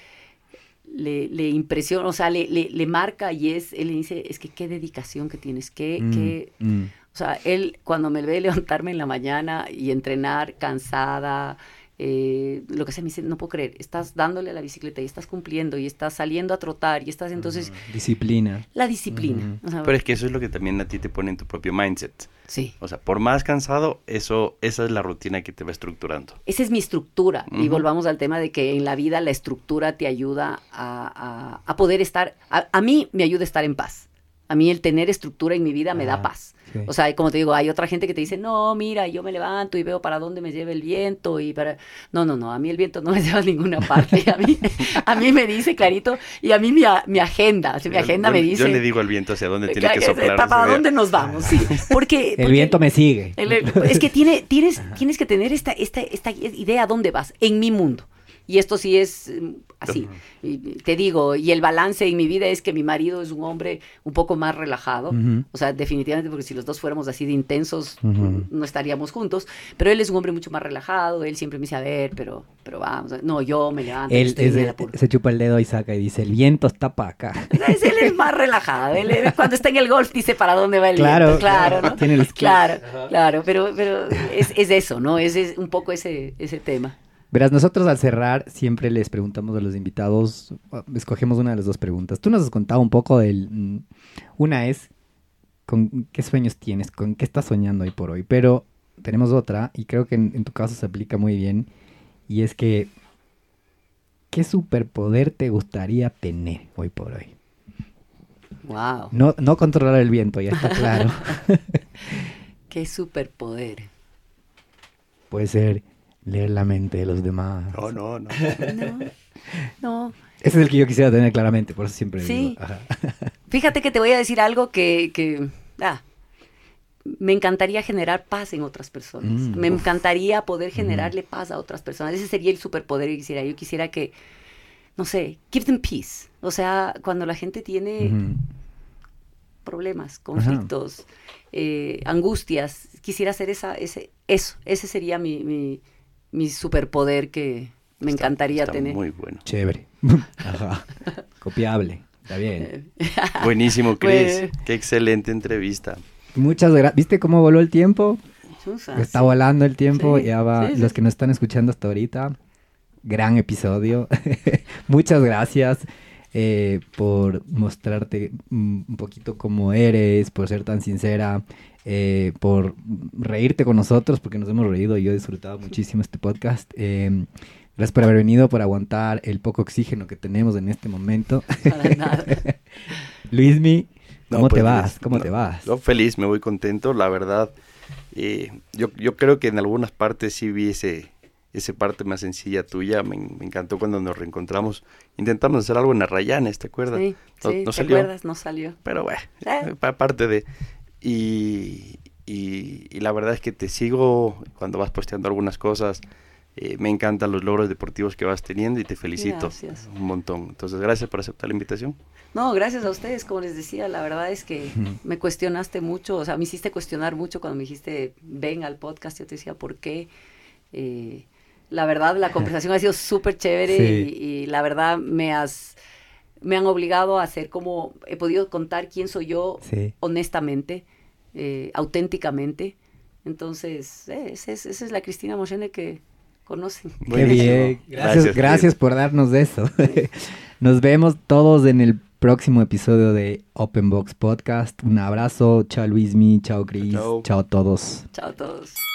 le, le impresiona, o sea, le, le, le marca y es, él le dice, es que qué dedicación que tienes, qué, Mm, qué, mm. O sea, él cuando me ve levantarme en la mañana y entrenar cansada, eh, lo que sea, me dice, no puedo creer, estás dándole a la bicicleta y estás cumpliendo y estás saliendo a trotar y estás entonces, Disciplina. la disciplina. o sea, Pero es que eso es lo que también a ti te pone en tu propio mindset. sí. O sea, por más cansado, eso, esa es la rutina que te va estructurando. Esa es mi estructura. Y volvamos al tema de que en la vida la estructura te ayuda a, a- a poder estar, a, a mí me ayuda a estar en paz. A mí el tener estructura en mi vida me da paz. sí. O sea, como te digo, hay otra gente que te dice, no, mira, yo me levanto y veo para dónde me lleva el viento y para... No, no, no, a mí el viento no me lleva a ninguna parte. A mí, a mí me dice clarito y a mí mi, a- mi agenda, mi Yo- agenda yo- me dice... Yo le digo al viento hacia dónde tiene que que- soplar. ¿Para, dónde nos vamos? Sí, porque... El porque- viento me sigue. el- es que tiene, tienes, tienes que tener esta, esta, esta idea a dónde vas, en mi mundo. Y esto sí es mm, así. Y te digo, y el balance en mi vida es que mi marido es un hombre un poco más relajado. O sea, definitivamente, porque si los dos fuéramos así de intensos, no estaríamos juntos. Pero él es un hombre mucho más relajado. Él siempre me dice, a ver, pero, pero vamos. No, yo me levanto. Él es se chupa el dedo y saca y dice, el viento está para acá. Él es más relajado. Él, él cuando está en el golf dice para dónde va el Claro, viento. Claro, claro, ¿no? tiene. Claro, claro. Pero, pero es, es eso, ¿no? Es, es un poco ese, ese tema. Verás, nosotros al cerrar siempre les preguntamos a los invitados, uh, escogemos una de las dos preguntas. Tú nos has contado un poco del... mm, Una es, ¿con qué sueños tienes? ¿Con qué estás soñando hoy por hoy? Pero tenemos otra, y creo que en, en tu caso se aplica muy bien, y es que, ¿qué superpoder te gustaría tener hoy por hoy? Wow. No, no controlar el viento, ya está claro. Qué superpoder. Puede ser leer la mente de los demás. No, no, no. No, no. Ese es el que yo quisiera tener claramente, por eso siempre Sí. digo. ajá. Fíjate que te voy a decir algo que, que ah, me encantaría generar paz en otras personas. Mm, me uf. encantaría poder generarle paz a otras personas. Ese sería el superpoder que quisiera. Yo quisiera que, no sé, give them peace. O sea, cuando la gente tiene problemas, conflictos, eh, angustias, quisiera hacer esa, ese, eso. Ese sería mi, mi, mi superpoder que me Está- encantaría está tener. Muy bueno. Chévere. Ajá. Copiable. Está bien. Buenísimo, Chris. Pues- Qué excelente entrevista. Muchas gracias. ¿Viste cómo voló el tiempo? Chusa, Está sí. volando el tiempo. Sí, ya va. sí, sí. Los que nos están escuchando hasta ahorita, gran episodio. Muchas gracias eh, por mostrarte mm, un poquito cómo eres, por ser tan sincera, eh, por reírte con nosotros, porque nos hemos reído y yo he disfrutado muchísimo este podcast. Eh, gracias por haber venido, por aguantar el poco oxígeno que tenemos en este momento. Para nada. Luismi, No, ¿cómo pues, te vas? Luis, ¿Cómo no, te vas? No, feliz, me voy contento, la verdad. eh, yo, yo creo que en algunas partes sí vi ese, ese parte más sencilla tuya. Me, me encantó cuando nos reencontramos. Intentamos hacer algo en Arrayanes, ¿te acuerdas? Sí, no, sí, no ¿te salió. acuerdas? No salió. Pero bueno, Eh. aparte de... Y, y, y la verdad es que te sigo cuando vas posteando algunas cosas. eh, me encantan los logros deportivos que vas teniendo y te felicito Gracias. un montón. Entonces, gracias por aceptar la invitación. No, gracias a ustedes, como les decía, la verdad es que me cuestionaste mucho, o sea, me hiciste cuestionar mucho cuando me dijiste, ven al podcast, yo te decía, ¿por qué? Eh, la verdad, la conversación ha sido súper chévere Sí. y, y la verdad me has, me han obligado a hacer como, he podido contar quién soy yo Sí. honestamente, eh, auténticamente. Entonces, eh, esa, es, esa es la Cristina Moshene que conocen. Qué Buenísimo. bien. Gracias, gracias, por darnos de eso. Nos vemos todos en el próximo episodio de Open Box Podcast. Un abrazo. Chao Luismi, chao Cris, Chao. chao a todos. Chao a todos.